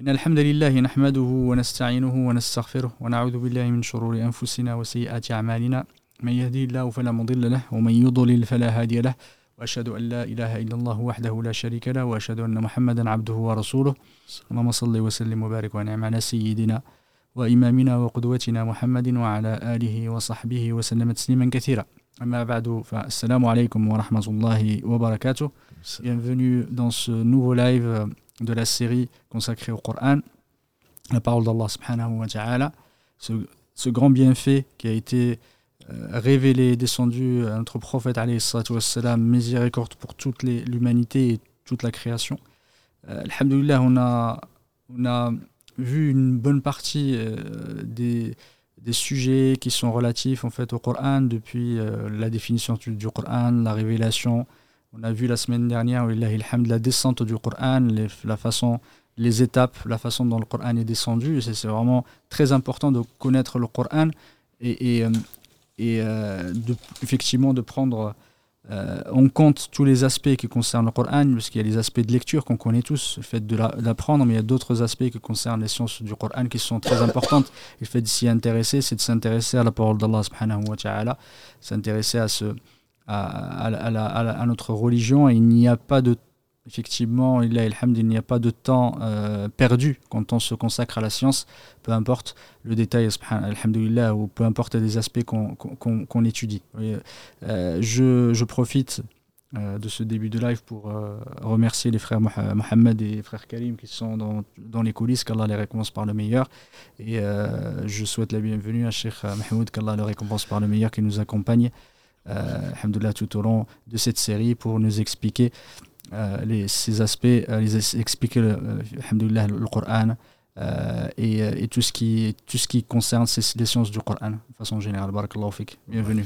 إن الحمد لله نحمده ونستعينه ونستغفره ونعوذ بالله من شرور أنفسنا وسيئات أعمالنا. من يهدي الله فلا مضل له ومن يضلل فلا هادي له. وأشهد أن لا إله إلا الله وحده لا شريك له وأشهد أن محمدا عبده ورسوله. اللهم صل وسلم وبارك ونعم على سيدنا وإمامنا وقدوتنا محمد وعلى آله وصحبه وسلم تسليما كثيرا. أما بعد فالسلام عليكم ورحمة الله وبركاته. Bienvenue dans ce nouveau live de la série consacrée au Coran, la parole d'Allah subhanahu wa ta'ala, ce, ce, grand bienfait qui a été euh, révélé, descendu à notre prophète alayhi wassalam, miséricorde pour toute l'humanité et toute la création. Euh, Alhamdulillah, on a, vu une bonne partie euh, des, sujets qui sont relatifs en fait au Coran, depuis euh, la définition du, Coran, la révélation. On a vu la semaine dernière, la descente du Coran, les, la façon, les étapes, la façon dont le Coran est descendu. C'est vraiment très important de connaître le Coran et, et, euh, de, effectivement de prendre euh, on compte tous les aspects qui concernent le Coran, parce qu'il y a les aspects de lecture qu'on connaît tous, le fait de l'apprendre, mais il y a d'autres aspects qui concernent les sciences du Coran qui sont très importantes. le fait de s'y intéresser, c'est de s'intéresser à la parole d'Allah s'intéresser à, ce, à, notre religion. Et il n'y a pas de effectivement, il n'y a pas de temps euh, perdu quand on se consacre à la science, peu importe le détail, ou peu importe les aspects qu'on étudie. Euh, je, je, profite euh, de ce début de live pour remercier les frères Mohamed et les frères Karim qui sont dans, dans les coulisses, qu'Allah les récompense par le meilleur. Et je souhaite la bienvenue à Sheikh Mahmoud, qu'Allah le récompense par le meilleur, qui nous accompagne. Alhamdulillah, tout au long de cette série pour nous expliquer euh, les, ces aspects, euh, les expliquer le, euh, le Coran et, et, tout, ce qui, tout ce qui concerne ces, les sciences du Coran de façon générale. Barakallahu fik. Bienvenue.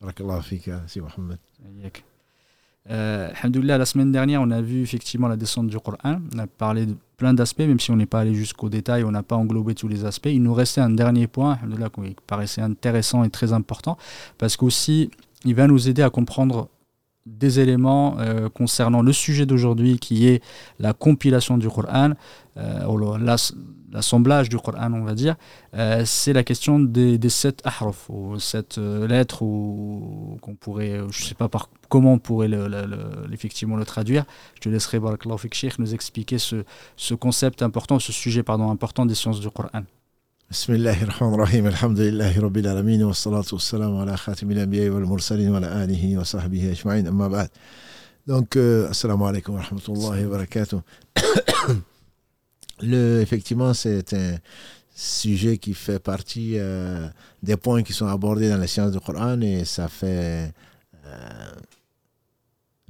Barakallahu fik, si Mohamed. Euh, la semaine dernière, on a vu effectivement la descente du Coran. On a parlé de plein d'aspects, même si on n'est pas allé jusqu'au détail, on n'a pas englobé tous les aspects. Il nous restait un dernier point, qui paraissait intéressant et très important, parce qu'aussi, il va nous aider à comprendre des éléments euh, concernant le sujet d'aujourd'hui qui est la compilation du Coran, euh, l'assemblage du Coran, on va dire, euh, c'est la question des, sept ahraf, ou sept lettres, ou qu'on pourrait, je ne sais pas par, comment on pourrait effectivement le traduire. Je te laisserai, Barakallahu Fik nous expliquer ce, ce concept important, ce sujet pardon, important des sciences du Coran. بسم الله الرحمن الرحيم الحمد لله رب العالمين والصلاة والسلام على خاتم الأنبياء والمرسلين وعلى آله وصحبه أجمعين أما بعد Donc, euh, assalamu alaikum wa rahmatullahi wa barakatuh. Le, effectivement, c'est un sujet qui fait partie euh, des points qui sont abordés dans les sciences du Coran et ça fait euh,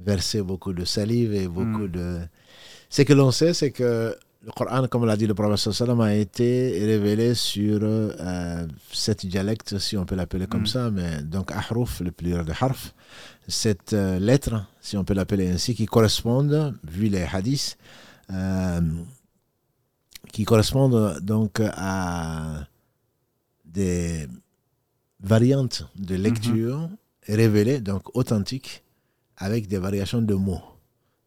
verser beaucoup de salive et beaucoup mm. de... Ce que l'on sait, c'est que le Coran, comme l'a dit le prophète sallam, a été révélé sur euh, sept dialectes, si on peut l'appeler comme mm. ça, mais donc ahruf, le pluriel de harf, cette euh, lettre, si on peut l'appeler ainsi, qui correspondent, vu les hadiths, euh, qui correspondent donc à des variantes de lecture mm-hmm. révélées, donc authentiques, avec des variations de mots.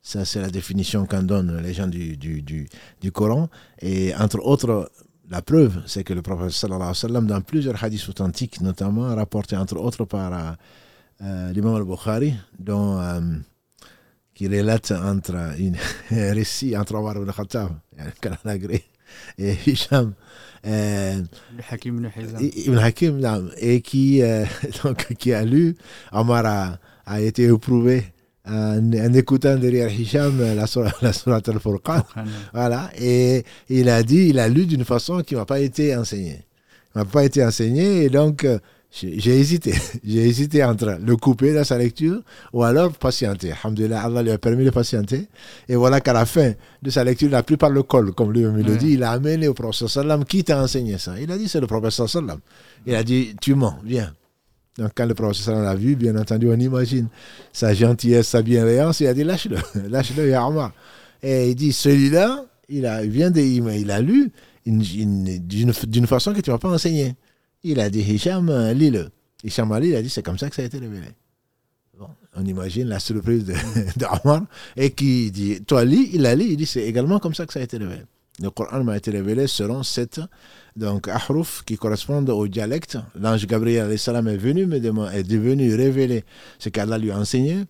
Ça, c'est la définition qu'en donnent les gens du, du, du, du, Coran. Et entre autres, la preuve, c'est que le prophète sallallahu alayhi wa sallam, dans plusieurs hadiths authentiques, notamment rapportés entre autres par euh, l'imam al-Bukhari, dont, euh, qui relate entre une, un récit entre Omar ibn Khattab, et Hisham. Euh, Hakim ibn Hakim, et qui, euh, donc, qui a lu, Omar a, a été éprouvé en, écoutant derrière Hisham la, la Surat al-Furqan. Voilà. Et il a dit, il a lu d'une façon qui ne m'a pas été enseignée. m'a pas été enseignée et donc euh, j'ai hésité. J'ai hésité entre le couper dans sa lecture ou alors patienter. Alhamdulillah, Allah lui a permis de patienter. Et voilà qu'à la fin de sa lecture, la plupart le col, comme lui-même le dit, il a amené au prophète sallam qui t'a enseigné ça. Il a dit, c'est le prophète sallam. Il a dit, tu mens, viens. Donc, quand le professeur l'a vu, bien entendu, on imagine sa gentillesse, sa bienveillance. Il a dit lâche-le, lâche-le, Yarma. Et il dit celui-là, il, a, vient de, il a lu d'une façon que tu ne vas pas enseigner. Il a dit Hicham, lis-le. Hicham Ali, il a dit c'est comme ça que ça a été révélé. Bon, on imagine la surprise d'Amar. et qui dit toi lis, il a lu, il dit c'est également comme ça que ça a été révélé. Le Coran m'a été révélé selon sept donc ahruf qui correspondent au dialecte. L'ange Gabriel est venu me est devenu révéler ce qu'Allah lui a enseigné.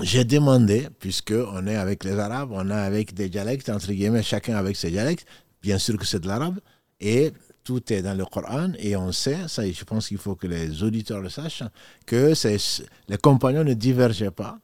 J'ai demandé, puisque on est avec les Arabes, on est avec des dialectes, entre guillemets, chacun avec ses dialectes, bien sûr que c'est de l'arabe, et tout est dans le Coran, et on sait, ça je pense qu'il faut que les auditeurs le sachent, que les compagnons ne divergeaient pas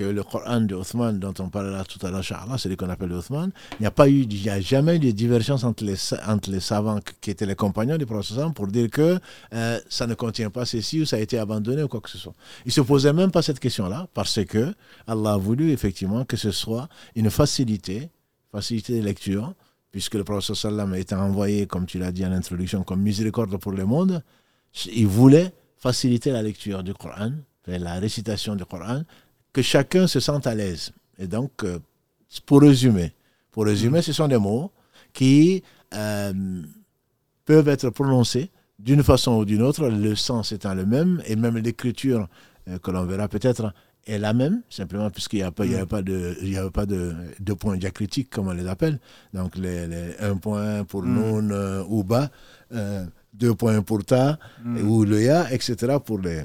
que le Coran de Othman, dont on parlera tout à l'heure, celui qu'on appelle Othman, il n'y a a jamais eu de divergence entre les, entre les savants qui étaient les compagnons du prophète pour dire que euh, ça ne contient pas ceci ou ça a été abandonné ou quoi que ce soit. Ils ne se posaient même pas cette question-là parce que Allah a voulu effectivement que ce soit une facilité, facilité de lecture, puisque le prophète sallam été envoyé, comme tu l'as dit en introduction, comme miséricorde pour le monde. Il voulait faciliter la lecture du Coran, la récitation du Coran, que chacun se sente à l'aise. Et donc, euh, pour résumer, pour résumer, ce sont des mots qui euh, peuvent être prononcés d'une façon ou d'une autre, le sens étant le même, et même l'écriture euh, que l'on verra peut-être est la même, simplement puisqu'il n'y a pas, a pas de, il y a pas de, de points diacritiques, comme on les appelle. Donc, les, un point pour mm. non ou bas, deux points pour ta, mm. ou le ya, etc. pour les,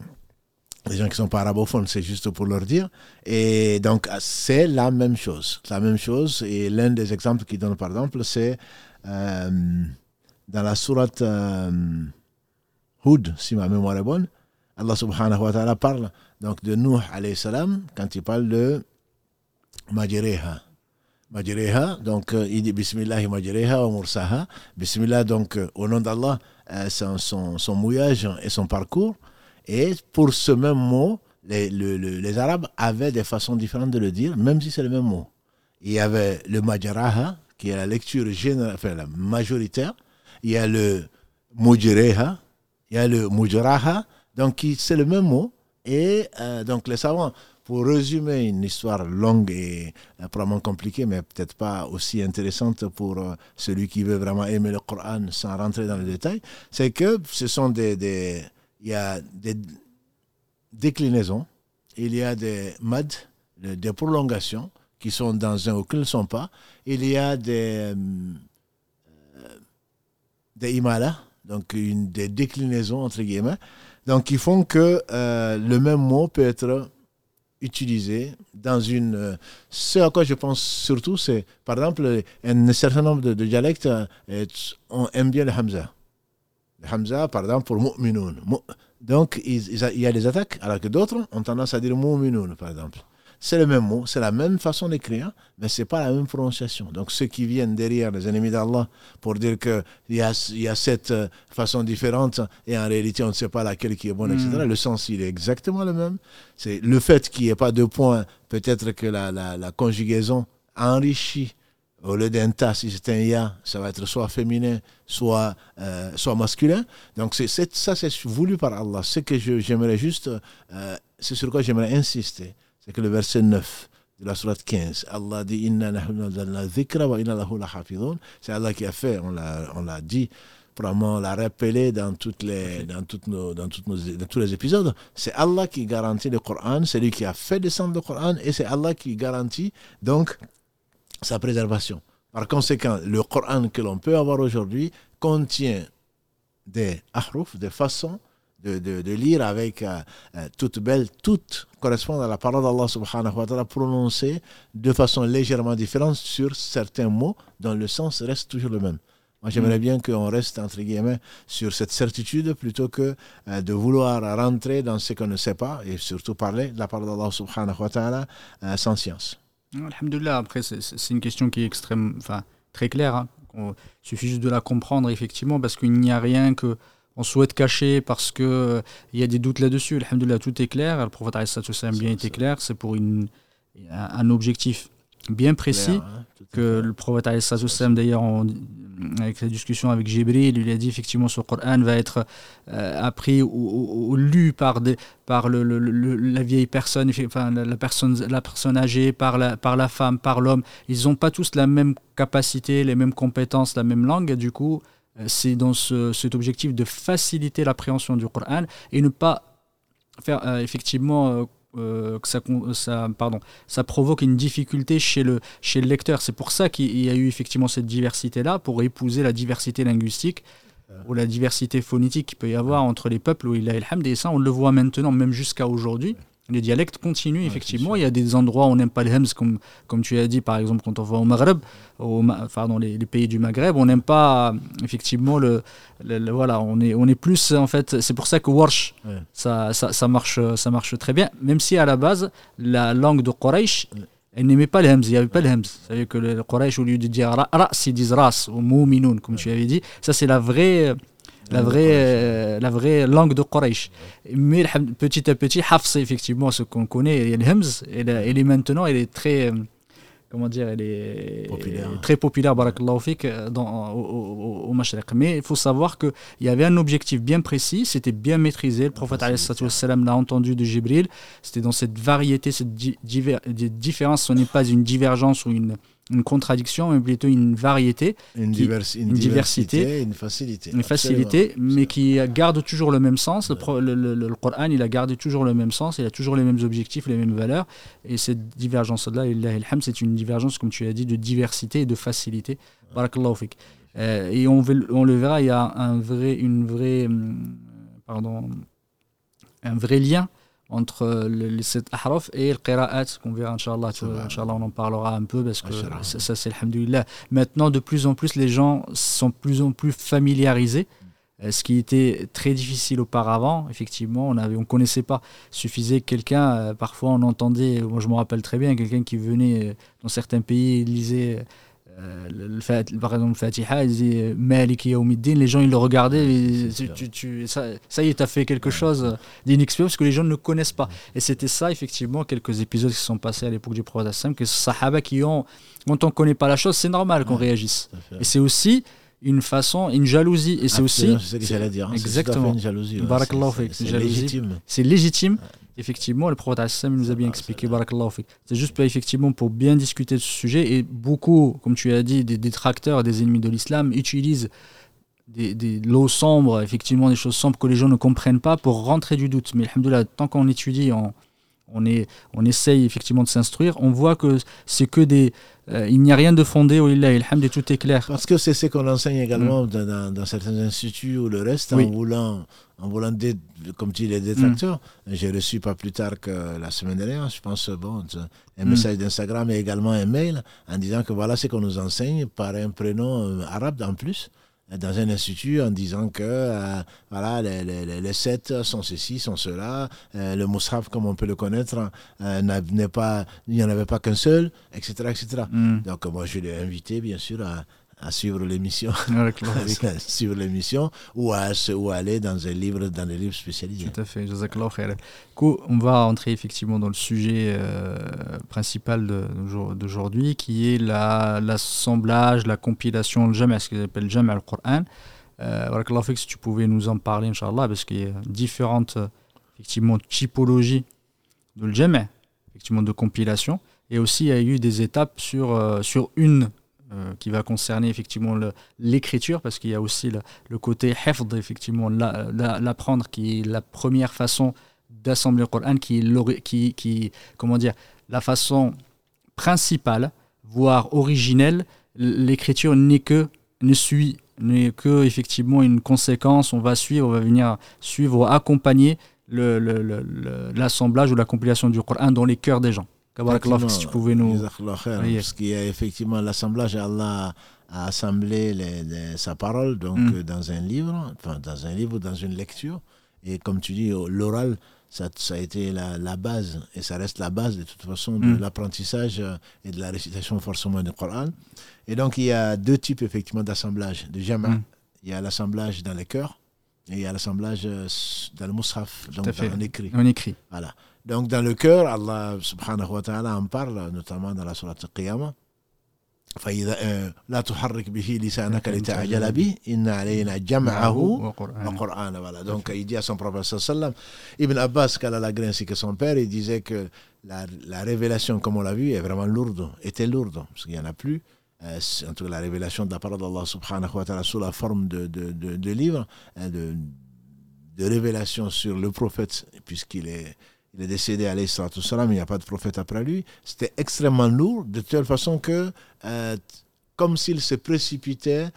les gens qui sont pas arabophones, c'est juste pour leur dire. Et donc, c'est la même chose. La même chose. Et l'un des exemples qu'il donne, par exemple, c'est euh, dans la sourate euh, Hud, si ma mémoire est bonne. Allah subhanahu wa ta'ala parle donc de Nuh alayhi salam quand il parle de Majreha. Majreha, donc euh, il dit Bismillah Majreha wa Mursaha. Bismillah, donc au nom d'Allah, son, son, son mouillage et son parcours. Et pour ce même mot, les, les Arabes avaient des façons différentes de le dire, même si c'est le même mot. Il y avait le majaraha, qui est la lecture générale, enfin, la majoritaire. Il y a le mujireha, il y a le mujaraha. Donc, c'est le même mot. Et euh, donc, les savants, pour résumer une histoire longue et probablement compliquée, mais peut-être pas aussi intéressante pour euh, celui qui veut vraiment aimer le Coran sans rentrer dans les détails, c'est que ce sont des il y a des déclinaisons, il y a des mad, des prolongations qui sont dans un ou qui ne sont pas. Il y a des, euh, des imala, donc une, des déclinaisons entre guillemets, donc qui font que euh, le même mot peut être utilisé dans une... Euh, ce à quoi je pense surtout, c'est, par exemple, un certain nombre de, dialectes on aime bien le hamza. Hamza, par exemple, pour mu'minoun. Donc, il, y a des attaques, alors que d'autres ont tendance à dire mu'minoun, par exemple. C'est le même mot, c'est la même façon d'écrire, mais ce n'est pas la même prononciation. Donc, ceux qui viennent derrière les ennemis d'Allah pour dire qu'il y a, y a cette euh, façon différente et en réalité, on ne sait pas laquelle qui est bonne, etc., hmm. le sens, il est exactement le même. C'est le fait qu'il n'y ait pas de points, peut-être que la, la, la conjugaison enrichit au lieu d'un tas, si c'est un ya, ça va être soit féminin, soit, euh, soit masculin. Donc c'est, ça, c'est voulu par Allah. Ce que j'aimerais juste, euh, c'est sur quoi j'aimerais insister, c'est que le verset 9 de la sourate 15, Allah dit Inna wa inna C'est Allah qui a fait, on l'a, on l'a dit, probablement l'a rappelé dans, toutes les, dans, toutes nos, dans, toutes nos, dans tous les épisodes. C'est Allah qui garantit le Coran, c'est lui qui a fait descendre le Coran et c'est Allah qui garantit donc sa préservation. Par conséquent, le Coran que l'on peut avoir aujourd'hui contient des ahruf, des façons de, de, lire avec euh, euh, toutes belles, toutes correspondent à la parole d'Allah subhanahu wa ta'ala prononcée de façon légèrement différente sur certains mots dont le sens reste toujours le même. Moi, j'aimerais bien qu'on reste, entre guillemets, sur cette certitude plutôt que euh, de vouloir rentrer dans ce qu'on ne sait pas et surtout parler de la parole d'Allah subhanahu wa ta'ala sans science. Alhamdulillah, après, c'est une question qui est extrêmement, enfin, très claire. Hein. Il suffit juste de la comprendre, effectivement, parce qu'il n'y a rien que on souhaite cacher parce qu'il euh, il y a des doutes là-dessus. Alhamdulillah, tout est clair. Le prophète a bien été clair. C'est pour une, un objectif bien précis hein, que le prophète d'ailleurs avec la discussion avec Jibril, il lui a dit effectivement ce Coran va être euh, appris ou, lu par, des, par le, la vieille personne, enfin la personne, la personne âgée, par la, par la femme, par l'homme. Ils n'ont pas tous la même capacité, les mêmes compétences, la même langue. Et du coup, euh, c'est dans ce, cet objectif de faciliter l'appréhension du Coran et ne pas faire euh, effectivement euh, que ça, ça, pardon, ça provoque une difficulté chez le, chez le lecteur. C'est pour ça qu'il y a eu effectivement cette diversité-là, pour épouser la diversité linguistique ou la diversité phonétique qu'il peut y avoir entre les peuples où il a. Et ça, on le voit maintenant, même jusqu'à aujourd'hui. Les dialectes continuent, effectivement. Il y a des endroits où on n'aime pas le Hems, comme, comme tu as dit, par exemple, quand on va au Maghreb, au, enfin, dans les, pays du Maghreb, on n'aime pas, effectivement, le, voilà, on est, on est plus, en fait, c'est pour ça que Warsh, ça, ça, ça, marche, ça marche très bien, même si à la base, la langue de Quraysh, elle n'aimait pas le Hems, il n'y avait pas le Hems. C'est-à-dire que le Quraysh, au lieu de dire Ras, ils disent Ras, ou Mouminoun, comme tu avais dit. Ça, c'est la vraie la vraie, euh, la vraie langue de Quraysh. Mais petit à petit, Hafs, effectivement, ce qu'on connaît, il y a Hemz, elle, est maintenant, elle est très, euh, comment dire, elle est très populaire, barakallahu fik, euh, dans, au, au, Mais il faut savoir qu'il y avait un objectif bien précis, c'était bien maîtrisé. Le prophète l'a entendu de Jibril. C'était dans cette variété, cette différence, ce n'est pas une divergence ou une une contradiction, mais plutôt une variété, une, diversité, une facilité. Une facilité, mais qui garde toujours le même sens. Le, le, Coran, il a gardé toujours le même sens, il a toujours les mêmes objectifs, les mêmes valeurs. Et cette divergence-là, c'est une divergence, comme tu as dit, de diversité et de facilité. Barakallahu fik. Euh, et on, on, le verra, il y a un vrai, une vraie, hum, pardon, un vrai lien entre les sept ahraf et le qira'at qu'on verra Inch'Allah, Inch'Allah on en parlera un peu parce que ça, ça c'est alhamdoulilah maintenant de plus en plus les gens sont plus en plus familiarisés euh, ce qui était très difficile auparavant effectivement on avait on connaissait pas. Suffisait quelqu'un euh, parfois on entendait moi je me rappelle très bien quelqu'un qui venait euh, dans certains pays lisait euh, par exemple, le Fatiha, il dit euh, Malik Yawmiddin, les gens ils le regardaient, tu, tu, ça, ça, y est, tu as fait quelque chose d'inexpérience parce que les gens ne le connaissent pas. Et c'était ça, effectivement, quelques épisodes qui sont passés à l'époque du prophète Hassan, que Sahaba qui ont, quand on ne connaît pas la chose, c'est normal qu'on réagisse. Et c'est aussi une façon, une jalousie. Et c'est aussi. C'est ce que j'allais dire. Hein, exactement. Une jalousie. C'est légitime. C'est légitime. Effectivement, le prophète nous a bien expliqué. C'est juste effectivement pour bien discuter de ce sujet. Et beaucoup, comme tu as dit, des détracteurs, des ennemis de l'islam utilisent des, des lots sombres, effectivement des choses sombres que les gens ne comprennent pas pour rentrer du doute. Mais tant qu'on étudie, on, on, est, on essaye effectivement de s'instruire, on voit que c'est que des, euh, il n'y a rien de fondé au Illah et tout est clair. Parce que c'est ce qu'on enseigne également mm. dans, certains instituts ou le reste, en voulant, en voulant comme tu dis, les détracteurs. Mm. J'ai reçu pas plus tard que la semaine dernière, je pense, bon, un mm. message d'Instagram et également un mail en disant que voilà ce qu'on nous enseigne par un prénom euh, arabe en plus dans un institut en disant que euh, voilà les, les, les, sept sont ceci, sont cela, euh, le Moussaf comme on peut le connaître euh, n'est pas, il n'y en avait pas qu'un seul, etc. etc. Mm. Donc moi je l'ai invité bien sûr à, à suivre l'émission, suivre l'émission ou à, ou aller dans un livre, dans des livres spécialisés. Tout à fait, on va entrer effectivement dans le sujet euh, principal d'aujourd'hui, qui est l'assemblage, la, compilation, le jam', ce qu'ils appellent jam' al-Qur'an. Euh, si tu pouvais nous en parler, Inch'Allah, parce qu'il y a différentes effectivement, typologies de le jam', effectivement, de compilation. Et aussi, il y a eu des étapes sur, euh, sur une euh, qui va concerner effectivement l'écriture, parce qu'il y a aussi le, côté hafd, effectivement, l'apprendre, qui est la première façon d'assembler le Coran, qui est qui, comment dire, la façon principale, voire originelle. L'écriture n'est que, ne suit, n'est que effectivement une conséquence. On va suivre, on va venir suivre, accompagner l'assemblage ou la compilation du Coran dans les cœurs des gens si tu pouvais nous. Parce qu'il y a effectivement l'assemblage, Allah a assemblé les, sa parole donc, mm. dans un livre, enfin dans un livre, dans une lecture. Et comme tu dis, l'oral, ça, ça, a été la, la, base, et ça reste la base de toute façon de mm. l'apprentissage et de la récitation forcément du Coran. Et donc il y a deux types effectivement d'assemblage, de jama. Mm. Il y a l'assemblage dans les cœurs, et il y a l'assemblage euh, dans le mushaf, donc en écrit. Écrit. Voilà. Donc dans le cœur, Allah subhanahu wa ta'ala en parle, notamment dans la surah al-Qiyamah. فإذا لا تحرك به لسانك لتعجل به إن علينا جمعه وقرآن voilà donc il dit à son prophète sallam Ibn Abbas qu'elle a la graine que son père il disait que la, la révélation comme on l'a vu est vraiment lourde était lourde parce qu'il n'y en a plus euh, en tout cas la révélation de la parole d'Allah subhanahu wa ta'ala sous la forme de, de, de, de livres de, de révélation sur le prophète puisqu'il est il est décédé, à salam, il n'y a pas de prophète après lui. C'était extrêmement lourd, de telle façon que, euh, comme s'il se précipitait,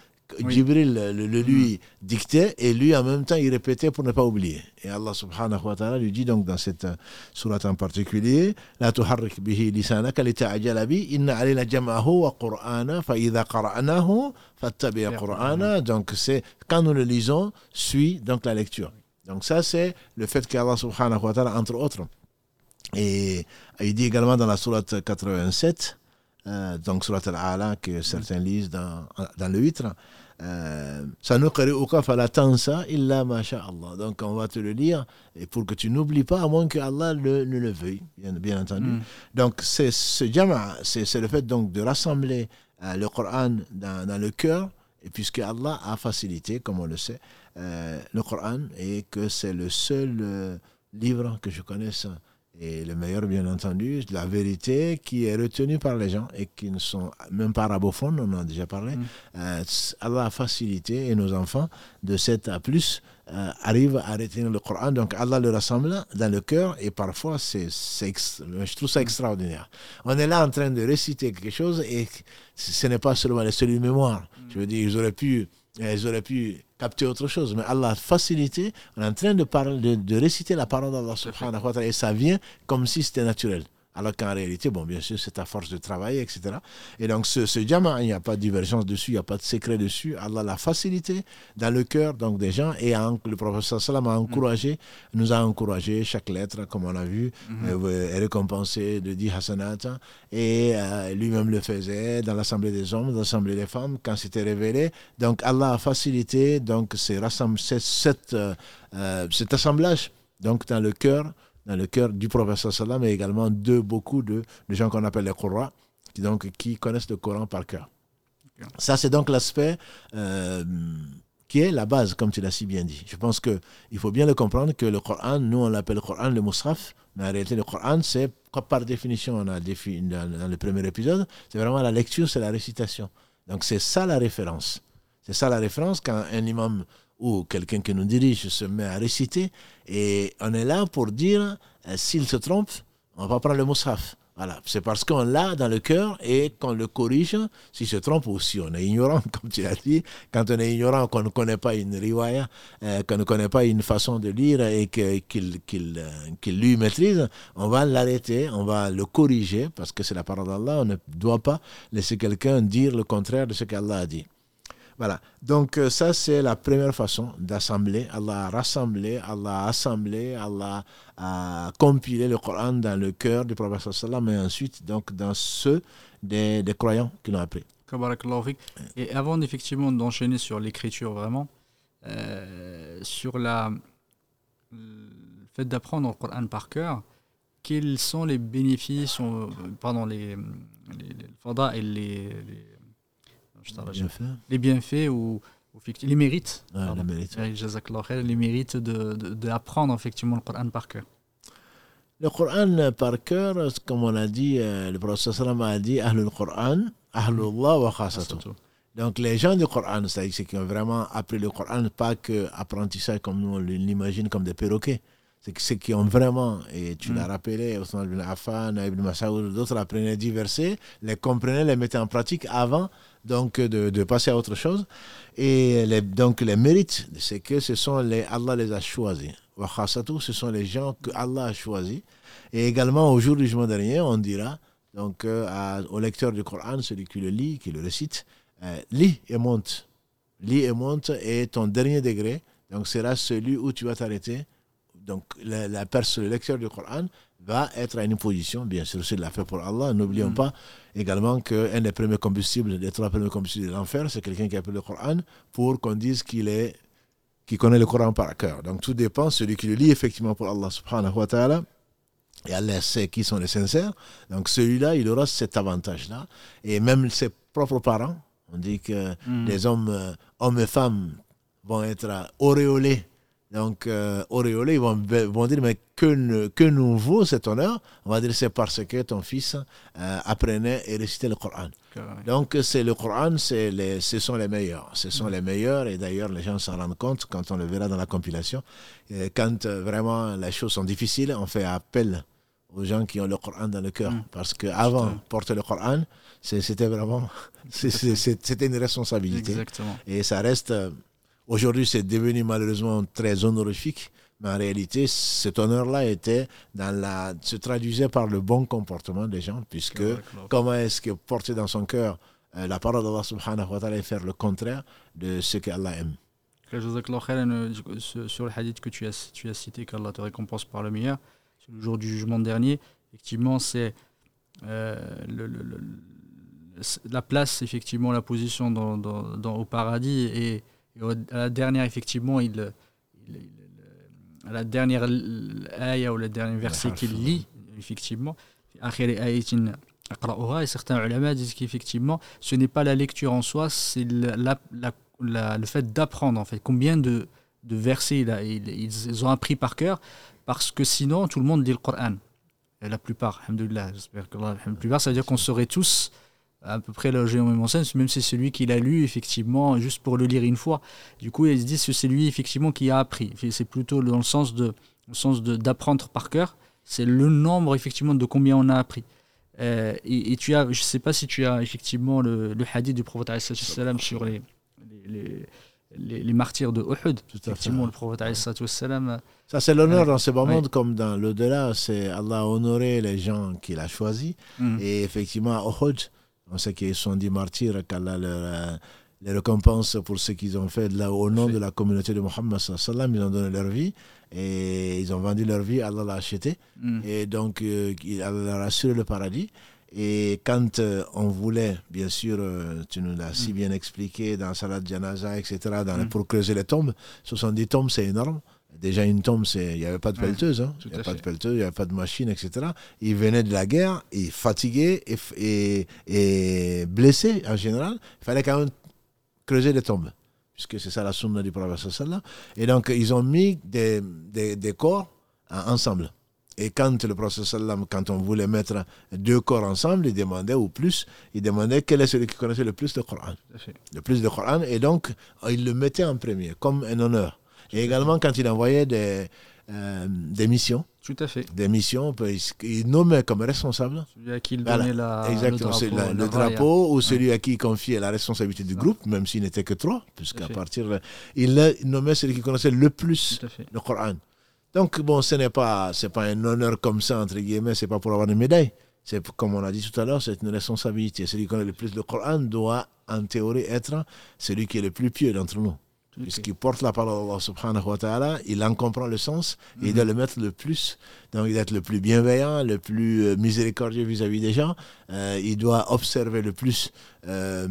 Jibril le, lui mm. dictait et lui en même temps il répétait pour ne pas oublier. Et Allah subhanahu wa ta'ala lui dit donc dans cette euh, sourate en particulier La tuharrik bihi lisanaka lita'ajala bi inna alayna jam'ahu wa qur'ana fa idha qara'nahu fattabi' qur'ana donc c'est quand nous le lisons suit donc la lecture. Donc ça, c'est le fait qu'Allah subhanahu wa ta'ala, entre autres, et il dit également dans la sourate 87, euh, donc sourate Al-Ala, que certains lisent dans, dans le 8, euh, illa Allah. Donc on va te le lire et pour que tu n'oublies pas, à moins que Allah ne le, veuille, bien, entendu. Mm. Donc c'est ce jama, c'est le fait donc de rassembler euh, le Coran dans, dans le cœur, et puisque Allah a facilité, comme on le sait, euh, le Coran et que c'est le seul euh, livre que je connaisse et le meilleur bien entendu, la vérité qui est retenue par les gens et qui ne sont même pas arabophones, on en a déjà parlé. Mm. Euh, Allah a facilité et nos enfants de 7 à plus arrivent à retenir le Coran. Donc Allah le rassemble dans le cœur et parfois c'est, je trouve ça extraordinaire. On est là en train de réciter quelque chose et ce n'est pas seulement les seuls mémoire. Mm. Je veux dire, ils auraient pu, ils auraient pu capter autre chose. Mais Allah facilité, on est en train de, parler, de, réciter la parole d'Allah subhanahu wa ta'ala et ça vient comme si c'était naturel. Alors qu'en réalité, bon, bien sûr, c'est à force de travailler, etc. Et donc, ce, ce diamant, il n'y a pas de divergence dessus, il n'y a pas de secret dessus. Allah l'a facilité dans le cœur donc, des gens. Et le professeur Salam a encouragé, nous a encouragé, chaque lettre, comme on a vu, mm est récompensée de 10 hasanat. Et euh, lui-même le faisait dans l'Assemblée des hommes, dans l'Assemblée des femmes, quand c'était révélé. Donc, Allah a facilité donc, ces cette, cet assemblage donc, dans le cœur dans le cœur du professeur Salam et également de beaucoup de, gens qu'on appelle les Qurra, qui, donc, qui connaissent le Coran par cœur. Ça, c'est donc l'aspect euh, qui est la base, comme tu l'as si bien dit. Je pense qu'il faut bien le comprendre que le Coran, nous, on l'appelle le Coran le Musraf, mais en réalité, le Coran, c'est, par définition, on a défini dans, dans le premier épisode, c'est vraiment la lecture, c'est la récitation. Donc, c'est ça la référence. C'est ça la référence quand un imam ou quelqu'un qui nous dirige se met à réciter, et on est là pour dire, euh, s'il se trompe, on va prendre le moussaf. Voilà, c'est parce qu'on l'a dans le cœur et qu'on le corrige s'il se trompe ou si on est ignorant, comme tu l'as dit. Quand on est ignorant, qu'on ne connaît pas une riwaya, euh, qu'on ne connaît pas une façon de lire et qu'il euh, lui maîtrise, on va l'arrêter, on va le corriger parce que c'est la parole d'Allah. On ne doit pas laisser quelqu'un dire le contraire de ce qu'Allah a dit. Voilà. Donc, euh, ça, c'est la première façon d'assembler. Allah a rassemblé, Allah a assemblé, Allah a compilé le Coran dans le cœur du prophète sallam et ensuite, donc, dans ceux des, des croyants qui l'ont appris. Et avant effectivement d'enchaîner sur l'écriture vraiment, euh, sur la, le fait d'apprendre le Coran par cœur, quels sont les bénéfices, euh, pardon, les, les, et les bienfaits ou, les mérites. les mérites. Les mérites d'apprendre de, effectivement le Coran par cœur. Le Coran par cœur, comme on a dit, euh, le prophète a dit Ahlul Coran, Ahlullah wa khasatu. Donc les gens du Coran, c'est-à-dire ceux qui ont vraiment appris le Coran, pas que apprentissage comme nous on l'imagine comme des perroquets. C'est ceux qui ont vraiment, et tu l'as mm. rappelé, Osman ibn Affan, Ibn Mas'ud, d'autres apprenaient dix versets, les comprenaient, les mettaient en pratique avant donc de, de, passer à autre chose. Et les, donc les mérites, c'est que ce sont les, Allah les a choisis. Ce sont les gens que Allah a choisis. Et également au jour du jugement dernier, on dira donc euh, au lecteur du Coran, celui qui le lit, qui le récite, euh, lis et monte. Lis et monte et ton dernier degré, donc sera celui où tu vas t'arrêter. Donc la, la personne, le lecteur du Coran va être à une position, bien sûr, c'est la fait pour Allah. N'oublions mm. pas également qu'un des premiers combustibles, des trois premiers combustibles de l'enfer, c'est quelqu'un qui a appris le Coran pour qu'on dise qu'il est qui connaît le Coran par cœur. Donc tout dépend, celui qui le lit effectivement pour Allah subhanahu wa ta'ala, et Allah sait qui sont les sincères, donc celui-là, il aura cet avantage-là. Et même ses propres parents, on dit que mm. les hommes, euh, hommes et femmes vont être auréolés Donc, euh, auréolé, ils vont, vont, dire, mais que, que nous vaut cet honneur? On va dire, c'est parce que ton fils euh, apprenait et récitait le Coran. Donc, c'est le Coran, les, ce sont les meilleurs. Ce sont les meilleurs, et d'ailleurs, les gens s'en rendent compte quand on le verra dans la compilation. quand euh, vraiment les choses sont difficiles, on fait appel aux gens qui ont le Coran dans le cœur. Mm. Parce qu'avant, porter le Coran, c'était vraiment c'était une responsabilité. Exactement. Et ça reste Aujourd'hui, c'est devenu malheureusement très honorifique, mais en réalité, cet honneur-là était dans la, se traduisait par le bon comportement des gens, puisque comment est-ce que porter dans son cœur euh, la parole d'Allah subhanahu wa ta'ala et faire le contraire de ce qu'Allah aime. Euh, sur le hadith que tu as, tu as cité, qu'Allah te récompense par le meilleur, sur le jour du jugement dernier, effectivement, c'est euh, le, la place, effectivement, la position dans, dans, au paradis et à la dernière, effectivement, il, à la dernière ayah ou le dernier verset qu'il lit, effectivement, et certains ulama disent qu'effectivement, ce n'est pas la lecture en soi, c'est la, la, le fait d'apprendre, en fait. Combien de, de versets ils, ont appris par cœur, parce que sinon, tout le monde lit le Coran. la plupart, j'espère que la plupart, ça veut dire qu'on serait tous à peu près le géant sens, même si c'est celui qui l'a lu, effectivement, juste pour le lire une fois. Du coup, ils se disent que c'est lui, effectivement, qui a appris. C'est plutôt dans le sens de sens d'apprendre par cœur. C'est le nombre, effectivement, de combien on a appris. Euh, et, tu as, je ne sais pas si tu as, effectivement, le, le hadith du prophète salam sur les, les, les, les, martyrs de Uhud. Effectivement, le prophète salam. Ça, c'est l'honneur dans ce moment, comme dans l'au-delà. C'est Allah a honoré les gens qu'il a choisis. Mm. Et effectivement, à Uhud, on sait qu'ils sont dit martyrs, qu'Allah leur, les récompense pour ce qu'ils ont fait là, au nom de la communauté de Mohammed. Ils ont donné leur vie et ils ont vendu leur vie, Allah l'a acheté. Mm. Et donc, euh, Allah leur a assuré le paradis. Et quand euh, on voulait, bien sûr, euh, tu nous l'as si mm. bien expliqué dans Salat Janaza, etc., dans mm. pour creuser les tombes, 70 tombes, c'est énorme. Déjà, une tombe, il n'y avait pas de pelleteuse, hein. il n'y avait pas de pelleteuse, il n'y avait pas de machine, etc. Il venait de la guerre, il fatigué et, et, blessé en général. Il fallait quand même creuser les tombes, puisque c'est ça la sunna du prophète. Et donc, ils ont mis des, des, des corps ensemble. Et quand le prophète, quand on voulait mettre deux corps ensemble, il demandait, ou plus, il demandait quel est celui qui connaissait le plus de Coran. Le plus de Coran. Et donc, il le mettait en premier, comme un honneur. Et également quand il envoyait des, euh, des missions. Tout à fait. Des missions, il nommait comme responsable. Celui à qui il donnait la, exactement, le drapeau, le drapeau ou celui à qui il confiait la responsabilité du groupe, même s'il n'était que trois, puisqu'à partir. Il, nommait celui qui connaissait le plus le Coran. Donc, bon, ce n'est pas, pas un honneur comme ça, entre guillemets, c'est pas pour avoir une médaille. C'est comme on a dit tout à l'heure, c'est une responsabilité. Celui qui connaît le plus le Coran doit, en théorie, être celui qui est le plus pieux d'entre nous puisqu'il porte la parole d'Allah subhanahu wa ta'ala, il en comprend le sens et il doit le mettre le plus. Donc il doit être le plus bienveillant, le plus euh, miséricordieux vis-à-vis des gens. Euh, il doit observer le plus euh,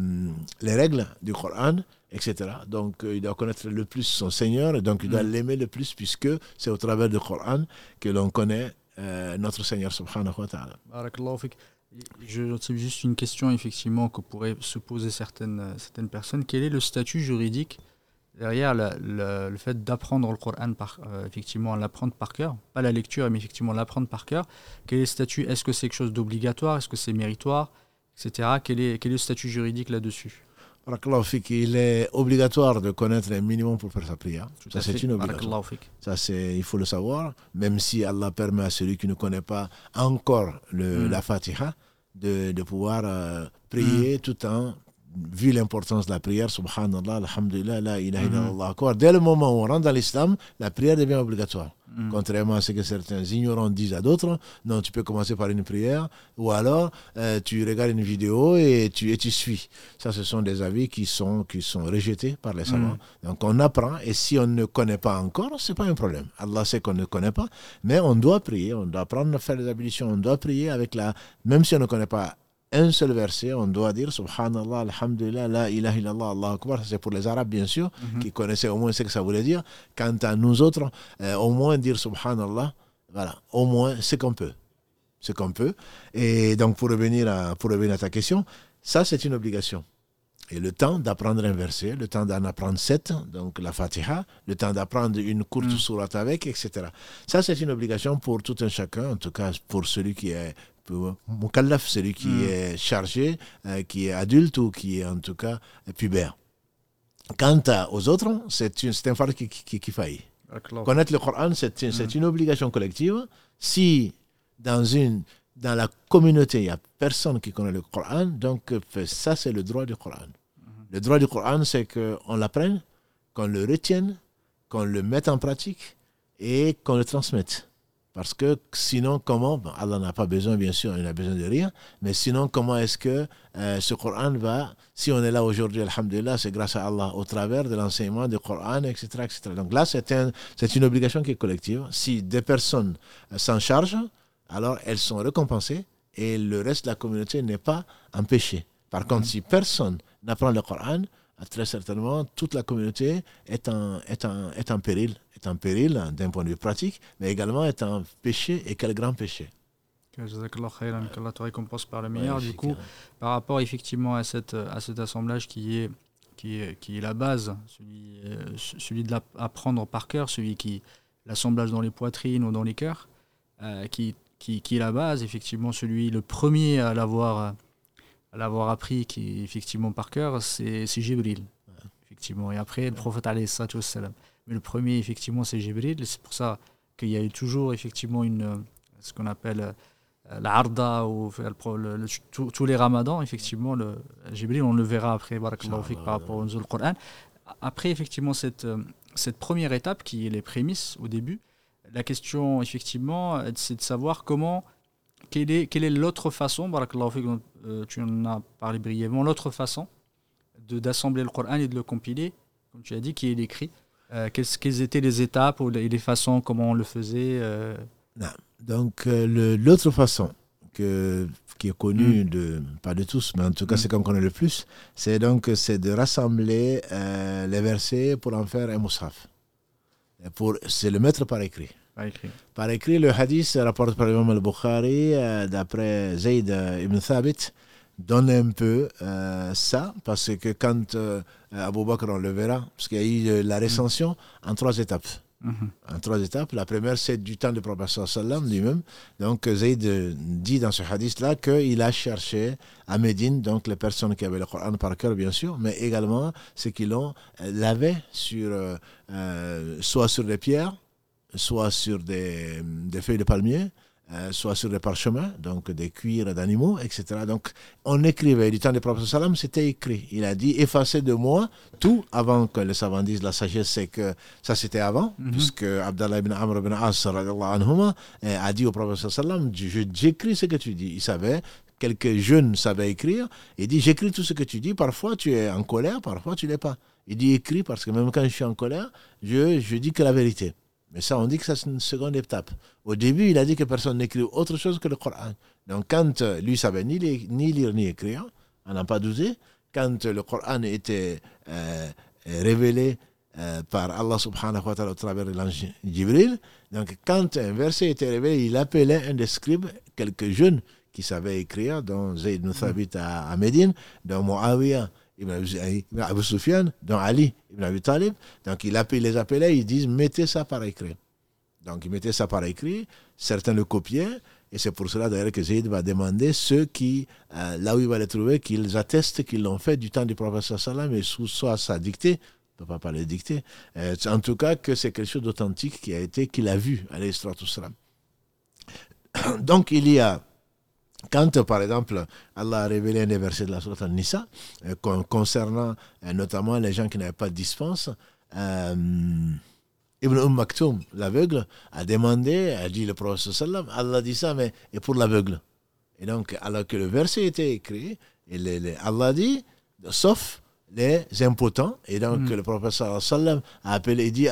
les règles du Coran, etc. Donc il doit connaître le plus son Seigneur et donc il doit mm. l'aimer le plus puisque c'est au travers du Coran que l'on connaît notre Seigneur subhanahu wa ta'ala. Je juste une question effectivement que pourraient se poser certaines, certaines personnes. Quel est le statut juridique derrière le, fait d'apprendre le Coran, par, euh, effectivement, l'apprendre par cœur, pas la lecture, mais effectivement l'apprendre par cœur. Quel est le statut? Est-ce que c'est quelque chose d'obligatoire? Est-ce que c'est méritoire? Etc. Quel est, quel est le statut juridique là-dessus? Il est obligatoire de connaître un minimum pour faire sa prière. ça, c'est une obligation. Ça, c'est, il faut le savoir. Même si Allah permet à celui qui ne connaît pas encore le, hmm. la Fatiha de, de pouvoir euh, prier hmm. tout en vu l'importance de la prière, subhanallah, alhamdulillah, la ilaha mhm. illallah. Dès le moment où on rentre dans l'islam, la prière devient obligatoire. Mhm. Contrairement à ce que certains ignorants disent à d'autres, non, tu peux commencer par une prière, ou alors euh, tu regardes une vidéo et tu, et tu suis. Ça, ce sont des avis qui sont, qui sont rejetés par les savants. Mhm. Donc on apprend, et si on ne connaît pas encore, c'est pas un problème. Allah sait qu'on ne connaît pas, mais on doit prier, on doit apprendre à faire les ablutions, on doit prier avec la, même si on ne connaît pas un seul verset, on doit dire Subhanallah, Alhamdulillah, La ilaha illallah, Allah Akbar. C'est pour les Arabes, bien sûr, mhm. qui connaissaient au moins ce que ça voulait dire. Quant à nous autres, euh, au moins dire Subhanallah, voilà, au moins ce qu'on peut. Ce qu'on peut. Et donc, pour revenir, à, pour revenir à ta question, ça, c'est une obligation. Et le temps d'apprendre un verset, le temps d'en apprendre sept, donc la Fatiha, le temps d'apprendre une courte mm. sourate avec, etc. Ça, c'est une obligation pour tout un chacun, en tout cas pour celui qui est mukallaf, celui qui mm. est chargé, euh, qui est adulte ou qui est en tout cas pubère. Quant aux autres, c'est un phare qui, qui, qui, faillit. Connaître le Coran, c'est une, mm. une obligation collective. Si dans une dans la communauté, il n'y a personne qui connaît le Coran, donc ça, c'est le droit du Coran. Le droit du Coran, c'est qu'on l'apprenne, qu'on le retienne, qu'on le mette en pratique et qu'on le transmette. Parce que sinon, comment Allah n'a pas besoin, bien sûr, il n'a besoin de rien, mais sinon, comment est-ce que euh, ce Coran va, si on est là aujourd'hui, Alhamdulillah, c'est grâce à Allah, au travers de l'enseignement du Coran, etc., etc. Donc là, c'est un, une obligation qui est collective. Si des personnes euh, s'en chargent, alors elles sont récompensées et le reste de la communauté n'est pas empêché. Par contre, si personne n'apprend le Coran, très certainement, toute la communauté est en, est en, est en péril, est en péril d'un point de vue pratique, mais également est en péché, et quel grand péché. Que Allah te récompense par le meilleur. du coup, par rapport effectivement à, cette, à cet assemblage qui est, qui est, qui est la base, celui, euh, celui de l'apprendre par cœur, celui qui l'assemblage dans les poitrines ou dans les cœurs, euh, qui, qui, qui, est la base, effectivement, celui, le premier à l'avoir l'avoir appris qui effectivement par cœur, c'est Jibril. Effectivement. Et après, le prophète salam. Mais le premier, effectivement, c'est Jibril. C'est pour ça qu'il y a eu toujours, effectivement, une, ce qu'on appelle euh, la harda ou tous les ramadans, effectivement, le Jibril, on le verra après, par rapport au Coran. Après, effectivement, cette, euh, cette première étape qui est les prémices au début, la question, effectivement, c'est de savoir comment quelle est, quelle est l'autre façon, euh, tu en as parlé brièvement, l'autre façon d'assembler le Coran et de le compiler, comme tu as dit, qui est écrit euh, quelles, étaient les étapes et les façons, comment on le faisait euh? Donc, l'autre façon que, qui est connue, hmm. de, pas de tous, mais en tout cas, hmm. c'est comme qu'on connaît le plus, c'est donc c'est de rassembler les versets pour en faire un moussaf. C'est le mettre par écrit. Par écrit. le hadith rapporté par l'imam al-Bukhari, euh, d'après Zayd euh, ibn Thabit, donne un peu euh, ça, parce que quand Abu Bakr, on le verra, parce qu'il y a eu la recension en trois étapes. Mhm. En trois étapes. La première, c'est du temps du prophète sallam lui-même. Donc, Zayd dit dans ce hadith-là qu'il a cherché à Médine, donc les personnes qui avaient le Coran par cœur, bien sûr, mais également ceux qui l'ont lavé sur, soit sur les pierres, soit sur des, des feuilles de palmier, euh, soit sur des parchemins, donc des cuirs d'animaux, etc. Donc on écrivait, du temps du prophète sallam, c'était écrit. Il a dit effacez de moi tout avant que les savants disent la sagesse, c'est que ça c'était avant, mhm. puisque Abdallah ibn Amr ibn As anhuma, euh, a dit au prophète sallam j'écris ce que tu dis. Il savait quelques jeunes savaient écrire. Il dit J'écris tout ce que tu dis. Parfois, tu es en colère, parfois, tu n'es pas. Il dit Écris parce que même quand je suis en colère, je, je dis que la vérité. Mais ça, on dit que c'est une seconde étape. Au début, il a dit que personne n'écrit autre chose que le Coran. Donc, quand euh, lui savait ni, lire ni écrire, on n'a pas douté, quand le Coran était euh, révélé euh, par Allah subhanahu wa ta'ala au travers de l'ange Jibril, donc quand un verset était révélé, il appelait un des scribes, quelques jeunes qui savaient écrire, dont Zayd ibn Thabit à, à Médine, dont Muawiyah Ibn Abu Sufyan, dans Ali Ibn Abi Talib. Donc il les appelait, ils disent mettez ça par écrit. Donc ils mettaient ça par écrit, certains le copiaient, et c'est pour cela d'ailleurs que Zayd va demander ceux qui, euh, là où il va les trouver, qu'ils attestent qu'ils l'ont fait du temps du prophète sallam et sous soit sa dictée, on ne peut pas parler de dictée, euh, en tout cas que c'est quelque chose d'authentique qui a été, qu'il a vu, à salam. Donc il y a quand, par exemple, Allah a révélé un des versets de la Sourate Al-Nisa, euh, concernant euh, notamment les gens qui n'avaient pas de dispense, euh, Ibn Umm Maktoum, l'aveugle, a demandé, a dit le prophète sallam, Allah dit ça, mais et pour l'aveugle. Et donc, alors que le verset était écrit, et Allah dit, sauf les impotents, et donc hmm. le prophète sallam a appelé, il dit,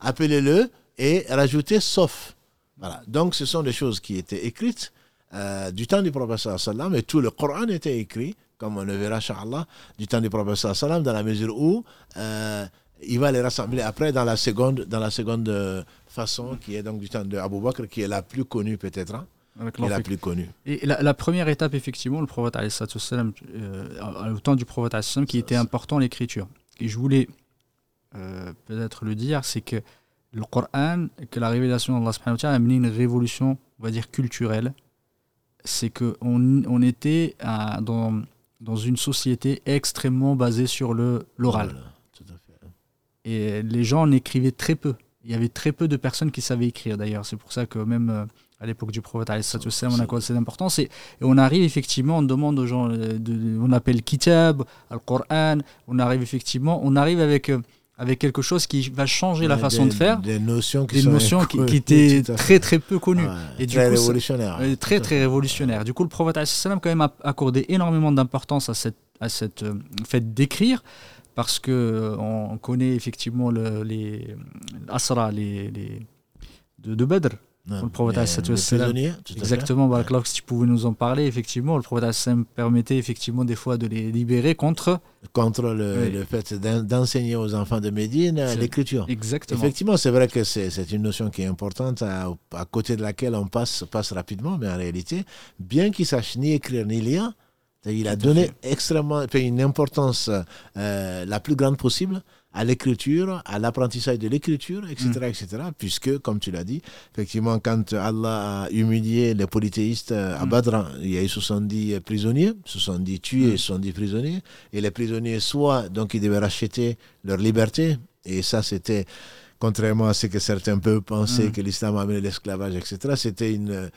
Appelez-le et rajoutez sauf. Voilà. Donc, ce sont des choses qui étaient écrites euh, du temps du prophète sallam et tout le Coran était écrit, comme on le verra, inshallah, du temps du prophète sallam, dans la mesure où euh, il va les rassembler après dans la seconde, dans la seconde façon, qui est donc du temps de Abu Bakr, qui est la plus connue peut-être. Hein. qui est la plus connue. Et la, première étape, effectivement, le prophète, euh, au temps du prophète, qui était important, l'écriture. Et je voulais euh, peut-être le dire, c'est que le Coran, que la révélation d'Allah a amené une révolution, on va dire, culturelle. C'est qu'on on était dans, dans une société extrêmement basée sur l'oral. Et les gens en écrivaient très peu. Il y avait très peu de personnes qui savaient écrire d'ailleurs. C'est pour ça que même euh, à l'époque du prophète, on a cette importance. Et, on arrive effectivement, on demande aux gens, euh, de, on appelle Kitab, Al-Qur'an, on arrive effectivement, on arrive avec. Avec quelque chose qui va changer la façon de faire. Des notions qui, des notions qui, étaient très très peu connues. et très révolutionnaire. très très révolutionnaire. Du coup, le prophète a quand même accordé énormément d'importance à cette, à cette euh, fait d'écrire parce que euh, on connaît effectivement le, les asra les, les de, de Badr le prophète Exactement, bah, si tu pouvais nous en parler, effectivement, le prophète permettait effectivement des fois de les libérer contre contre le, fait d'enseigner aux enfants de Médine l'écriture. Exactement. Effectivement, c'est vrai que c'est une notion qui est importante à, côté de laquelle on passe, passe rapidement, mais en réalité, bien qu'il sache ni écrire ni lire, il a donné extrêmement une importance euh, la plus grande possible à l'écriture, à l'apprentissage de l'écriture, etc., mm. etc. Puisque, comme tu l'as dit, effectivement, quand Allah a humilié les polythéistes à mm. Badr, il y a eu 70 prisonniers, 70 tués, 70 mm. prisonniers, et les prisonniers, soit, donc, ils devaient racheter leur liberté, et ça, c'était, contrairement à ce que certains peuvent penser que l'islam a amené l'esclavage, etc., c'était une,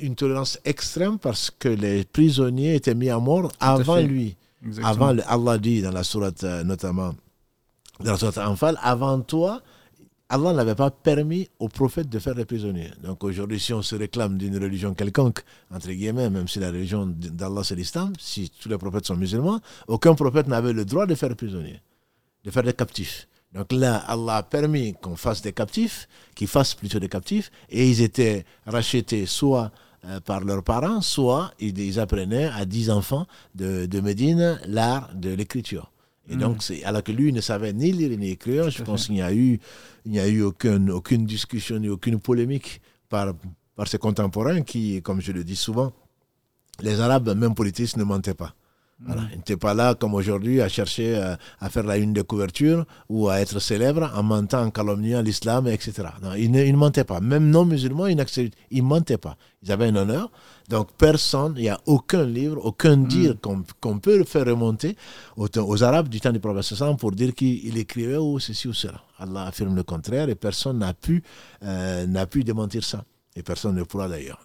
une tolérance extrême parce que les prisonniers étaient mis à mort avant lui. Avant, Allah dit dans la sourate euh, notamment, dans la Anfal, avant toi, Allah n'avait pas permis aux prophètes de faire des prisonniers. Donc aujourd'hui, si on se réclame d'une religion quelconque, entre guillemets, même si la religion d'Allah c'est l'islam, si tous les prophètes sont musulmans, aucun prophète n'avait le droit de faire des prisonniers, de faire des captifs. Donc là, Allah a permis qu'on fasse des captifs, qu'ils fassent plutôt des captifs, et ils étaient rachetés soit euh, par leurs parents, soit ils, apprenaient à dix enfants de, de Médine l'art de l'écriture. Et donc, mm. c'est, alors que lui ne savait ni lire ni écrire, je pense qu'il n'y a eu, il n'y a eu aucune, aucune discussion ni aucune polémique par, par ses contemporains qui, comme je le dis souvent, les Arabes, même politiques, ne mentaient pas. Voilà. Il n'était pas là, comme aujourd'hui, à chercher euh, à, faire la une de couverture ou à être célèbre en mentant, en calomniant l'islam, etc. Non, il ne, mentait pas. Même non-musulmans, ils ne mentaient pas. Ils avaient un honneur. Donc, personne, il n'y a aucun livre, aucun mm. dire qu'on peut faire remonter aux, Arabes du temps du prophète pour dire qu'il écrivait ou ceci ou cela. Allah affirme le contraire et personne n'a pu, euh, n'a pu démentir ça. Et personne ne pourra d'ailleurs.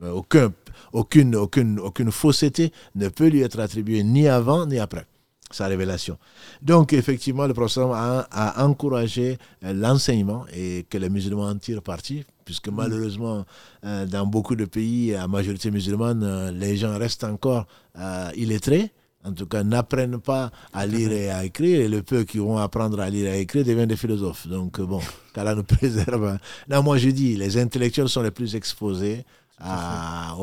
A euh, aucun, aucune, aucune, aucune fausseté ne peut lui être attribuée ni avant ni après sa révélation. Donc, effectivement, le prophète a, encouragé euh, l'enseignement et que les musulmans en tirent parti, puisque mm. malheureusement, euh, dans beaucoup de pays à majorité musulmane, les gens restent encore illettrés. En tout cas, n'apprennent pas à lire et à écrire, et le peu qui vont apprendre à lire et à écrire deviennent des philosophes. Donc, bon, qu'Allah nous préserve. Non, moi je dis, les intellectuels sont les plus exposés à,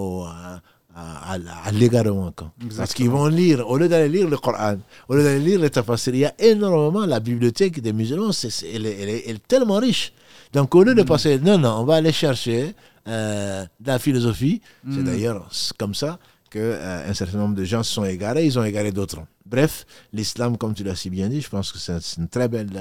à, l'égarement. Parce qu'ils vont lire, au lieu d'aller lire le Coran, au lieu d'aller lire les tafsir, il y a énormément, la bibliothèque des musulmans, elle, est tellement riche. Donc au lieu de mm. passer, non, non, on va aller chercher euh, de la philosophie. C'est mm. d'ailleurs comme ça euh, un certain nombre de gens se sont égarés, ils ont égaré d'autres. Bref, l'islam, comme tu l'as si bien dit, je pense que c'est une très belle...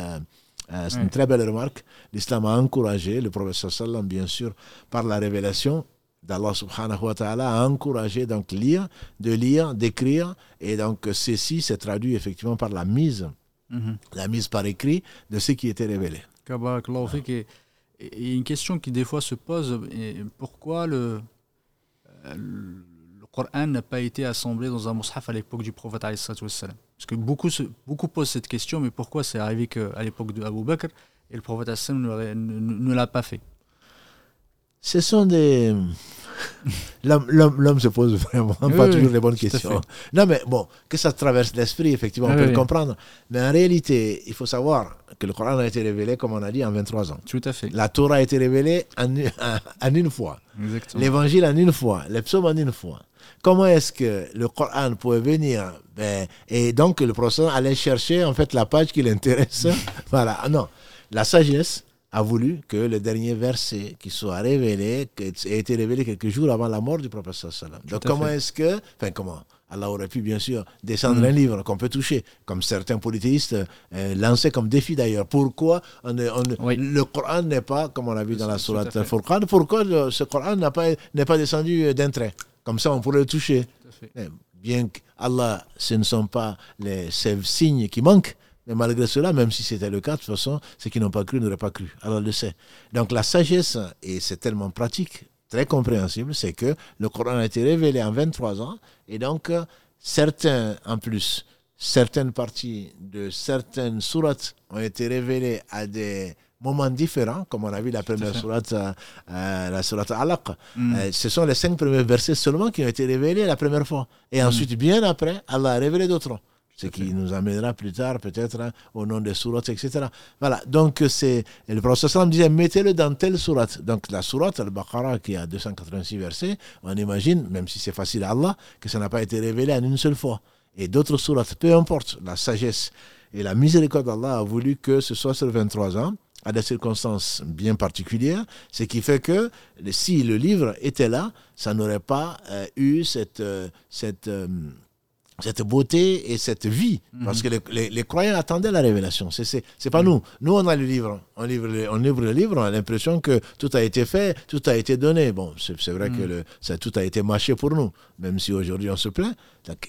Euh, c'est une très belle remarque. L'islam a encouragé le prophète sallam, bien sûr, par la révélation, d'Allah subhanahu wa ta'ala a encouragé donc lire, de lire, d'écrire, et donc ceci s'est traduit effectivement par la mise, mhm. la mise par écrit de ce qui était révélé. Et une question qui des fois se pose, pourquoi le, euh, le Coran n'a pas été assemblé dans un mushaf à l'époque du prophète Parce que beaucoup, beaucoup posent cette question, mais pourquoi c'est arrivé qu'à l'époque de Abu Bakr et le prophète ne, ne l'a pas fait? Ce sont des. L'homme se pose vraiment pas toujours les bonnes questions. Non, mais bon, que ça traverse l'esprit, effectivement, on peut le comprendre. Mais en réalité, il faut savoir que le Coran a été révélé, comme on a dit, en 23 ans. Tout à fait. La Torah a été révélée en, en une fois. L'évangile en une fois. Les psaumes en une fois. Comment est-ce que le Coran pouvait venir? Ben, Et donc, le prophète allait chercher, en fait, la page qui l'intéresse. voilà. Non. La sagesse a voulu que le dernier verset qui soit révélé ait été révélé quelques jours avant la mort du prophète sallam. Donc comment est-ce que, enfin comment? Allah aurait pu bien sûr descendre mm. un livre qu'on peut toucher, comme certains polythéistes euh, lançaient comme défi d'ailleurs. Pourquoi le Coran n'est pas, comme on l'a vu dans la sourate Furqan, pourquoi ce Coran n'est pas, pas descendu d'un trait? Comme ça on pourrait le toucher. Bien qu'Allah, ce ne sont pas les, signes qui manquent, mais malgré cela, même si c'était le cas, de toute façon, ceux qui n'ont pas cru n'auraient pas cru. Alors le sait. Donc la sagesse, et c'est tellement pratique, très compréhensible, c'est que le Coran a été révélé en 23 ans, et donc certains, en plus, certaines parties de certaines sourates ont été révélées à des moments différents, comme on a vu la première sourate, euh, euh, la sourate Alaq. Mm. Euh, ce sont les cinq premiers versets seulement qui ont été révélés la première fois. Et mm. ensuite, bien après, Allah a révélé d'autres ce qui nous amènera plus tard peut-être hein, au nom des sourates, etc. Voilà, donc c'est le professeur disait mettez-le dans telle sourate. Donc la sourate Al-Baqarah qui a 286 versets, on imagine, même si c'est facile à Allah, que ça n'a pas été révélé en une seule fois. Et d'autres sourates, peu importe, la sagesse et la miséricorde d'Allah a voulu que ce soit sur 23 ans à des circonstances bien particulières, ce qui fait que si le livre était là, ça n'aurait pas euh, eu cette, euh, cette euh, cette beauté et cette vie. Parce que les, les, croyants attendaient la révélation. Ce n'est pas nous. Nous, on a le livre. On livre, on livre le livre, on a l'impression que tout a été fait, tout a été donné. Bon, c'est vrai que le, ça, tout a été mâché pour nous, même si aujourd'hui on se plaint.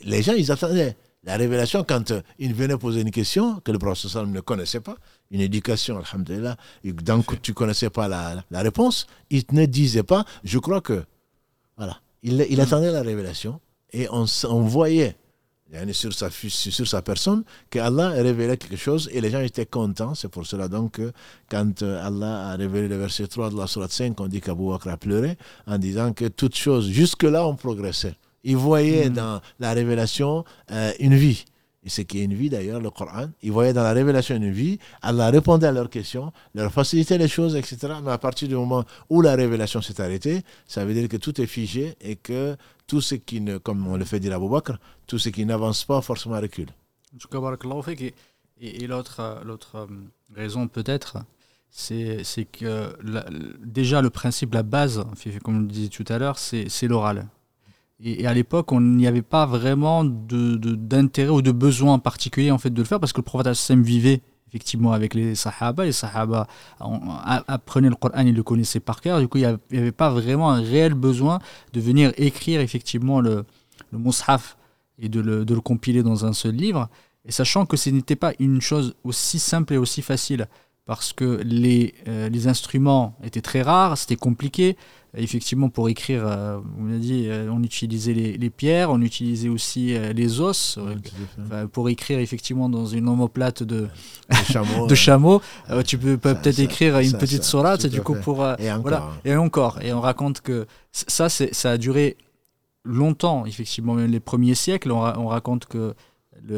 les gens, ils attendaient la révélation quand euh, ils venaient poser une question que le professeur ne connaissait pas, une éducation, alhamdulillah, donc tu ne connaissais pas la, la, réponse, il ne disait pas, je crois que, voilà, il, il attendait la révélation et on, on voyait sur sa, sur sa personne, qu'Allah révélait quelque chose et les gens étaient contents. C'est pour cela donc que quand euh, Allah a révélé le verset 3 de la Sourate 5, on dit qu'Abu Bakr a pleuré en disant que toutes choses, jusque-là, ont progressé. Il voyait hmm. dans la révélation euh, une vie. Et ce qui est une vie d'ailleurs, le Coran. Ils voyaient dans la révélation une vie. Allah répondait à leurs questions, leur facilitait les choses, etc. Mais à partir du moment où la révélation s'est arrêtée, ça veut dire que tout est figé et que tout ce qui ne, comme on le fait dire à Abu Bakr, tout ce qui n'avance pas forcément recule. En tout cas, et, et l'autre, euh, l'autre euh, raison peut-être, c'est, c'est que déjà le principe, la base, comme on le disait tout à l'heure, c'est, c'est l'oral. Et, à l'époque, on n'y avait pas vraiment d'intérêt ou de besoin particulier en fait de le faire parce que le prophète Hassan vivait effectivement avec les sahaba. Les sahaba apprenaient le Coran, ils le connaissaient par cœur. Du coup, il n'y avait pas vraiment un réel besoin de venir écrire effectivement le, le mushaf et de le, compiler dans un seul livre. Et sachant que ce n'était pas une chose aussi simple et aussi facile parce que les, euh, les instruments étaient très rares, c'était compliqué. Effectivement, pour écrire, euh, on a dit, euh, on utilisait les, les, pierres, on utilisait aussi les os. pour écrire effectivement dans une omoplate de, de chameau tu peux peut-être écrire une petite sourate, du coup pour et encore, voilà, et encore. Et on raconte que ça, ça a duré longtemps, effectivement, même les premiers siècles. On, on raconte que le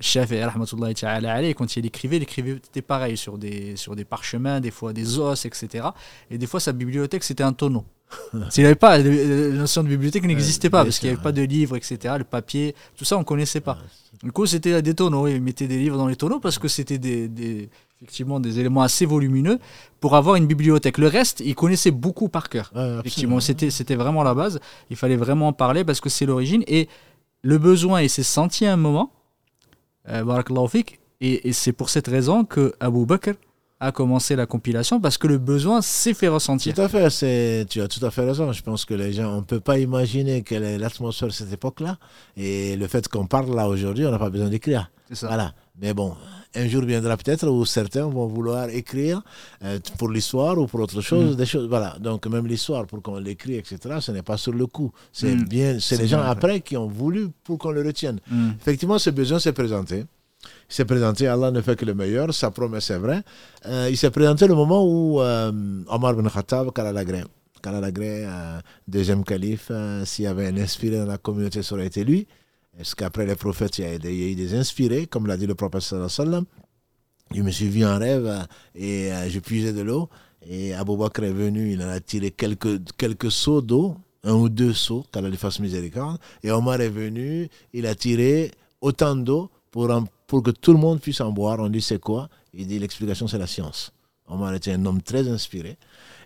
chef et quand il écrivait, il écrivait pareil sur des, sur des parchemins, des fois des os, etc. Et des fois, sa bibliothèque, c'était un tonneau. S'il n'avait pas, la notion de bibliothèque n'existait pas, parce qu'il n'y avait pas de livres, etc. Le papier, tout ça, on ne connaissait pas. Du coup, c'était des tonneaux. Il mettait des livres dans les tonneaux parce que c'était des, effectivement des éléments assez volumineux pour avoir une bibliothèque. Le reste, il connaissait beaucoup par cœur. effectivement, c'était, c'était vraiment la base. Il fallait vraiment en parler parce que c'est l'origine. Et le besoin, il s'est senti à un moment euh, et, c'est pour cette raison que Abu Bakr a commencé la compilation parce que le besoin s'est fait ressentir. Tout à fait, tu as tout à fait raison. Je pense que les gens, on ne peut pas imaginer quelle est l'atmosphère de cette époque-là. Et le fait qu'on parle là aujourd'hui, on n'a pas besoin d'écrire. C'est ça. Voilà. Mais bon, un jour viendra peut-être où certains vont vouloir écrire euh, pour l'histoire ou pour autre chose, mm. des choses. Voilà. Donc même l'histoire, pour qu'on l'écrit, etc., ce n'est pas sur le coup. C'est mm. bien, c'est les gens après qui ont voulu pour qu'on le retienne. Mm. Effectivement, ce besoin s'est présenté. Il s'est présenté, Allah ne fait que le meilleur, sa promesse est vraie. Euh, il s'est présenté le moment où euh, Omar bin Khattab, Kalalagré, Kalalagré, deuxième calife, s'il y avait un inspiré dans la communauté, ça aurait été lui. Est-ce qu'après les prophètes, il y, a, eu des inspirés, comme l'a dit le prophète sallallahu Je me suis vu en rêve et euh, je puisais de l'eau. Et Abou Bakr est venu, il en a tiré quelques, quelques seaux d'eau, un ou deux seaux, qu'Allah lui fasse miséricorde. Et Omar est venu, il a tiré autant d'eau pour, pour que tout le monde puisse en boire. On dit c'est quoi? Il dit l'explication c'est la science. Omar était un homme très inspiré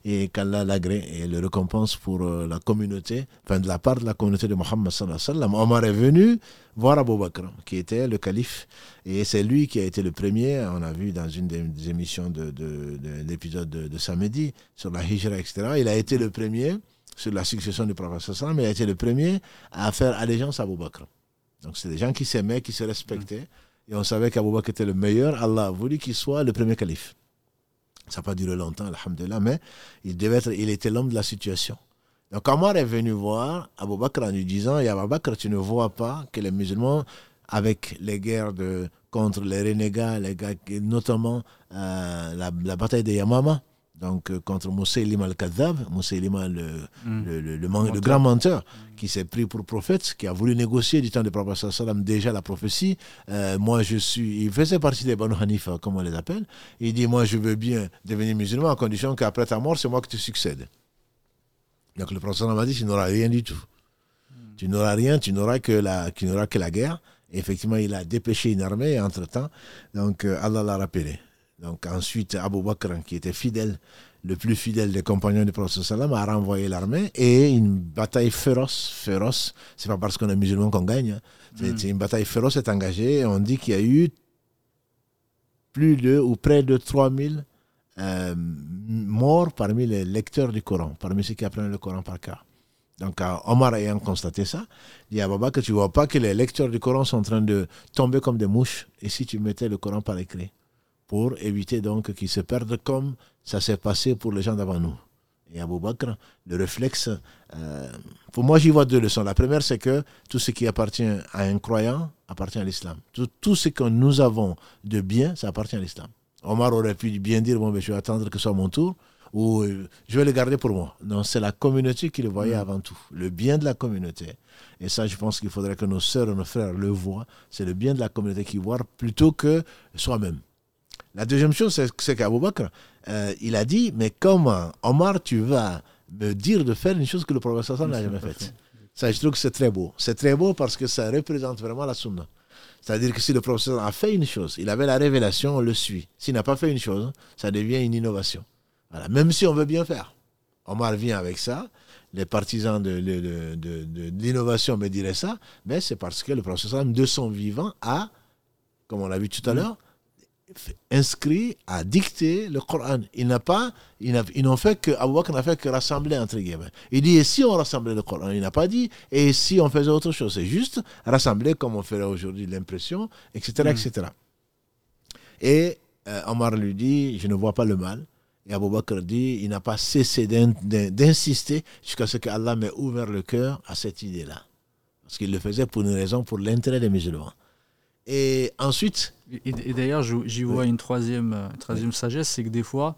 et qu'Allah l'agrée et le récompense pour euh, la communauté, enfin de la part de la communauté de Mohammed sallallahu alayhi wa sallam. Omar est venu voir Abu Bakr, qui était le calife, et c'est lui qui a été le premier, on a vu dans une des émissions de, de, l'épisode de, samedi sur la hijra, etc. Il a été le premier sur la succession du prophète sallallahu mais il a été le premier à faire allégeance à Abu Bakr. Donc c'est des gens qui s'aimaient, qui se respectaient, et on savait qu'Abu Bakr était le meilleur. Allah a voulu qu'il soit le premier calife. Ça n'a pas duré longtemps, alhamdulillah, mais il, devait être, il était l'homme de la situation. Donc Omar est venu voir Abu Bakr en lui disant, Abu Bakr, tu ne vois pas que les musulmans, avec les guerres de, contre les renégats, les notamment euh, la, bataille de Yamama, donc euh, contre Mousselim al-Kadhab, Mousselim le, mm. le, le, le, grand menteur, mm. qui s'est pris pour prophète, qui a voulu négocier du temps du prophète sallam déjà la prophétie. Euh, moi, je suis, il faisait partie des Banu Hanifa, comme on les appelle. Il dit, moi, je veux bien devenir musulman à condition qu'après ta mort, c'est moi qui te succède. Donc le prophète sallam a dit, tu n'auras rien du tout. Mm. Tu n'auras rien, tu n'auras que la, tu n'auras que la guerre. effectivement, il a dépêché une armée entre-temps. Donc euh, Allah l'a rappelé. Donc ensuite, Abu Bakr, qui était fidèle, le plus fidèle des compagnons du prophète sallam, a renvoyé l'armée et une bataille féroce, féroce, c'est pas parce qu'on est musulman qu'on gagne, hein. hmm. c'est une bataille féroce est engagée et on dit qu'il y a eu plus de ou près de 3000 euh, morts parmi les lecteurs du Coran, parmi ceux qui apprennent le Coran par cœur. Donc euh, Omar ayant constaté ça, il dit à Baba que tu vois pas que les lecteurs du Coran sont en train de tomber comme des mouches et si tu mettais le Coran par écrit? Pour éviter donc qu'ils se perdent comme ça s'est passé pour les gens d'avant nous. Et Abou Bakr, le réflexe, euh, pour moi j'y vois deux leçons. La première, c'est que tout ce qui appartient à un croyant appartient à l'islam. Tout, ce que nous avons de bien, ça appartient à l'islam. Omar aurait pu bien dire, bon, ben, je vais attendre que ce soit mon tour, ou euh, je vais le garder pour moi. Non, c'est la communauté qui le voyait mm. avant tout, le bien de la communauté. Et ça, je pense qu'il faudrait que nos sœurs et nos frères le voient. C'est le bien de la communauté qui voient plutôt que soi-même. La deuxième chose, c'est qu'Abou Bakr, euh, il a dit, mais comment, Omar, tu vas me dire de faire une chose que le professeur n'a jamais faite Ça, je trouve que c'est très beau. C'est très beau parce que ça représente vraiment la sunna. C'est-à-dire que si le professeur a fait une chose, il avait la révélation, on le suit. S'il n'a pas fait une chose, ça devient une innovation. Voilà. Même si on veut bien faire. Omar vient avec ça. Les partisans de, de l'innovation me diraient ça, mais c'est parce que le professeur, de son vivant, a, comme on l'a vu tout à mm. l'heure, inscrit à dicter le Coran. Il n'a pas, ils n'ont fait que, Abu Bakr n'a fait que rassembler entre guillemets. Il dit, et si on rassemblait le Coran? Il n'a pas dit, et si on faisait autre chose? C'est juste rassembler comme on ferait aujourd'hui l'impression, etc., etc. Et euh, Omar lui dit, je ne vois pas le mal. Et Abu Bakr dit, il n'a pas cessé d'insister jusqu'à ce que Allah m'ait ouvert le cœur à cette idée-là. Parce qu'il le faisait pour une raison, pour l'intérêt des musulmans. Et ensuite. Et, d'ailleurs, j'y vois une troisième, euh, troisième sagesse c'est que des fois,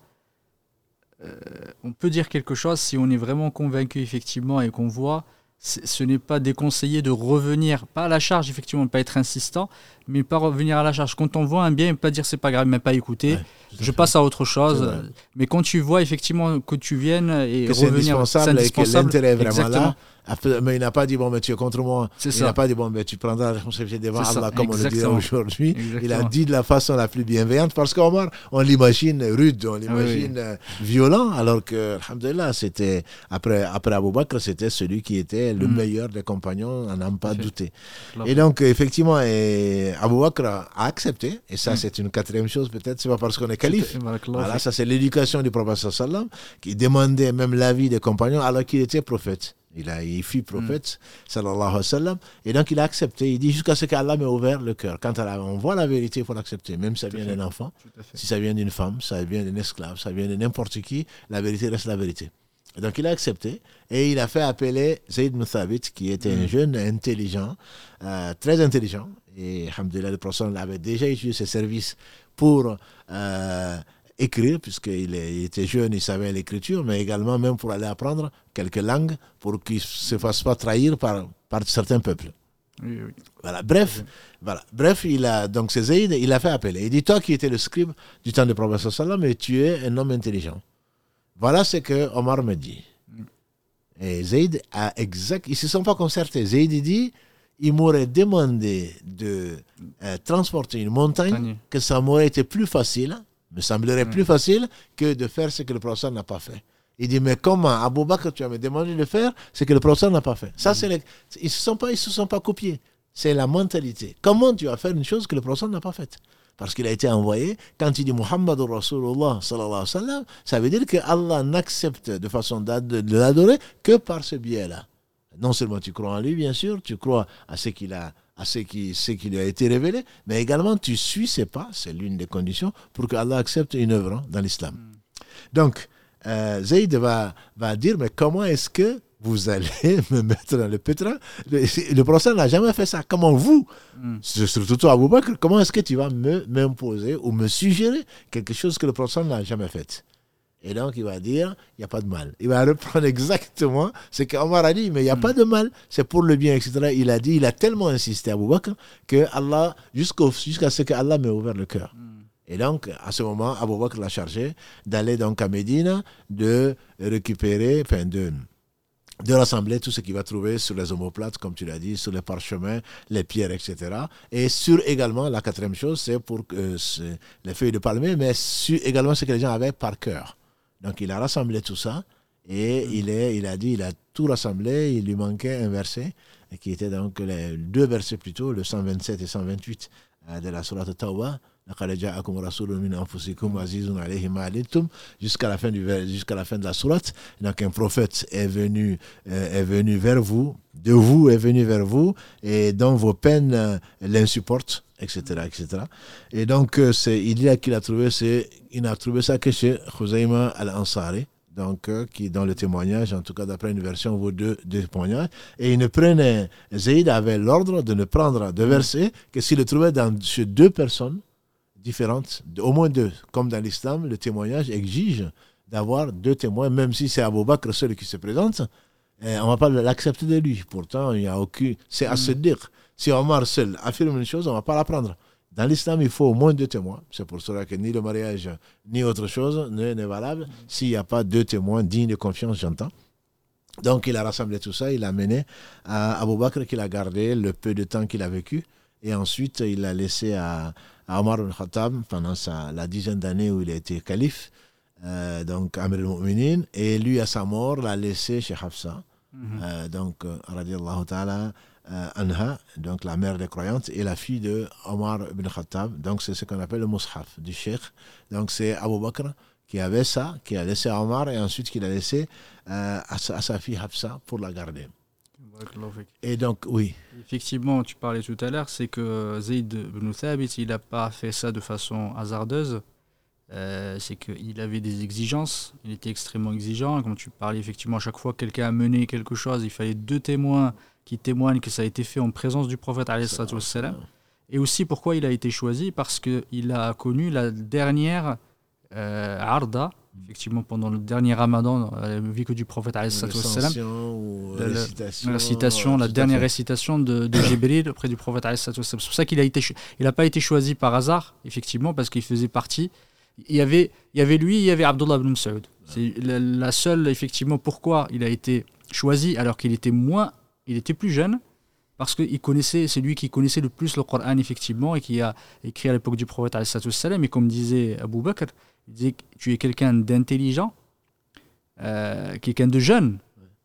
euh, on peut dire quelque chose si on est vraiment convaincu, effectivement, et qu'on voit ce n'est pas déconseillé de revenir, pas à la charge, effectivement, ne pas être insistant, mais pas revenir à la charge. Quand on voit un bien, pas dire c'est pas grave, mais pas écouter, je passe à autre chose. Mais quand tu vois effectivement que tu viennes et revenir, c'est indispensable, et que l'intérêt est vraiment là. Mais il n'a pas dit, bon, mais tu es contre moi. Il n'a pas dit, bon, mais tu prendras la responsabilité devant Allah, comme on le dit aujourd'hui. Il a dit de la façon la plus bienveillante, parce qu'Omar, on l'imagine rude, on ah l'imagine euh, violent, alors que, alhamdulillah, c'était, après, après Abu Bakr, c'était celui qui était le mm. meilleur des compagnons, on n'a pas douté. Et donc, effectivement, et Abu Bakr a accepté, et ça, mm. c'est une quatrième chose, peut-être, c'est pas parce qu'on est calife. Voilà, ça, c'est l'éducation du prophète sallam, qui demandait même l'avis des compagnons alors qu'il était prophète. Il, a, il fut prophète, mm. sallallahu alayhi wa sallam, et donc il a accepté. Il dit jusqu'à ce qu'Allah m'ait ouvert le cœur. Quand on voit la vérité, il faut l'accepter, même si ça vient d'un enfant, si ça vient d'une femme, ça vient d'un esclave, ça vient de n'importe qui, la vérité reste la vérité. Et donc il a accepté et il a fait appeler Zayd Muthabit, qui était un mm. jeune intelligent, euh, très intelligent. Et Alhamdulillah, le prophète avait déjà utilisé ses services pour euh, écrire, puisqu'il était jeune, il savait l'écriture, mais également même pour aller apprendre quelques langues pour qu'il ne se fasse pas trahir par, par certains peuples. Voilà. Bref, voilà. Bref, il a donc il a fait appeler. Il dit toi qui étais le scribe du temps du prophète sallam, et tu es un homme intelligent. Voilà ce que Omar me dit. Et Zayd a exact, ils se sont pas concertés. Zayd dit, il m'aurait demandé de euh, transporter une montagne, que ça m'aurait été plus facile me semblerait plus facile que de faire ce que le professeur n'a pas fait. Il dit, mais comment, Abou Bakr, tu as me demandé de faire ce que le professeur n'a pas fait Ça, c'est Ils ne se, sont pas, ils se sont pas copiés. C'est la mentalité. Comment tu vas faire une chose que le professeur n'a pas faite? Parce qu'il a été envoyé, quand il dit Muhammad Rasulullah, ça veut dire que Allah n'accepte de façon de l'adorer que par ce biais-là. Non seulement tu crois en lui, bien sûr, tu crois à ce qu'il a à ce qui, ce qui lui a été révélé, mais également tu suis ses pas, c'est l'une des conditions pour que Allah accepte une œuvre hein, dans l'islam. Hmm. Donc, euh, Zayd va, va dire, mais comment est-ce que vous allez me mettre dans le pétrin? Le, le n'a jamais fait ça. Comment vous, mm. surtout toi, Abou Bakr, comment est-ce que tu vas m'imposer ou me suggérer quelque chose que le prophète n'a jamais fait? Et donc, il va dire, il n'y a pas de mal. Il va reprendre exactement ce qu'Omar a dit, mais il n'y a mm. pas de mal, c'est pour le bien, etc. Il a dit, il a tellement insisté à Abu Bakr que Allah, jusqu'à ce que Allah m'ait ouvert le cœur. Mm. Et donc, à ce moment, Abu Bakr l'a chargé d'aller donc à Médine, de récupérer, enfin, de, de rassembler tout ce qu'il va trouver sur les omoplates, comme tu l'as dit, sur les parchemins, les pierres, etc. Et sur également, la quatrième chose, c'est pour euh, les feuilles de palmier, mais sur également ce que les gens avaient par cœur. Donc il a rassemblé tout ça et mm. il, est, il a dit, il a tout rassemblé, il lui manquait un verset, qui était donc les deux versets plutôt, le 127 et 128 euh, de la Surah Tawbah jusqu'à la fin du jusqu'à la fin de la sourate donc un prophète est venu euh, est venu vers vous de vous est venu vers vous et dont vos peines euh, l'insupportent etc etc et donc euh, c'est il y a qu'il a trouvé c'est il a trouvé ça que chez Khuzaima al-Ansari donc qui dans le témoignage, en tout cas d'après une version, vos deux, deux, témoignages, et il ne prenait, Zayd avait l'ordre de ne prendre de versets que s'il le trouvait dans, chez deux personnes, différentes, au moins deux. Comme dans l'islam, le témoignage exige d'avoir deux témoins, même si c'est Abou Bakr seul qui se présente, eh, on ne va pas l'accepter de lui. Pourtant, il n'y a aucun. C'est à se dire. Si Omar seul affirme une chose, on ne va pas la prendre. Dans l'islam, il faut au moins deux témoins. C'est pour cela que ni le mariage, ni autre chose n'est valable s'il n'y a pas deux témoins dignes de confiance, j'entends. Donc, il a rassemblé tout ça, il l'a mené à Abou Bakr qu'il a gardé le peu de temps qu'il a vécu. Et ensuite, il l'a laissé à, Omar ibn Khattab pendant sa, la dizaine d'années où il a été calife, euh, donc Amir al-Mu'minin, et lui, à sa mort, l'a laissé chez Hafsa, mhm. euh, donc, euh, radiallahu ta'ala, Anha, donc la mère des croyantes, et la fille de Omar ibn Khattab, donc c'est ce qu'on appelle le mushaf du cheikh. Donc c'est Abu Bakr qui avait ça, qui a laissé à Omar, et ensuite qu'il a laissé à sa, à, sa, fille Hafsa pour la garder. Et donc, oui. Effectivement, tu parlais tout à l'heure, c'est que Zayd ibn Thabit, il n'a pas fait ça de façon hasardeuse. Euh, c'est qu'il avait des exigences, il était extrêmement exigeant. Comme tu parlais, effectivement, à chaque fois que quelqu'un a mené quelque chose, il fallait deux témoins qui témoignent que ça a été fait en présence du prophète. Et aussi, pourquoi il a été choisi? Parce qu'il a connu la dernière euh, Arda, effectivement pendant le dernier ramadan, la vie que du prophète, la, la, citation, la dernière récitation de, de Jibril auprès du prophète. C'est pour ça qu'il a été, il n'a pas été choisi par hasard, effectivement, parce qu'il faisait partie. Il y avait, il y avait lui, il y avait Abdullah ibn Saoud. C'est la, seule, effectivement, pourquoi il a été choisi alors qu'il était moins, il était plus jeune, parce qu'il connaissait, c'est lui qui connaissait le plus le Coran, effectivement, et qui a écrit à l'époque du prophète, et comme disait Abu Bakr, il disait que tu es quelqu'un d'intelligent, euh, quelqu'un de jeune.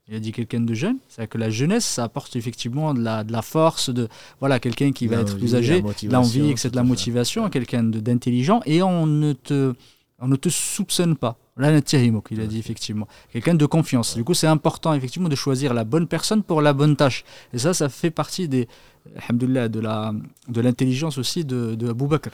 Il a dit quelqu'un de jeune, c'est que la jeunesse, ça apporte effectivement de la, de la force, de voilà quelqu'un qui va être plus âgé, l'envie, etc., la motivation, quelqu'un d'intelligent, et on ne te on ne te soupçonne pas. Il a dit effectivement. Quelqu'un de confiance. Du coup, c'est important effectivement de choisir la bonne personne pour la bonne tâche. Et ça, ça fait partie des, de la de l'intelligence aussi de, de Abu Bakr.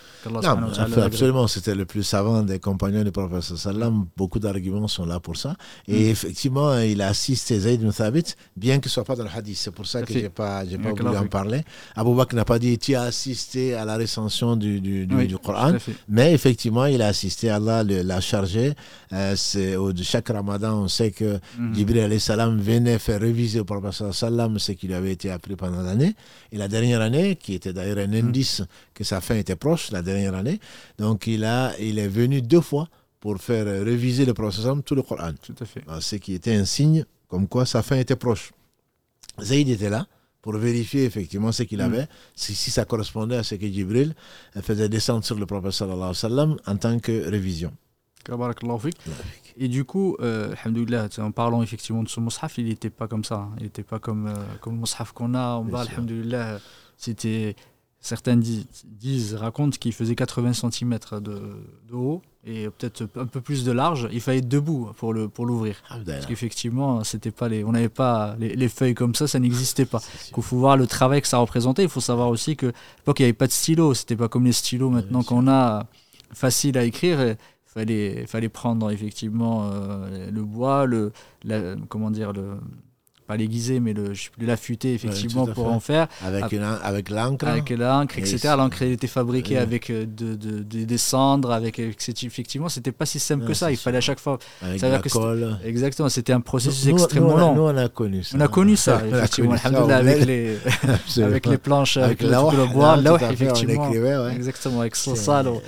absolument, c'était le plus savant des compagnons du prophète sallam. Beaucoup d'arguments sont là pour ça. Et mm. effectivement, il a assisté Zayd ibn Thabit, bien que ce soit pas dans le hadith. C'est pour ça que j'ai pas j'ai pas voulu en parler. Abu Bakr n'a pas dit tu as assisté à la récension du du, du, Coran, mais effectivement, il a assisté. Allah l'a chargé. Euh, au chaque Ramadan, on sait que mm. Jibril salam venait faire réviser au prophète sallam ce qui lui avait été appris pendant l'année. Et la dernière année, qui était d'ailleurs un mm. indice que sa fin était proche, la dernière année, donc il, a, il est venu deux fois pour faire réviser le processus tout le Coran. Tout à fait. Ce qui était un signe comme quoi sa fin était proche. Zayd était là pour vérifier effectivement ce qu'il Mm. avait, si, si ça correspondait à ce que Jibril euh, faisait descendre sur le prophète sallallahu alayhi wa sallam en tant que révision. Et du coup, euh, en parlant effectivement de ce mushaf, il n'était pas comme ça. hein. Il n'était pas comme, euh, comme le mushaf qu'on a en bas. C'était, certains disent, disent racontent qu'il faisait 80 cm de, de haut et peut-être un peu plus de large. Il fallait être debout pour le pour l'ouvrir. Parce qu'effectivement, c'était pas les, on n'avait pas les, les feuilles comme ça, ça n'existait pas. Il faut voir le travail que ça représentait. Il faut savoir aussi que à l'époque, il n'y avait pas de stylo. C'était pas comme les stylos maintenant qu'on a, facile à écrire. Fallait, fallait prendre effectivement euh, le bois, le, comment dire, le, pas l'aiguiser, mais le, je sais plus, l'affûter effectivement pour en faire. Avec, une, avec l'encre. Avec l'encre, Et etc. L'encre était fabriquée avec euh, de, de- de- des cendres, avec etc. effectivement, c'était pas si simple Non, que ça. Il fallait à chaque fois. avec la que colle. Exactement, c'était un processus Nous- extrêmement nous, on a- long. Nous, on a connu ça. On a connu ça, effectivement, connu ça, avec les, avec les planches, avec, Avec le, bois, là, effectivement. écrivait, ouais. Exactement, avec son sale, on,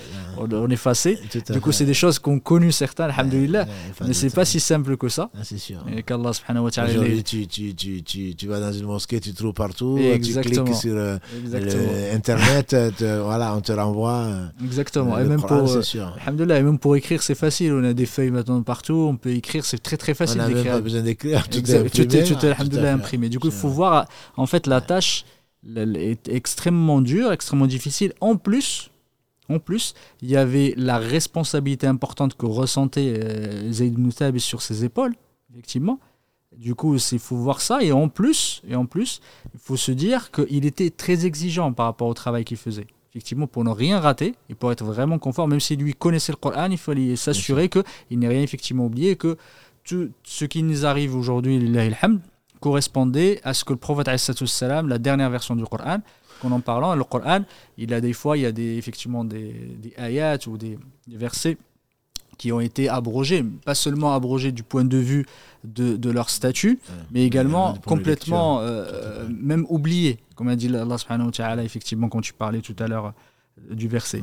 on, effaçait. Du coup, c'est des choses qu'ont connues certains, alhamdoulilah, mais c'est pas si simple que ça. Ah, c'est sûr. Et qu'Allah subhanahu wa ta'ala. Tu, tu, tu, tu, vas dans une mosquée, tu trouves partout, Exactement. tu cliques sur euh, le Internet, euh, te- voilà, on te renvoie. euh, Exactement. le Et même Coran, pour, euh, sûr. et même pour écrire, c'est facile. On a des feuilles maintenant partout, on peut écrire, c'est très très On facile n'a même d'écrire. pas besoin d'écrire, tout est imprimé. tout est, imprimé. Du coup, il faut voir, en fait, la tâche est extrêmement dure, extrêmement difficile. En plus, en plus, il y avait la responsabilité importante que ressentait euh, Zayd ibn Thabit sur ses épaules, effectivement. Du coup, il faut voir ça. Et en plus, et en plus, il faut se dire qu'il était très exigeant par rapport au travail qu'il faisait. Effectivement, pour ne rien rater et pour être vraiment conforme, même si lui connaissait le Coran, il fallait s'assurer qu'il n'ait rien effectivement oublié et que tout ce qui nous arrive aujourd'hui, correspondait à ce que le prophète, la dernière version du Coran, qu'on en parlant, le Coran, il a des fois, il y a des, effectivement des, des ayats ou des, des versets qui ont été abrogés, pas seulement abrogés du point de vue de, de leur statut, Ouais. mais également complètement, euh, même oubliés, comme a dit Allah subhanahu wa ta'ala, effectivement, quand tu parlais tout à l'heure euh, du verset.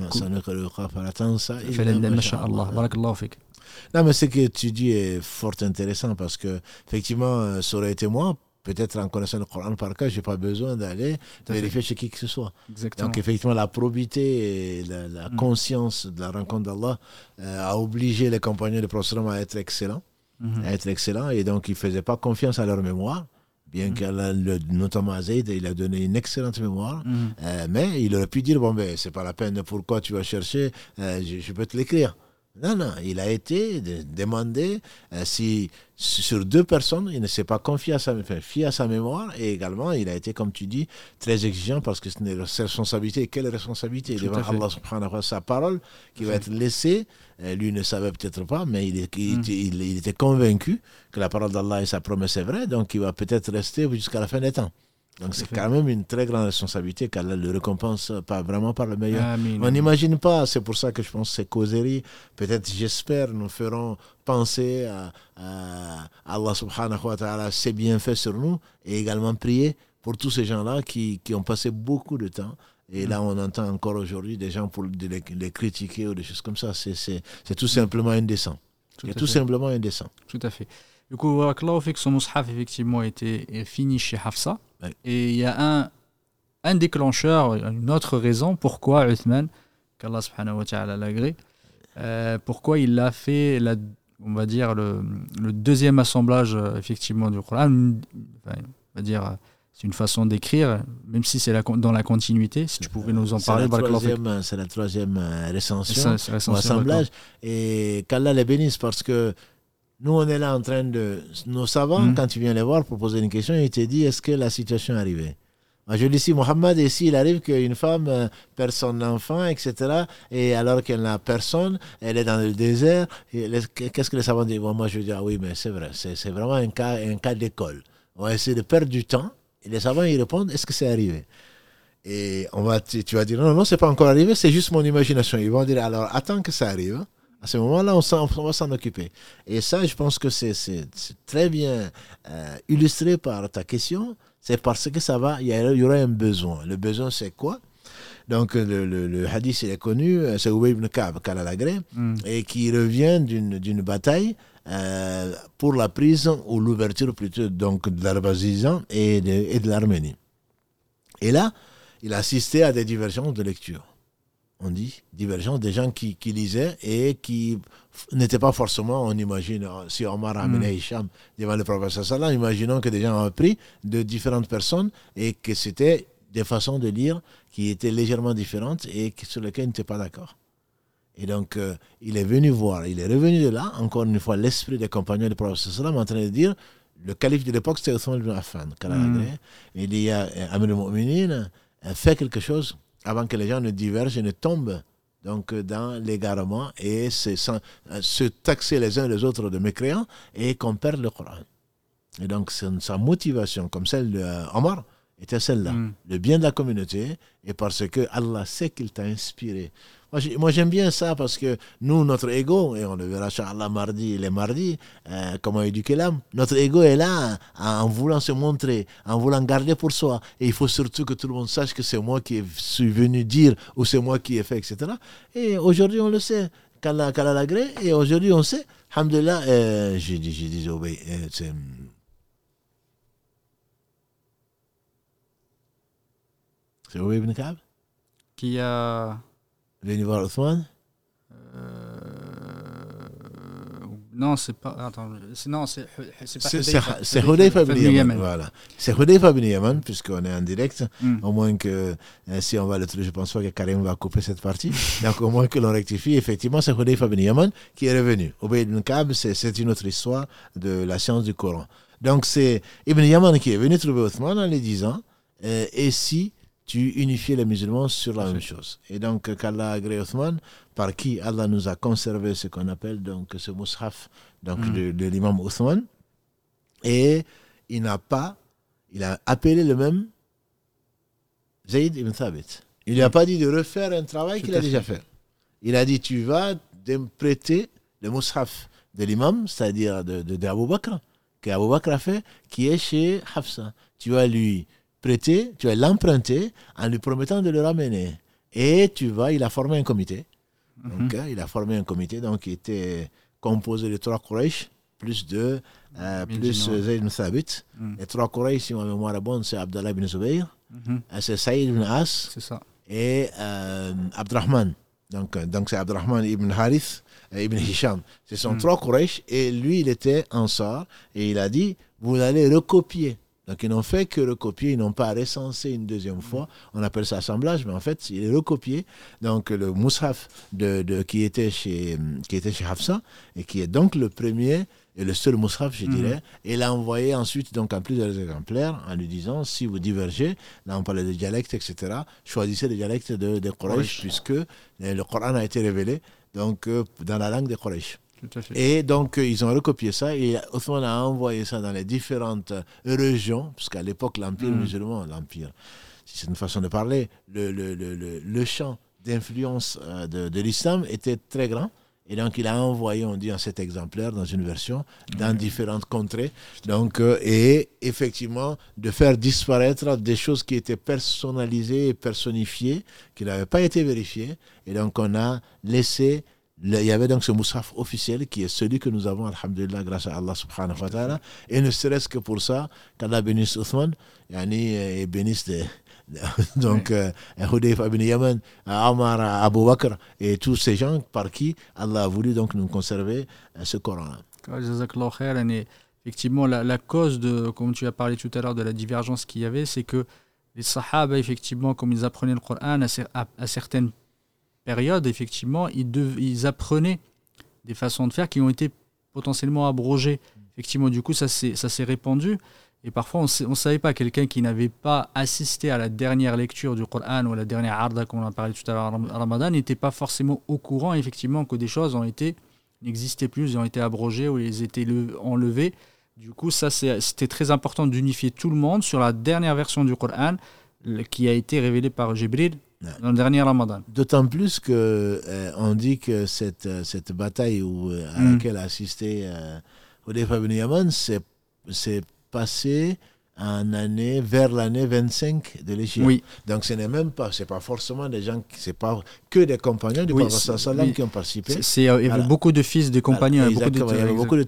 Non, mais ce que tu dis est fort intéressant parce que, effectivement, euh, ça aurait été moi. Peut-être en connaissant le Coran par cœur, je n'ai pas besoin d'aller vérifier chez qui que ce soit. Exactement. Donc, effectivement, la probité et la, la Mm. conscience de la rencontre d'Allah euh, a obligé les compagnons de prophète à être excellents. Mhm. à être excellents. Et donc, ils ne faisaient pas confiance à leur mémoire. Bien Mm. qu'Allah, le- notamment à Zayd, il a donné une excellente mémoire. Mhm. Euh, mais il aurait pu dire bon ben c'est pas la peine pourquoi tu vas chercher euh, je, je peux te l'écrire non non il a été de- demandé euh, si sur deux personnes il ne s'est pas confié à sa enfin, fié à sa mémoire et également il a été comme tu dis très exigeant parce que c'est une responsabilité. Quelle responsabilité? Tout devant. Allah subhanahu wa ta'ala sa parole qui va être laissée. Euh, lui ne savait peut-être pas mais il, est- il Mm. était- il- il était convaincu que la parole d'Allah et sa promesse est vraie donc il va peut-être rester jusqu'à la fin des temps donc c'est quand même une très grande responsabilité qu'Allah le récompense pas vraiment par le meilleur. Amin. On n'imagine pas, c'est pour ça que je pense que ces causeries, peut-être j'espère, nous feront penser à, à Allah subhanahu wa ta'ala, ses bienfaits sur nous et également prier pour tous ces gens-là qui, qui ont passé beaucoup de temps. Et là, on entend encore aujourd'hui des gens pour les, les critiquer ou des choses comme ça. C'est- tout simplement indécent. Tout C'est tout simplement indécent. Tout à fait. Du coup, Barakallahu fik, son mushaf, effectivement, était fini chez Hafsa. Et il y a un, un déclencheur, une autre raison pourquoi Uthman, qu'Allah subhanahu wa ta'ala l'agrée, euh, pourquoi il a fait, la, on va dire, le, le deuxième assemblage, euh, effectivement, du Coran. Enfin, on va dire, euh, c'est une façon d'écrire, même si c'est la dans la continuité. Si tu pouvais nous en parler, troisième, c'est la troisième euh, ou essentiel, assemblage. Et qu'Allah les bénisse parce que nous, on est là en train de. Nos savants, Mhm. quand tu viens les voir pour poser une question, ils te disent est-ce que la situation est arrivée? Moi, je dis ici, Mohammed, et s'il arrive qu'une femme euh, perd son enfant, etc., et alors qu'elle n'a personne, elle est dans le désert, qu'est-ce que les savants disent? Bon, Moi, je dis ah oui, mais c'est vrai, c'est c'est vraiment un cas, un cas d'école. On va essayer de perdre du temps, et les savants, ils répondent est-ce que c'est arrivé? Et on va, tu, tu vas dire, non, non, c'est pas encore arrivé, c'est juste mon imagination. Ils vont dire, alors, attends que ça arrive. À ce moment-là, on, va s'en occuper. Et ça, je pense que c'est très bien euh, illustré par ta question. C'est parce que ça va, il y, aura un besoin. Le besoin, c'est quoi? Donc, le, le- le hadith, il est connu, euh, c'est Ubay ibn Ka'b, Kal al-Agré, Mm. et qui revient d'une bataille euh, pour la prise ou l'ouverture plutôt donc de l'Azerbaïdjan et de, et de l'Arménie. Et là, il assistait à des divergences de lecture. On dit divergences des gens qui, qui lisaient et qui n'étaient pas forcément, on imagine, si Omar a amené mm. Hicham devant le professeur Salah, imaginons que des gens ont appris de différentes personnes et que c'était des façons de lire qui étaient légèrement différentes et sur lesquelles ils n'étaient pas d'accord. Et donc, euh, il est venu voir, il est revenu de là, encore une fois, l'esprit des compagnons du prophète sallam en train de dire, le calife de l'époque, c'était Othman ibn Affan, mm. Il dit à euh, Amir al-Mu'minin, euh, fait quelque chose avant que les gens ne divergent et ne tombent donc dans l'égarement et se, se taxer les uns les autres de mécréants et qu'on perde le Coran. Et donc, sa motivation, comme celle d'Omar, était celle-là. Mm. Le bien de la communauté et parce que Allah sait qu'il t'a inspiré. Moi, j'aime bien ça parce que nous, notre ego, et on le verra Allah mardi, les mardis, euh, comment éduquer l'âme, notre ego est là en voulant se montrer, en voulant garder pour soi. Et il faut surtout que tout le monde sache que c'est moi qui suis venu dire ou c'est moi qui ai fait, etc. Et aujourd'hui, on le sait. qu'Allah a l'agré, et aujourd'hui, on sait. Alhamdulillah, euh, j'ai dit, j'ai dit, euh, c'est Ubay ibn Ka'b? Qui a. Venu voir Othman euh... Non, c'est pas. Attends, non, c'est C'est Hudayfa ibn Yaman. Voilà. C'est Hudayfa ibn Yaman, puisqu'on est en direct. Mm. Au moins que euh, si on va le je pense pas que Karim va couper cette partie. Donc au moins que l'on rectifie. Effectivement, c'est Hudayfa ibn Yaman qui est revenu. Ubay ibn Ka'b, c'est une autre histoire de la science du Coran. Donc c'est Ibn Yaman qui est venu trouver Othman en lui disant euh, Et si tu unifies les musulmans sur la même chose. Et donc, qu'Allah agrée Othman, par qui Allah nous a conservé ce qu'on appelle donc ce mushaf donc mm. de, l'imam Othman. Et il n'a pas, il a appelé le même Zayd ibn Thabit. Il lui a pas dit de refaire un travail qu'il a déjà fait. Il a dit, tu vas prêter le mushaf de l'imam, c'est-à-dire de, de, de Abu Bakr, qu'Abu Bakr a fait, qui est chez Hafsa. Tu vas lui prêter, tu vas l'emprunter en lui promettant de le ramener. Et tu vas, il a formé un comité. Mhm. Hein, il a formé un comité donc, qui était composé de trois Quraysh, plus de euh, plus Zayd ibn Thabit. Mhm. Les trois Quraysh, si ma mémoire est bonne, c'est Abdallah ibn Zubayr, mhm. euh, c'est Saïd ibn As ça. et euh, Abdurrahman. Donc, euh, donc c'est Abdurrahman ibn Harith et ibn Hisham. Ce sont trois Quraysh et lui, il était en sort et il a dit Vous allez recopier donc ils n'ont fait que recopier, ils n'ont pas recensé une deuxième fois. On appelle ça assemblage, mais en fait, il est recopié. Donc le Moushaf de, de, qui, était chez, qui était chez Hafsa, et qui est donc le premier et le seul Moushaf, je dirais. Et il a envoyé ensuite donc en plusieurs exemplaires en lui disant si vous divergez, là on parlait de dialectes, etc., choisissez les dialectes de, de Quraysh, puisque le Coran a été révélé donc, euh, dans la langue des Quraysh. Et donc, euh, ils ont recopié ça et Othman a envoyé ça dans les différentes euh, régions, parce qu'à l'époque, l'Empire mm. musulman, l'Empire, c'est une façon de parler, le, le, le, le champ d'influence euh, de, de l'islam était très grand. Et donc, il a envoyé, on dit, en cet exemplaire, dans une version, dans mm. différentes contrées. Donc, et effectivement, de faire disparaître des choses qui étaient personnalisées et personnifiées, qui n'avaient pas été vérifiées. Et donc, on a laissé il y avait donc ce moussaf officiel qui est celui que nous avons, alhamdulillah, grâce à Allah subhanahu wa ta'ala. Et ne serait-ce que pour ça, qu'Allah bénisse Othman, et bénisse donc euh, Hudayf ibn Yaman, Omar, Abu Bakr et tous ces gens par qui Allah a voulu donc nous conserver euh, ce Coran. Effectivement, la, la, cause de, comme tu as parlé tout à l'heure, de la divergence qu'il y avait, c'est que les Sahaba, effectivement, comme ils apprenaient le Coran à, à certaines période, effectivement, ils, apprenaient des façons de faire qui ont été potentiellement abrogées. Effectivement, du coup, ça s'est répandu. Et parfois, on ne savait pas, quelqu'un qui n'avait pas assisté à la dernière lecture du Coran ou à la dernière Arda, comme on a parlé tout à l'heure à Ramadan, n'était pas forcément au courant, effectivement, que des choses ont été n'existaient plus, ont été abrogées ou étaient enlevées. Du coup, ça, c'était très important d'unifier tout le monde sur la dernière version du Coran qui a été révélée par Jibril dans le dernier Ramadan. D'autant plus que euh, on dit que cette, euh, cette bataille où, euh, à mm. laquelle a assisté Hudayfa ibn Yaman s'est passée en année, vers l'année 25 de l'Égypte. Oui. Donc ce n'est même pas, c'est pas forcément des gens, c'est pas que des compagnons du Oui, sallam oui. qui ont participé. C'est- euh, il y avait beaucoup de fils des compagnons, beaucoup de. Il y avait beaucoup de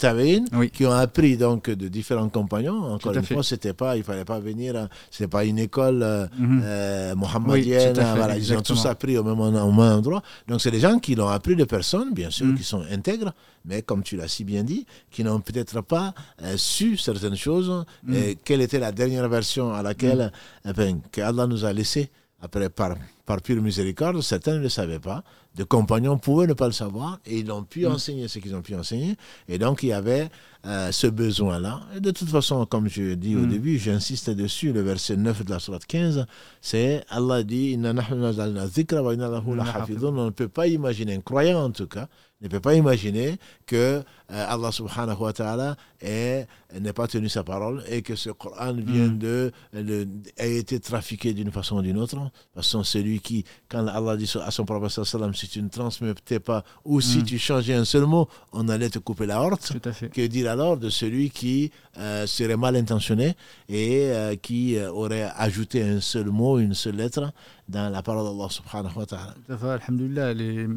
qui ont appris donc de différents compagnons. Encore une fait. fois, c'était pas, il fallait pas venir, c'était pas une école euh, Mhm. euh, voilà, ils ont tous appris au même, au même endroit. Donc c'est des gens qui l'ont appris de personnes, bien sûr, Mhm. qui sont intègres, mais comme tu l'as si bien dit, qui n'ont peut-être pas euh, su certaines choses. Et quelle était la dernière version à laquelle eh ben, que Allah nous a laissé après par, par pure miséricorde, certains ne le savaient pas. Des compagnons pouvaient ne pas le savoir et ils ont pu Mm. enseigner ce qu'ils ont pu enseigner. Et donc, il y avait euh, ce besoin-là. Et de toute façon, comme je dis au Mm. début, j'insiste dessus, le verset 9 de la sourate 15, c'est Allah dit lahafidhun. On ne peut pas imaginer, un croyant en tout cas, ne peut pas imaginer que euh, Allah subhanahu wa ta'ala n'est pas tenu sa parole et que ce Coran vient Mm. de, de- a été trafiqué d'une façon ou d'une autre. Parce que celui qui, quand Allah dit à son prophète sallam, si tu ne transmettais pas ou si Mm. tu changeais un seul mot, on allait te couper la horte. Que dire alors de celui qui euh, serait mal intentionné et euh, qui euh, aurait ajouté un seul mot, une seule lettre dans la parole d'Allah subhanahu wa ta'ala? Tout à fait, alhamdoulilah, les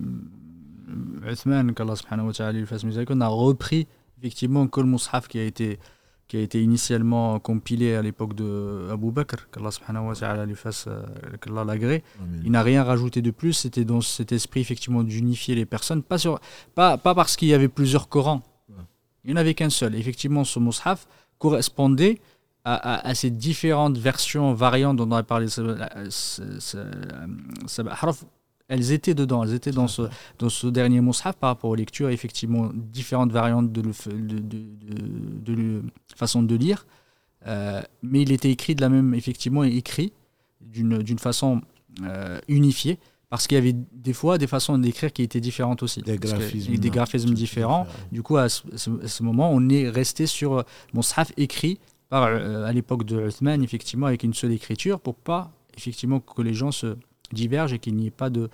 Uthman, qu'Allah subhanahu wa ta'ala lui fasse miséricorde, a repris effectivement que le Mus'haf qui a été qui a été initialement compilé à l'époque de Abu Bakr, qu'Allah subhanahu wa ta'ala lui fasse, euh, qu'Allah l'agrée. Il n'a rien rajouté de plus, c'était dans cet esprit effectivement d'unifier les personnes, pas, sur, pas, pas parce qu'il y avait plusieurs Corans, il n'y en avait qu'un seul. Effectivement, ce Mus'haf correspondait à, à- à ces différentes versions, variantes dont on a parlé, elles étaient dedans, elles étaient dans ce, dans ce dernier Mus'haf par rapport aux lectures, effectivement, différentes variantes de, le de, façon de lire, Euh, mais il était écrit de la même, effectivement, écrit d'une façon euh, unifiée, parce qu'il y avait des fois des façons d'écrire qui étaient différentes aussi. Des que- graphismes. des graphismes différents. Du coup, à ce, ce- à ce moment, on est resté sur Mus'haf écrit par, euh, à l'époque de Uthman, effectivement, avec une seule écriture, pour pas, effectivement, que les gens se divergent et qu'il n'y ait pas de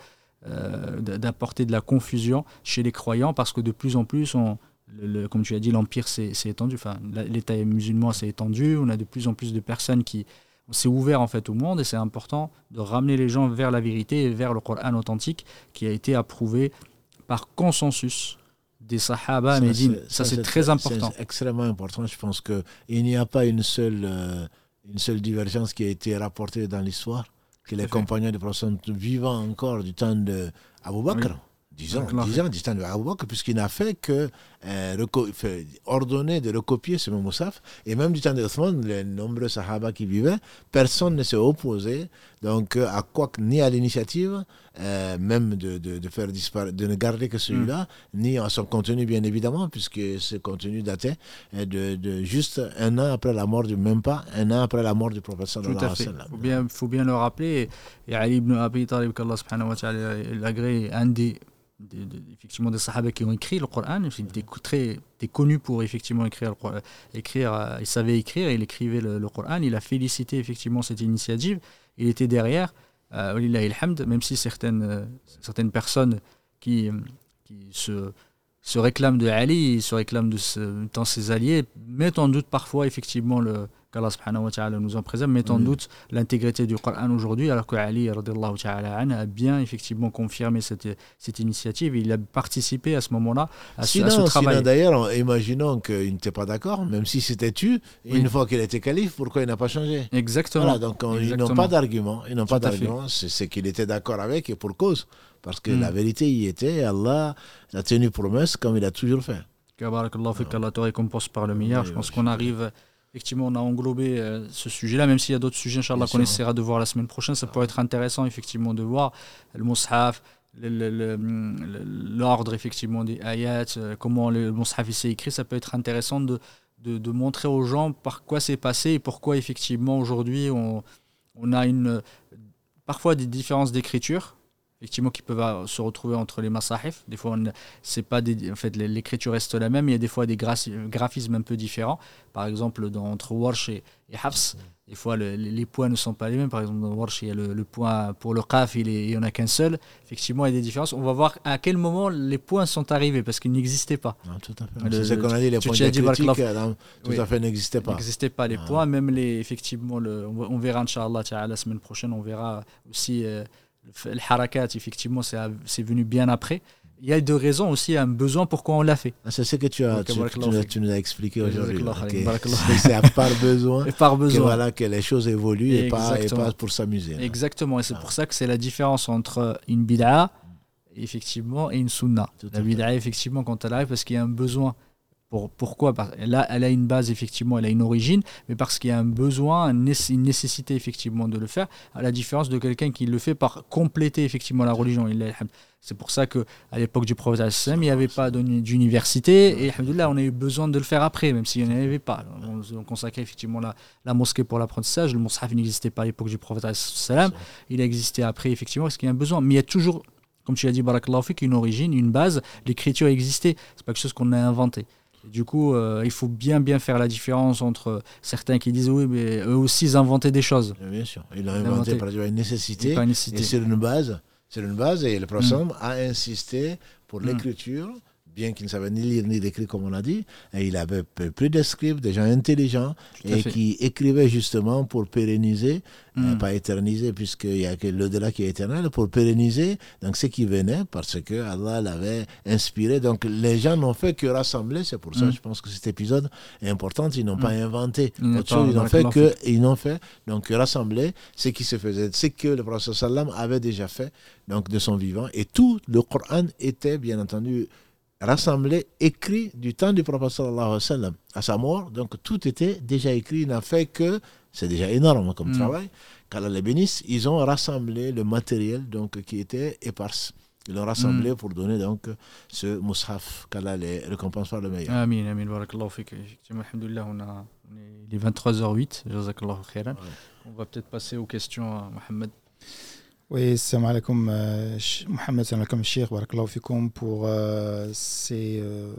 euh, d'apporter de la confusion chez les croyants, parce que de plus en plus, on, le- le- comme tu as dit, l'Empire s'est étendu, enfin, l'État musulman s'est étendu, on a de plus en plus de personnes qui... On s'est ouvert en fait au monde et c'est important de ramener les gens vers la vérité et vers le Coran authentique qui a été approuvé par consensus des Sahaba à Médine. Ça, c'est très important. C'est extrêmement important. Je pense qu'il n'y a pas une seule, euh, une seule divergence qui a été rapportée dans l'histoire, que les fait. compagnons du prophète vivant encore du temps de Abu Bakr. Oui. Disons, Clair. disons, du temps de Abu Bakr, puisqu'il n'a fait que euh, ordonner de recopier ce même Moussaf. Et même du temps de Othman, les nombreux Sahaba qui vivaient, personne ne s'est opposé donc, à quoi ni à l'initiative, euh, même de, de, de faire disparaître, de ne garder que celui-là, ni à son contenu, bien évidemment, puisque ce contenu datait de, de juste un an après la mort du, même pas un an après la mort du prophète Tout sallallahu à alayhi wa fait. sallam. Il faut bien, faut bien le rappeler. Et Ali ibn Abi Talib, qu'Allah subhanahu wa ta'ala effectivement, des sahaba qui ont écrit le Coran. Il était très connu pour effectivement écrire. Écrire, euh, il savait écrire, il écrivait le, le Coran. Il a félicité effectivement cette initiative. Il était derrière. Euh, même si certaines, euh, certaines personnes qui, euh, qui se, se réclament de Ali, se réclament de ce, ses alliés, mettent en doute parfois effectivement le qu'Allah subhanahu wa ta'ala nous en préserve, mettent en doute l'intégrité du Coran aujourd'hui, alors que Ali ta'ala a bien effectivement confirmé cette, cette initiative. Il a participé à ce moment-là à, ce, à ce travail. sinon, d'ailleurs, imaginons qu'il n'était pas d'accord, même si c'était tu, Oui. une fois qu'il était calife, pourquoi il n'a pas changé? Exactement. Voilà, donc on- ils n'ont pas d'argument. Ils n'ont pas d'argument. C'est qu'il était d'accord avec et pour cause. Parce que Mm. la vérité y était. Allah a tenu promesse comme il a toujours fait. Que Allah te récompense par le meilleur. Oui, Je pense oui, qu'on arrive, effectivement, on a englobé euh, ce sujet-là, même s'il y a d'autres sujets, Inch'Allah, qu'on essaiera de voir la semaine prochaine. Ça pourrait être intéressant, effectivement, de voir le Mus'haf, l'ordre, effectivement, des ayats, euh, comment le Mus'haf s'est écrit. Ça peut être intéressant de, de, de montrer aux gens par quoi c'est passé et pourquoi, effectivement, aujourd'hui, on, on a une, parfois des différences d'écriture. Effectivement qui peuvent se retrouver entre les masahif. Des fois, c'est pas des, en fait, l'écriture reste la même. Il y a des fois des graphismes un peu différents. Par exemple, dans, entre Warsh et, Hafs, des fois les, points ne sont pas les mêmes. Par exemple, dans Warsh, il y a le, point pour le qaf, il n'y en a qu'un seul. Effectivement, il y a des différences. On va voir à quel moment les points sont arrivés parce qu'ils n'existaient pas. tout à fait. C'est ce qu'on a dit, les points euh, tout à fait n'existaient pas. N'existaient pas les points, même les, effectivement, le, on, verra, Inch'Allah, la semaine prochaine, on verra aussi. Euh, le harakat, effectivement, c'est venu bien après. Il y a deux raisons aussi, un besoin pourquoi on l'a fait. Ah, c'est ce que tu, as, tu, nous as expliqué aujourd'hui. C'est par besoin, par besoin. Que, voilà, que les choses évoluent et pas, et pas, pour s'amuser. Exactement, et c'est ah. pour ça que c'est la différence entre une bid'a effectivement, et une sunna. la bid'a, effectivement, quand elle arrive, parce qu'il y a un besoin pourquoi Là, elle a une base, effectivement, elle a une origine, mais parce qu'il y a un besoin, une nécessité, effectivement, de le faire, à la différence de quelqu'un qui le fait par compléter, effectivement, la religion. C'est pour ça qu'à l'époque du prophète, il n'y avait pas d'université, et là, on a eu besoin de le faire après, même s'il n'y en avait pas. On, consacrait effectivement la, mosquée pour l'apprentissage. Le moussaf n'existait pas à l'époque du prophète, il a existé après, effectivement, parce qu'il y a un besoin. Mais il y a toujours comme tu l'as dit, Barakallahu une origine, une base. L'écriture existait. C'est pas quelque chose qu'on a inventé du coup, euh, il faut bien bien faire la différence entre certains qui disent oui, mais eux aussi ils inventaient des choses. Bien sûr, ils l'ont inventé par une nécessité, une nécessité. et c'est une base. C'est une base et le prophète mm. a insisté pour mm. l'écriture bien qu'il ne savait ni lire ni écrire, comme on a dit, et il avait plus de scribes, des gens intelligents, et qui écrivaient justement pour pérenniser, euh, hmm. pas éterniser, puisqu'il n'y a que l'au-delà qui est éternel, pour pérenniser donc ce qui venait, parce que Allah l'avait inspiré. Donc les gens n'ont fait que rassembler, c'est pour ça hmm. je pense que cet épisode est important, ils n'ont pas hmm. inventé ils n'ont fait que, ils n'ont fait, donc rassembler ce qui se faisait, ce que le prophète sallam avait déjà fait, donc de son vivant, et tout le Coran était bien entendu rassemblé, écrit du temps du prophète sallallahu alayhi wa sallam à sa mort. Donc tout était déjà écrit, il n'a fait que, c'est déjà énorme comme mm. travail, qu'Allah les bénisse, ils ont rassemblé le matériel donc, qui était éparse. Ils l'ont rassemblé mm. pour donner donc ce mushaf qu'Allah les récompense par le meilleur. Amin, amin, barakallahu fik. Alhamdulillah, on, a, on est, il est 23h08, jazakallahu khairan. On va peut-être passer aux questions à Mohamed. Oui, salam alaikum, euh, Mohamed, salam alaikum, Cheikh, barakallahu pour euh, ces, euh,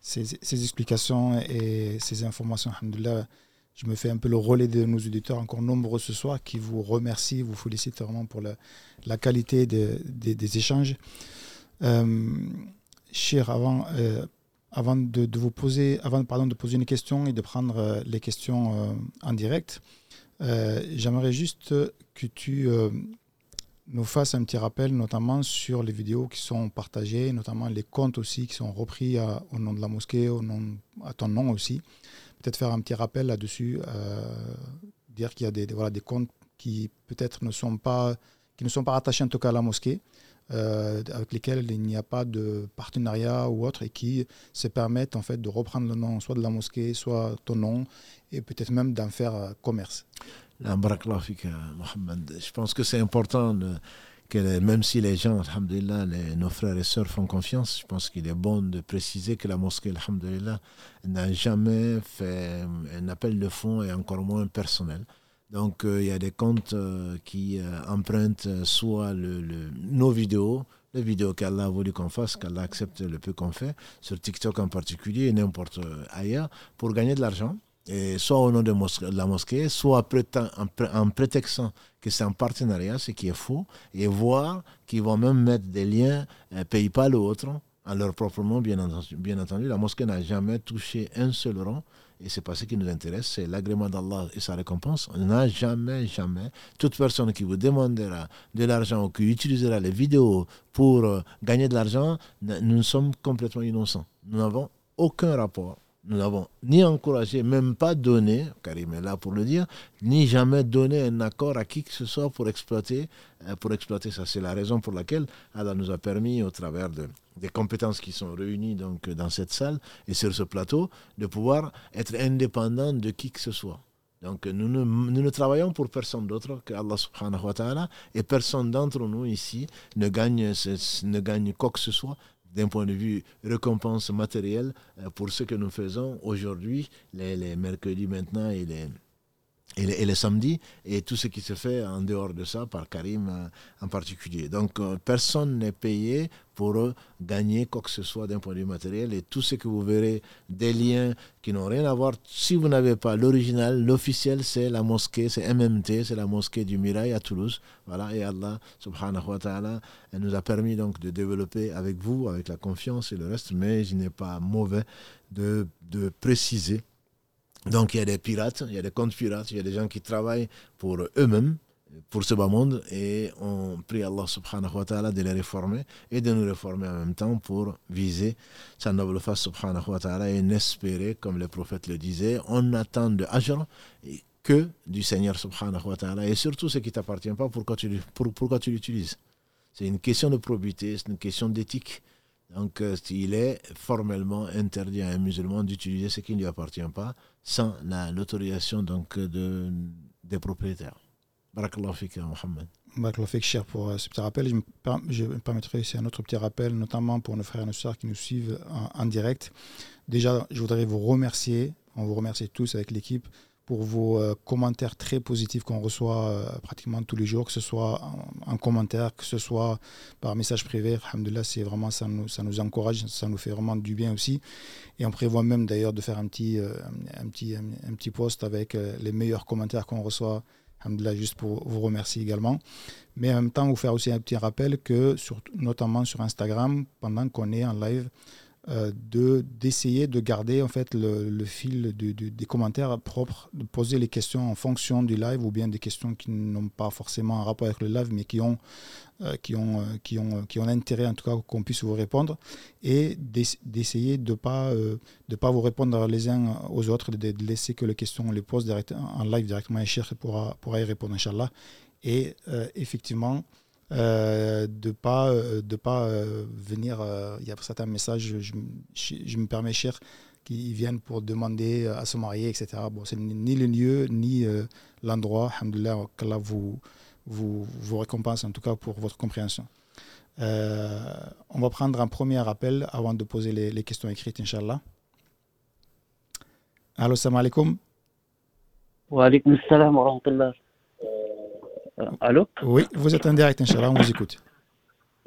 ces, ces, explications et ces informations. Alhamdulillah, je me fais un peu le relais de nos auditeurs, encore nombreux ce soir, qui vous remercient, vous félicitent vraiment pour la, qualité de, des échanges. Cheikh, avant, avant de, de, vous poser, avant pardon, de poser une question et de prendre les questions en direct, j'aimerais juste que tu nous fasse un petit rappel, notamment sur les vidéos qui sont partagées, notamment les comptes aussi qui sont repris au nom de la mosquée, au nom, à ton nom aussi. Peut-être faire un petit rappel là-dessus, euh, dire qu'il y a des, voilà, des comptes qui peut-être ne sont pas qui ne sont pas rattachés en tout cas à la mosquée, euh, avec lesquels il n'y a pas de partenariat ou autre et qui se permettent en fait de reprendre le nom soit de la mosquée, soit ton nom et peut-être même d'en faire euh, commerce. Je pense que c'est important que même si les gens, les, nos frères et sœurs font confiance, je pense qu'il est bon de préciser que la mosquée, n'a jamais fait un appel de fonds et encore moins personnel. Donc euh, il y a des comptes euh, qui euh, empruntent soit nos vidéos, les vidéos qu'Allah a voulu qu'on fasse, qu'Allah accepte le peu qu'on fait, sur TikTok en particulier et n'importe ailleurs, pour gagner de l'argent soit au nom de, la mosquée, soit en, prétextant que c'est un partenariat, ce qui est faux, et voir qu'ils vont même mettre des liens euh, PayPal ou autre en leur propre nom, bien entendu. Bien entendu. La mosquée n'a jamais touché un seul rang, et c'est pas ce qui nous intéresse, c'est l'agrément d'Allah et sa récompense. On n'a jamais, jamais, toute personne qui vous demandera de l'argent ou qui utilisera les vidéos pour euh, gagner de l'argent, nous sommes complètement innocents. Nous n'avons aucun rapport nous n'avons ni encouragé, même pas donné, Karim est là pour le dire, ni jamais donné un accord à qui que ce soit pour exploiter, euh, pour exploiter ça. C'est la raison pour laquelle Allah nous a permis, au travers de, des compétences qui sont réunies donc, dans cette salle et sur ce plateau, de pouvoir être indépendant de qui que ce soit. Donc nous ne, nous travaillons pour personne d'autre que Allah subhanahu wa ta'ala et personne d'entre nous ici ne gagne, ne gagne quoi que ce soit d'un point de vue récompense matérielle euh, pour ce que nous faisons aujourd'hui, les, mercredis maintenant et les, et les, et samedis, et tout ce qui se fait en dehors de ça par Karim euh, en particulier. Donc euh, personne n'est payé pour gagner quoi que ce soit d'un point de vue matériel, et tout ce que vous verrez, des liens qui n'ont rien à voir, si vous n'avez pas l'original, l'officiel c'est la mosquée, c'est MMT, c'est la mosquée du Mirail à Toulouse. Voilà, et Allah subhanahu wa ta'ala nous a permis donc de développer avec vous, avec la confiance et le reste, mais il n'est pas mauvais de, de préciser donc il y a des pirates, il y a des comptes pirates, il y a des gens qui travaillent pour eux-mêmes, pour ce bas monde, et on prie Allah subhanahu wa ta'ala de les réformer et de nous réformer en même temps pour viser sa noble face subhanahu wa ta'ala et n'espérer, comme le prophète le disait, on attend de ajr que du Seigneur subhanahu wa ta'ala et surtout ce qui ne t'appartient pas, pourquoi tu, pourquoi tu l'utilises? C'est une question de probité, c'est une question d'éthique. Donc, euh, il est formellement interdit à un musulman d'utiliser ce qui ne lui appartient pas sans l'autorisation donc de, des propriétaires. Barakallahu fik, Mohamed. Barakallahu fik, cher, pour euh, ce petit rappel. Je me, permettrai ici un autre petit rappel, notamment pour nos frères et nos sœurs qui nous suivent en, en direct. Déjà, je voudrais vous remercier. On vous remercie tous avec l'équipe pour vos euh, commentaires très positifs qu'on reçoit euh, pratiquement tous les jours, que ce soit en, commentaire, que ce soit par message privé. C'est vraiment, ça nous, encourage, ça nous fait vraiment du bien aussi. Et on prévoit même d'ailleurs de faire un petit, euh, un, petit, un, petit post avec les meilleurs commentaires qu'on reçoit. Juste pour vous remercier également. Mais en même temps, vous faire aussi un petit rappel que, notamment sur Instagram, pendant qu'on est en live, euh, de d'essayer de garder en fait le, fil des commentaires propres, de poser les questions en fonction du live ou bien des questions qui n'ont pas forcément un rapport avec le live mais qui ont euh, qui ont euh, qui ont qui ont intérêt en tout cas qu'on puisse vous répondre et d'essayer de pas de pas vous répondre les uns aux autres, de, laisser que les questions on les pose direct, en live directement et Cher pourra pourra y répondre inchallah. Et effectivement euh, de pas euh, de pas euh, venir il y a certains messages je, me permets cher qui viennent pour demander à se marier etc bon c'est ni le lieu ni l'endroit. Alhamdoulilah qu'Allah vous, vous vous récompense en tout cas pour votre compréhension. On va prendre un premier appel avant de poser les, questions écrites inchallah. Allo salam alaikum. Wa alaikum salam wa rahmatullah allô Oui, vous êtes en direct, Inch'Allah, on vous écoute.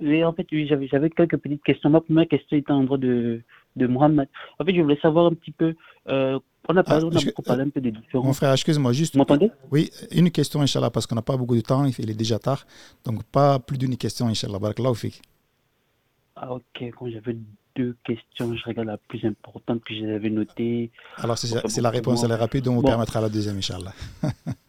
Oui, en fait, oui, j'avais quelques petites questions. Ma première question était en droit de, de Mohamed. En fait, je voulais savoir un petit peu. Euh, on a, parlé, ah, on a beaucoup parlé un peu des différences. Mon frère, excuse-moi, juste. Vous m'entendez? Oui, une question, Inch'Allah, parce qu'on n'a pas beaucoup de temps, il est déjà tard. Donc, pas plus d'une question, Inch'Allah. Barakallahu fik. Ah, ok. Quand j'avais deux questions, je regarde la plus importante que j'avais notée. Alors, c'est la réponse, elle est rapide, on vous permettra la deuxième, Inch'Allah.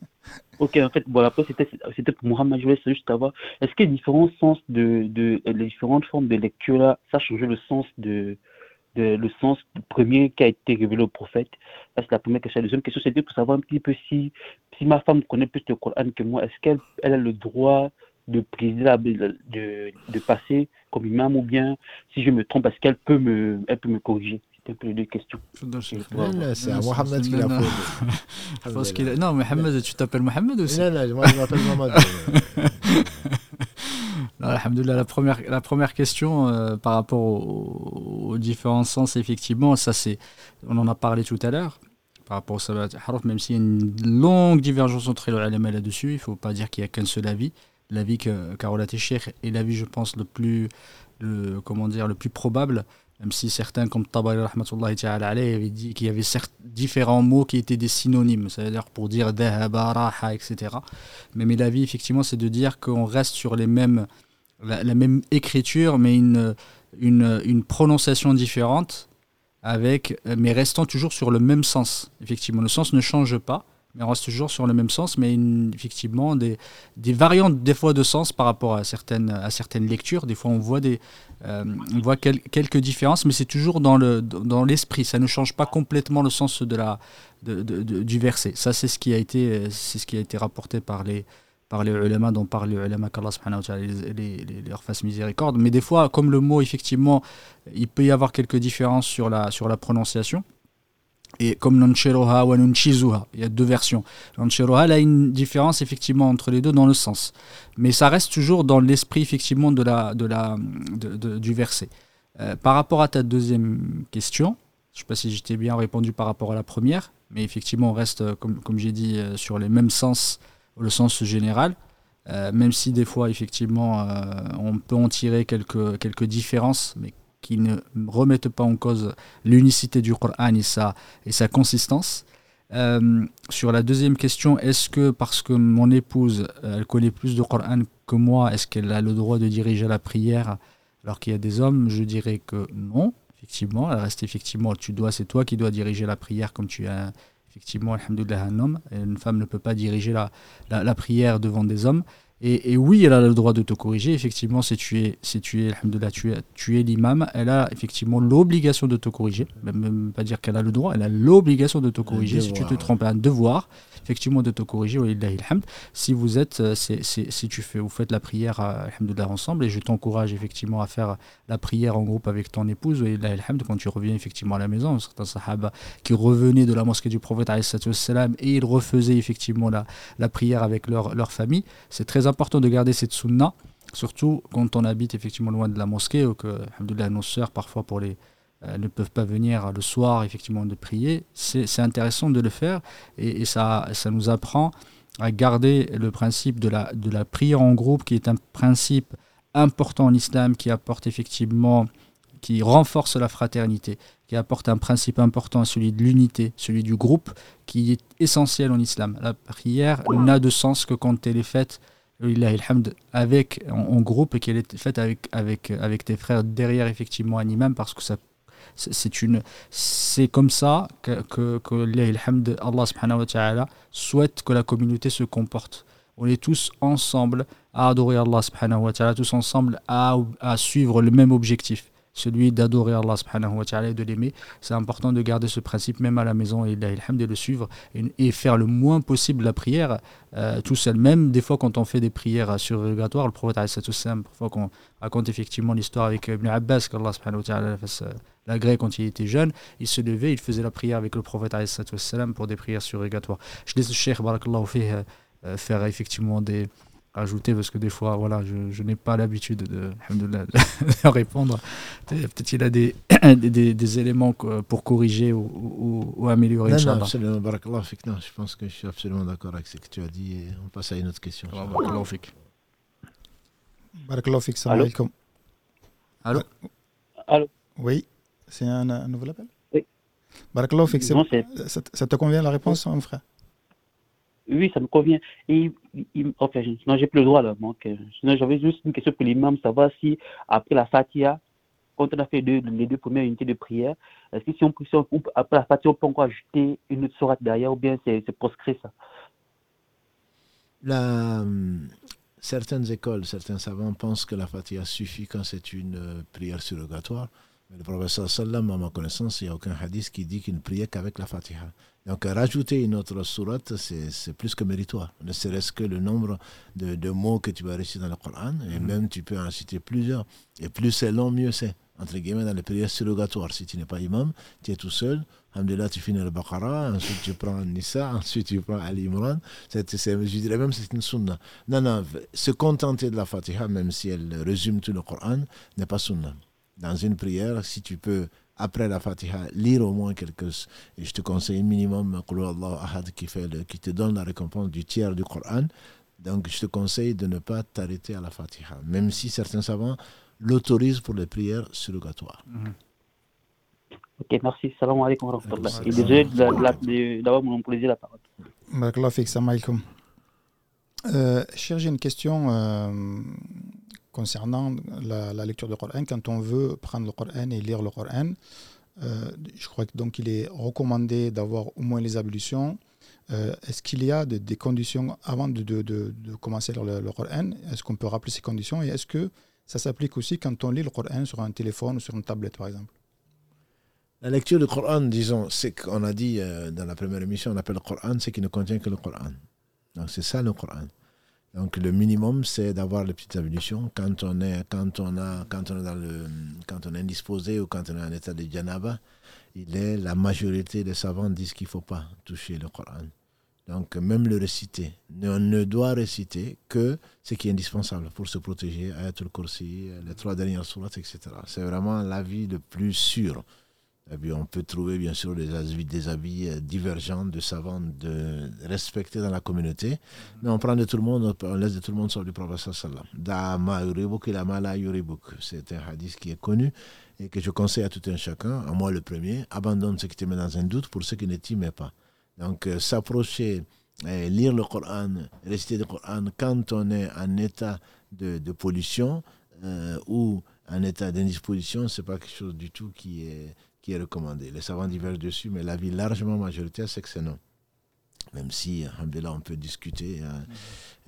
Ok, en fait, bon, après, c'était pour Mohamed, je voulais juste savoir, est-ce que les différents sens de, de, les différentes formes de lecture là, ça a changé le sens de, de le sens premier qui a été révélé au prophète? Ça, c'est la première question. La deuxième question, c'était pour savoir un petit peu si, si ma femme connaît plus le Coran que moi, est-ce qu'elle elle a le droit de présider, de, de, passer comme imam ou bien si je me trompe, est-ce qu'elle peut peut me corriger? Un peu deux questions. C'est à Mohamed qui l'a posé. Non, Mohamed, tu t'appelles Mohamed aussi Non, non, moi je m'appelle Mohamed. la première, la première question euh, par rapport aux, différents sens, effectivement, ça c'est, on en a parlé tout à l'heure, par rapport au salat harf, même s'il y a une longue divergence entre les ulama là-dessus, il ne faut pas dire qu'il n'y a qu'un seul avis. L'avis que Carola Técher est l'avis, je pense, le plus, le, comment dire, le plus probable même si certains comme Tabari avait dit qu'il y avait différents mots qui étaient des synonymes, c'est-à-dire pour dire dhahaba, raha, etc. Mais, mais l'avis, effectivement, c'est de dire qu'on reste sur les mêmes, la, même écriture, mais une, une, une, prononciation différente, avec, mais restant toujours sur le même sens. Effectivement, le sens ne change pas mais on reste toujours sur le même sens, mais effectivement des, des, variantes des fois de sens par rapport à certaines, à certaines lectures. Des fois on voit, des, euh, on voit quelques différences, mais c'est toujours dans, le, dans l'esprit. Ça ne change pas complètement le sens de la, de, du verset. Ça c'est ce qui a été, ce qui a été rapporté par les, par les dont parle les ulama qu'Allah les, les, les, leur fasse miséricorde. Mais des fois, comme le mot, effectivement, il peut y avoir quelques différences sur la, sur la prononciation. Et comme Noncheroha ou Nonchizuha, il y a deux versions. Noncheroha, il a une différence effectivement entre les deux dans le sens. Mais ça reste toujours dans l'esprit effectivement de la, de la, du verset. Euh, par rapport à ta deuxième question, je ne sais pas si j'étais bien répondu par rapport à la première, mais effectivement, on reste, comme, comme j'ai dit, sur les mêmes sens, le sens général. même si des fois, effectivement, on peut en tirer quelques, quelques différences, mais qui ne remettent pas en cause l'unicité du Coran et sa, et sa consistance. Euh, sur la deuxième question, est-ce que parce que mon épouse, euh, elle connaît plus de Coran que moi, est-ce qu'elle a le droit de diriger la prière alors qu'il y a des hommes? Je dirais que non, effectivement. Elle reste effectivement, tu dois, c'est toi qui dois diriger la prière comme tu es effectivement, un homme. Une femme ne peut pas diriger la, la prière devant des hommes. Et, oui, elle a le droit de te corriger. Effectivement, si tu es, si tu es, tu es, tu es l'imam, elle a effectivement l'obligation de te corriger. Même, pas dire qu'elle a le droit, elle a l'obligation de te corriger si tu te trompes. Un devoir, effectivement, de te corriger. Si vous êtes, euh, si tu fais, vous faites la prière, alhamdoulilah, ensemble, et je t'encourage effectivement à faire la prière en groupe avec ton épouse, quand tu reviens effectivement à la maison, certains sahaba qui revenaient de la mosquée du prophète, et ils refaisaient effectivement la, la prière avec leur, leur famille. C'est très important de garder cette sunna, surtout quand on habite effectivement loin de la mosquée ou que nos sœurs parfois pour les, euh, ne peuvent pas venir le soir effectivement de prier. C'est intéressant de le faire et, ça, ça nous apprend à garder le principe de la, de la prière en groupe qui est un principe important en islam qui apporte effectivement qui renforce la fraternité, qui apporte un principe important, celui de l'unité, celui du groupe, qui est essentiel en islam. La prière n'a de sens que quand elle est faite avec, en, groupe et qu'elle est faite avec, avec, avec tes frères derrière effectivement un imam parce que ça c'est une c'est comme ça que, que, que Allah subhanahu wa ta'ala souhaite que la communauté se comporte. On est tous ensemble à adorer Allah subhanahu wa ta'ala tous ensemble à, à suivre le même objectif celui d'adorer Allah subhanahu wa ta'ala et de l'aimer. C'est important de garder ce principe même à la maison et de le suivre et, faire le moins possible la prière euh, tout seul. Même des fois quand on fait des prières surrogatoires, le prophète parfois qu'on raconte effectivement l'histoire avec Ibn Abbas, qu'Allah subhanahu wa ta'ala fasse euh, la grève quand il était jeune, il se levait, il faisait la prière avec le prophète pour des prières surrogatoires. Je laisse le cheikh, barakallahu euh, faire effectivement des, rajouter parce que des fois, voilà, je, je n'ai pas l'habitude de, de, de, répondre. Peut-être qu'il a des, des, des, éléments pour corriger ou, ou, ou améliorer. Non, non, absolument. Non, je pense que je suis absolument d'accord avec ce que tu as dit et on passe à une autre question. Barakallah fik. Barakallah fik, salam alaikum. Allô Allô Oui, c'est un, un, nouvel appel Oui. Barakallah fik, ça, ça te convient la réponse, mon frère? Oui, ça me convient. Et, enfin, non, j'ai plus le droit là. Donc, sinon, j'avais juste une question pour l'imam, savoir si après la Fatiha, quand on a fait les deux premières unités de prière, est-ce que si on, si après la Fatiha, on peut encore ajouter une autre sourate derrière ou bien c'est proscrit ça? Hum, Certaines écoles, certains savants pensent que la Fatiha suffit quand c'est une euh, prière surrogatoire. Mais le professeur Sallam, à ma connaissance, il n'y a aucun hadith qui dit qu'il ne priait qu'avec la Fatiha. Donc rajouter une autre sourate, c'est plus que méritoire. Ne serait-ce que le nombre de, mots que tu vas réciter dans le Coran, et mhm. même tu peux en citer plusieurs. Et plus c'est long, mieux c'est. Entre guillemets, dans les prières surrogatoires, si tu n'es pas imam, tu es tout seul. Alhamdulillah, tu finis le Baqarah, ensuite tu prends Nisa, ensuite tu prends Ali Imran. je dirais même c'est une sunna. Non, non, se contenter de la Fatiha, même si elle résume tout le Coran, n'est pas sunna. Dans une prière, si tu peux après la Fatiha, lire au moins quelques. Et je te conseille un minimum qui, fait qui te donne la récompense du tiers du Coran. Donc je te conseille de ne pas t'arrêter à la Fatiha, même si certains savants l'autorisent pour les prières surrogatoires. Mhm. Ok, merci. Salam alaikum wa rahmatullah. Et désolé d'avoir monopolisé la parole. Barakallah fik, salam alaikum. Euh, j'ai une question. Euh, concernant la, lecture du Coran. Quand on veut prendre le Coran et lire le Coran, euh, je crois que donc il est recommandé d'avoir au moins les ablutions. Euh, est-ce qu'il y a des conditions avant de, de, de, commencer le, le Coran? Est-ce qu'on peut rappeler ces conditions? Et est-ce que ça s'applique aussi quand on lit le Coran sur un téléphone ou sur une tablette, par exemple? La lecture du Coran, disons, c'est qu'on a dit euh, dans la première émission, on appelle le Coran, c'est qui ne contient que le Coran. Donc c'est ça le Coran. Donc le minimum, c'est d'avoir les petites ablutions quand on est, quand on a, quand on est dans le, quand on est indisposé ou quand on est en état de janaba. Il est la majorité des savants disent qu'il faut pas toucher le Coran. Donc même le réciter, on ne doit réciter que ce qui est indispensable pour se protéger, Ayatul Kursi, les trois dernières sourates, etc. C'est vraiment l'avis le plus sûr. On peut trouver bien sûr des avis, des avis euh, divergents de savants de respecter dans la communauté, mais on prend de tout le monde, on laisse de tout le monde sur du professeur sallam. C'est un hadith qui est connu et que je conseille à tout un chacun, à moi le premier, abandonne ce qui te met dans un doute pour ceux qui ne t'y mettent pas. Donc euh, s'approcher, euh, lire le Coran, réciter le Coran quand on est en état de, pollution ou en état d'indisposition, c'est pas quelque chose du tout qui est qui est recommandé. Les savants divergent dessus, mais l'avis largement majoritaire, c'est que c'est non. Même si, on peut discuter, hein,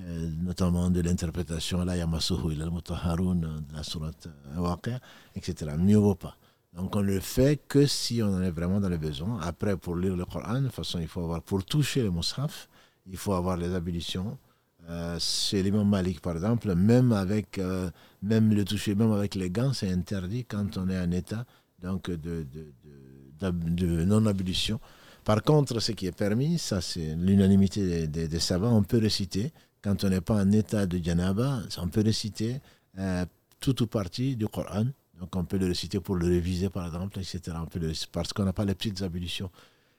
euh, notamment de l'interprétation, là, Yamasuhu, il Mutaharun, de la sourate euh, Waqia, etc. Mieux vaut pas. Donc on le fait que si on en est vraiment dans le besoin. Après, pour lire le Coran, de toute façon, il faut avoir, pour toucher le mushaf, il faut avoir les ablutions. Euh, chez l'imam Malik, par exemple, même avec, euh, même le toucher, même avec les gants, c'est interdit quand on est en état donc de, de, non-abolition. Par contre, ce qui est permis, ça c'est l'unanimité des, savants, on peut réciter, quand on n'est pas en état de janaba, on peut réciter euh, tout ou partie du Coran. Donc on peut le réciter pour le réviser par exemple, etc. Parce qu'on n'a pas les petites ablutions.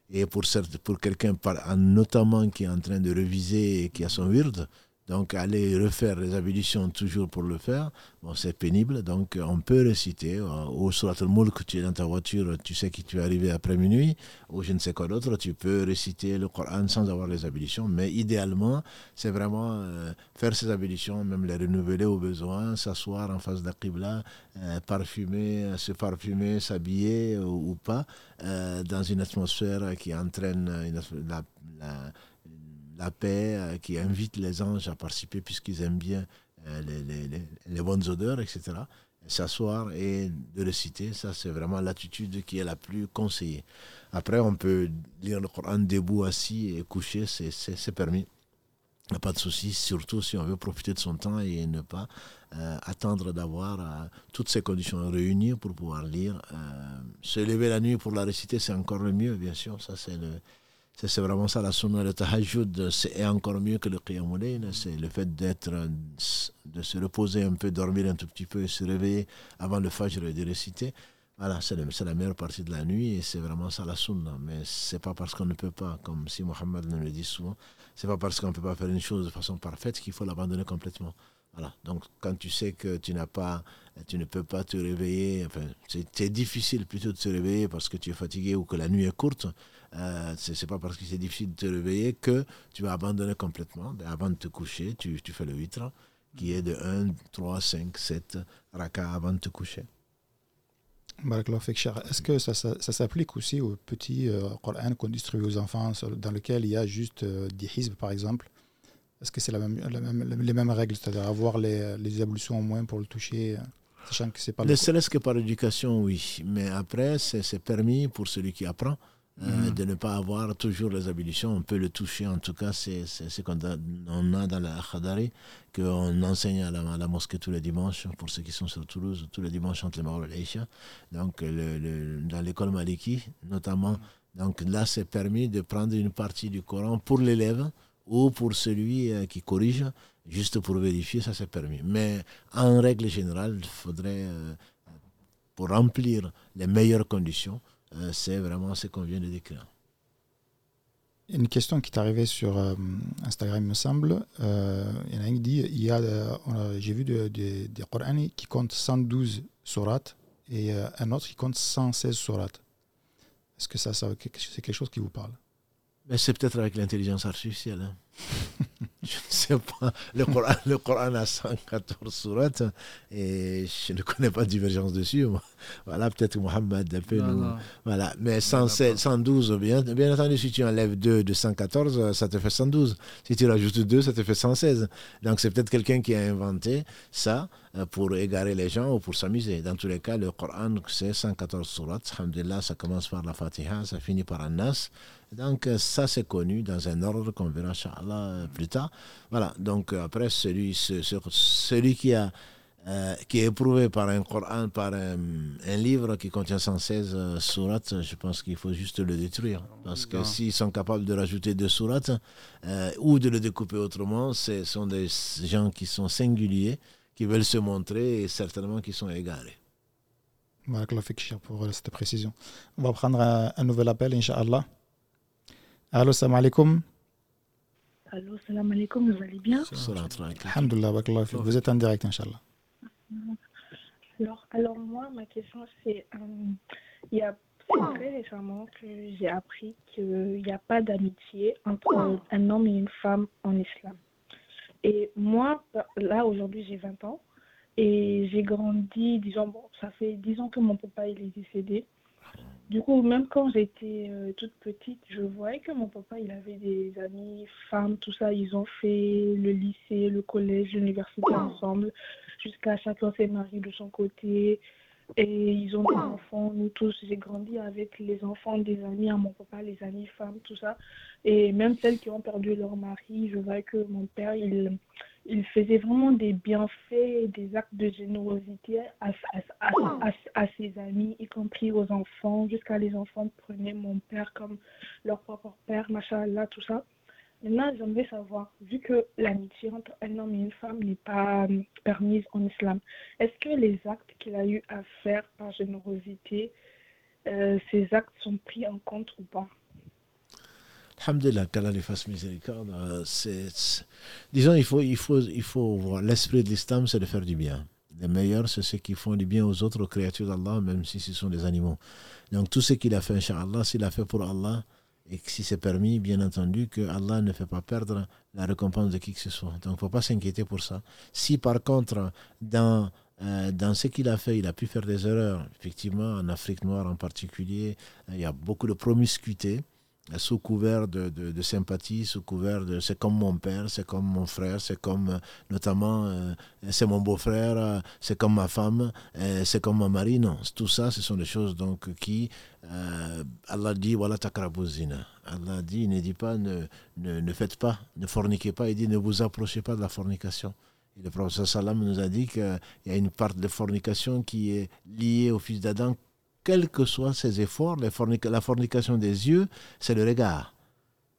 Et pour, pour quelqu'un notamment qui est en train de réviser et qui a son wird, donc aller refaire les ablutions toujours pour le faire, bon, c'est pénible. Donc on peut réciter, ou sur le que tu es dans ta voiture, tu sais que tu es arrivé après minuit, ou je ne sais quoi d'autre, tu peux réciter le Coran sans avoir les ablutions. Mais idéalement, c'est vraiment euh, faire ces ablutions, même les renouveler au besoin, s'asseoir en face la Qibla, euh, parfumer, se parfumer, s'habiller ou, pas, euh, dans une atmosphère qui entraîne la, la la paix, euh, qui invite les anges à participer puisqu'ils aiment bien euh, les, bonnes odeurs, etc. S'asseoir et de réciter, ça c'est vraiment l'attitude qui est la plus conseillée. Après, on peut lire le Coran debout, assis et couché, c'est permis. Il n'y a pas de souci, surtout si on veut profiter de son temps et ne pas euh, attendre d'avoir toutes ces conditions réunies pour pouvoir lire. se lever la nuit pour la réciter, c'est encore le mieux, bien sûr. Ça, c'est le, c'est vraiment ça la sunna, le tahajjud, c'est encore mieux que le qiyamulayn, c'est le fait d'être, de se reposer un peu, dormir un tout petit peu et se réveiller avant le fajr et de réciter. Voilà, c'est la meilleure partie de la nuit et c'est vraiment ça la sunna. Mais c'est pas parce qu'on ne peut pas, comme si Mohammed nous le dit souvent, c'est pas parce qu'on ne peut pas faire une chose de façon parfaite qu'il faut l'abandonner complètement. Voilà. Donc, quand tu sais que tu n'as pas, tu ne peux pas te réveiller, enfin, c'est difficile plutôt de se réveiller parce que tu es fatigué ou que la nuit est courte, euh, ce n'est pas parce que c'est difficile de te réveiller que tu vas abandonner complètement. Avant de te coucher, tu, tu fais le 8 qui est de 1, 3, 5, 7 raka avant de te coucher. Est-ce que ça, ça, s'applique aussi aux petits euh, Coran qu'on distribue aux enfants, dans lequel il y a juste euh, des hizb par exemple? Est-ce que c'est la même, les mêmes règles, c'est-à-dire avoir les, les ablutions au moins pour le toucher sachant que c'est pas le. Ne que par éducation, oui. Mais après, c'est permis pour celui qui apprend. Euh, mm. de ne pas avoir toujours les ablutions. On peut le toucher, en tout cas, c'est ce qu'on a, dans la Khadari, qu'on enseigne à la, mosquée tous les dimanches, pour ceux qui sont sur Toulouse, tous les dimanches entre les Maghreb et l'Aïcha. Donc, le, dans l'école Maliki, notamment, mm. donc là, c'est permis de prendre une partie du Coran pour l'élève ou pour celui euh, qui corrige, juste pour vérifier, ça c'est permis. Mais en règle générale, il faudrait, euh, pour remplir les meilleures conditions, euh, c'est vraiment ce qu'on vient de décrire. Une question qui est arrivée sur euh, Instagram, il me semble. Euh, il y en a un qui dit il y a, j'ai vu des de, de qui comptent 112 sourates et un autre qui compte 116 sourates. Est-ce que ça, ça c'est quelque chose qui vous parle? Ben, C'est peut-être avec l'intelligence artificielle. Hein. je ne sais pas. Le Coran, le Coran a 114 sourates et je ne connais pas de divergence dessus. Voilà, peut-être Mohammed un peu nous. Voilà, mais 112, bien, bien entendu, si tu enlèves 2 de 114, ça te fait 112. Si tu rajoutes 2, ça te fait 116. Donc c'est peut-être quelqu'un qui a inventé ça euh, pour égarer les gens ou pour s'amuser. Dans tous les cas, le Coran, c'est 114 sourates. Alhamdulillah, ça commence par la Fatiha, ça finit par un Nas. Donc euh, ça, c'est connu dans un ordre qu'on verra, euh, plus tard. Voilà, donc après, celui, celui qui a euh, qui est éprouvé par un Coran, par un, livre qui contient 116 euh, sourates, je pense qu'il faut juste le détruire. Parce que s'ils sont capables de rajouter deux sourates euh, ou de le découper autrement, ce sont des gens qui sont singuliers, qui veulent se montrer et certainement qui sont égarés. pour cette précision. On va prendre un, nouvel appel, Inch'Allah. Allô, salam alaikum. Allô, salam alaikum, vous allez bien Alhamdulillah, vous êtes en direct, Inch'Allah. Alors, alors, moi, ma question, c'est euh, il y a très récemment que j'ai appris qu'il n'y a pas d'amitié entre un homme et une femme en islam. Et moi, là, aujourd'hui, j'ai 20 ans. Et j'ai grandi, disons, bon, ça fait 10 ans que mon papa il est décédé. Du coup, même quand j'étais euh, toute petite, je voyais que mon papa, il avait des amis, femmes, tout ça. Ils ont fait le lycée, le collège, l'université ensemble, jusqu'à chacun s'est marié de son côté. Et ils ont des enfants, nous tous. J'ai grandi avec les enfants des amis à mon papa, les amis femmes, tout ça. Et même celles qui ont perdu leur mari, je vois que mon père, il, il faisait vraiment des bienfaits, des actes de générosité à, ses amis, y compris aux enfants. Jusqu'à les enfants prenaient mon père comme leur propre père, machallah, tout ça. Maintenant, j'aimerais savoir, vu que l'amitié entre un homme et une femme n'est pas euh, permise en islam, est-ce que les actes qu'il a eu à faire par générosité, euh, ces actes sont pris en compte ou pas? Alhamdulillah, qu'Allah lui fasse miséricorde. Euh, disons, il faut, il faut, il faut voir. L'esprit de l'islam, c'est de faire du bien. Les meilleurs, c'est ceux qui font du bien aux autres créatures d'Allah, même si ce sont des animaux. Donc, tout ce qu'il a fait, Inch'Allah, s'il a fait pour Allah, et si c'est permis, bien entendu, que Allah ne fait pas perdre la récompense de qui que ce soit. Donc, il ne faut pas s'inquiéter pour ça. Si par contre, dans, euh, dans ce qu'il a fait, il a pu faire des erreurs, effectivement, en Afrique noire en particulier, il y a beaucoup de promiscuité sous couvert de, de, sympathie, sous couvert de c'est comme mon père, c'est comme mon frère, c'est comme euh, notamment euh, c'est mon beau-frère, euh, c'est comme ma femme, c'est comme mon mari. Non, tout ça, ce sont des choses donc qui Allah dit voilà takrabuzina. Allah dit ne dit pas ne, ne, ne, faites pas, ne forniquez pas, il dit ne vous approchez pas de la fornication. Et le prophète sallam nous a dit qu'il y a une part de fornication qui est liée au fils d'Adam quels que soient ses efforts, la fornication des yeux, c'est le regard.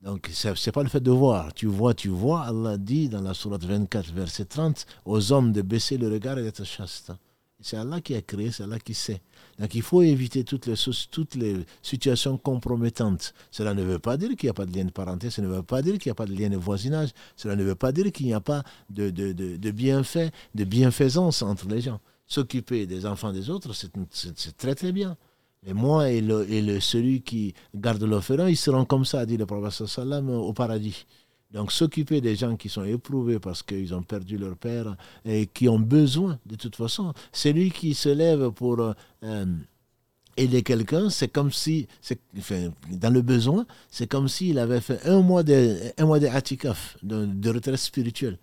Donc, ce n'est pas le fait de voir. Tu vois, tu vois. Allah dit dans la Sourate 24, verset 30, aux hommes de baisser le regard et d'être chaste. C'est Allah qui a créé, c'est Allah qui sait. Donc, il faut éviter toutes les, situations compromettantes. Cela ne veut pas dire qu'il n'y a pas de lien de parenté, cela ne veut pas dire qu'il n'y a pas de lien de voisinage, cela ne veut pas dire qu'il n'y a pas de, de bienfait, de bienfaisance entre les gens s'occuper des enfants des autres, c'est très très bien. Et moi et, le, celui qui garde l'offrande, ils seront comme ça, dit le prophète sallam, au paradis. Donc s'occuper des gens qui sont éprouvés parce qu'ils ont perdu leur père et qui ont besoin, de toute façon, celui qui se lève pour euh, aider quelqu'un, c'est comme si, dans le besoin, c'est comme s'il avait fait un mois de, un de de, de retraite spirituelle.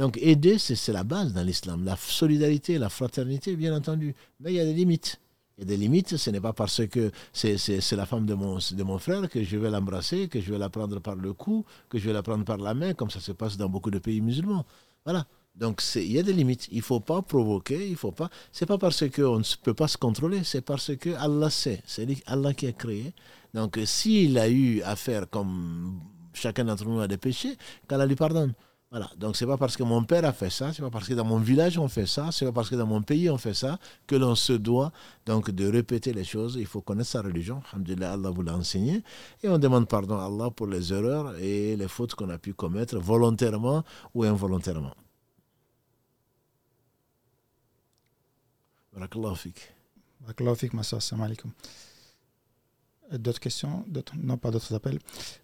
Donc aider, c'est la base dans l'islam. La solidarité, la fraternité, bien entendu. Mais il y a des limites. Il y a des limites, ce n'est pas parce que c'est la femme de mon, frère que je vais l'embrasser, que je vais la prendre par le cou, que je vais la prendre par la main, comme ça se passe dans beaucoup de pays musulmans. Voilà. Donc il y a des limites. Il ne faut pas provoquer, il faut pas. C'est pas parce qu'on ne peut pas se contrôler, c'est parce que Allah sait. C'est Allah qui a créé. Donc s'il a eu à faire comme chacun d'entre nous a des péchés, qu'Allah lui pardonne. Voilà. Donc c'est pas parce que mon père a fait ça, c'est pas parce que dans mon village on fait ça, c'est pas parce que dans mon pays on fait ça que l'on se doit donc de répéter les choses. Il faut connaître sa religion. Alhamdulillah, Allah vous l'a enseigné. Et on demande pardon à Allah pour les erreurs et les fautes qu'on a pu commettre volontairement ou involontairement. Barakallahu fik. Barakallahu fik, alaikum. D'autres questions Non, pas d'autres appels.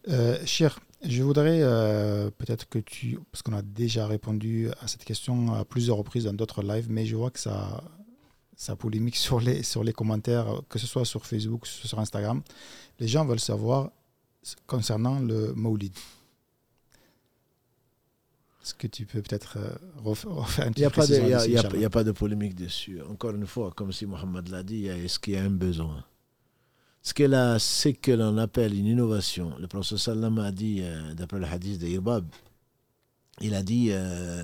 Euh, cher, je voudrais euh, peut-être que tu, parce qu'on a déjà répondu à cette question à plusieurs reprises dans d'autres lives, mais je vois que ça, ça polémique sur les, sur les commentaires, que ce soit sur Facebook, que ce soit sur Instagram. Les gens veulent savoir concernant le Maulid. Est-ce que tu peux peut-être euh, refaire un petit peu Il n'y a, pas de polémique dessus. Encore une fois, comme si Mohamed l'a dit, est-ce qu'il y a un besoin? Ce qu'elle c'est que l'on appelle une innovation. Le professeur Sallam a dit, euh, d'après le hadith de Irbab, il a dit, euh,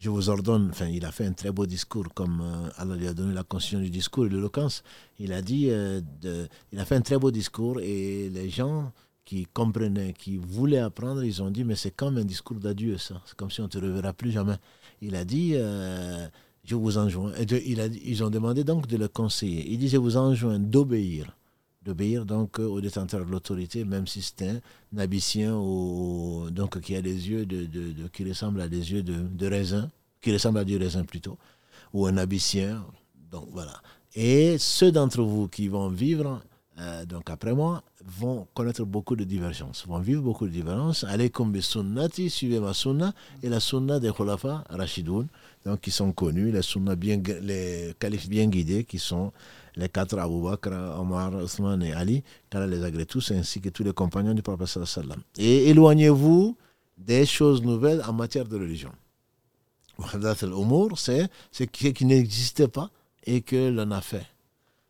je vous ordonne, enfin, il a fait un très beau discours, comme euh, Allah lui a donné la conscience du discours et l'éloquence. Il a dit, de, il a fait un très beau discours et les gens qui comprenaient, qui voulaient apprendre, ils ont dit, mais c'est comme un discours d'adieu, ça. C'est comme si on ne te reverra plus jamais. Il a dit, je vous enjoins. A, ils ont demandé donc de le conseiller. Il dit, je vous enjoins d'obéir. D'obéir donc au détenteur de l'autorité, même si c'est un nabicien ou, donc, qui a des yeux de, qui ressemblent à des yeux de, raisin, qui ressemble à du raisin plutôt, ou un abyssien. Donc voilà. Et ceux d'entre vous qui vont vivre, euh, donc après moi, vont connaître beaucoup de divergences, vont vivre beaucoup de divergences. Allez comme sunnati, suivez ma sunna et la sunna des khulafa rashidoun, donc qui sont connus, les sunna bien, les califes bien guidés, qui sont les quatre Abu Bakr, Omar, Othman et Ali, car les agrée tous, ainsi que tous les compagnons du prophète sallam. Et éloignez-vous des choses nouvelles en matière de religion c'est ce qui n'existait pas et que l'on a fait.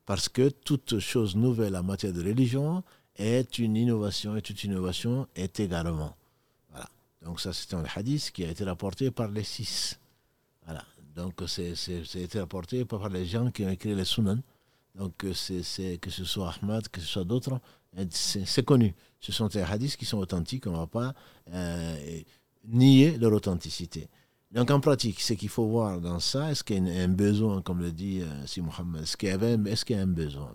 Parce que toute chose nouvelle en matière de religion est une innovation et toute innovation est également. Voilà. Donc ça c'est un hadith qui a été rapporté par les six. Voilà. Donc c'est été rapporté par les gens qui ont écrit les sunan. Donc c'est que ce soit Ahmad, que ce soit d'autres, c'est connu. Ce sont des hadiths qui sont authentiques, on ne va pas euh, nier leur authenticité. Donc en pratique, ce qu'il faut voir dans ça, est-ce qu'il y a un besoin, comme le dit euh, si Mohamed, est-ce qu'il y, a un besoin?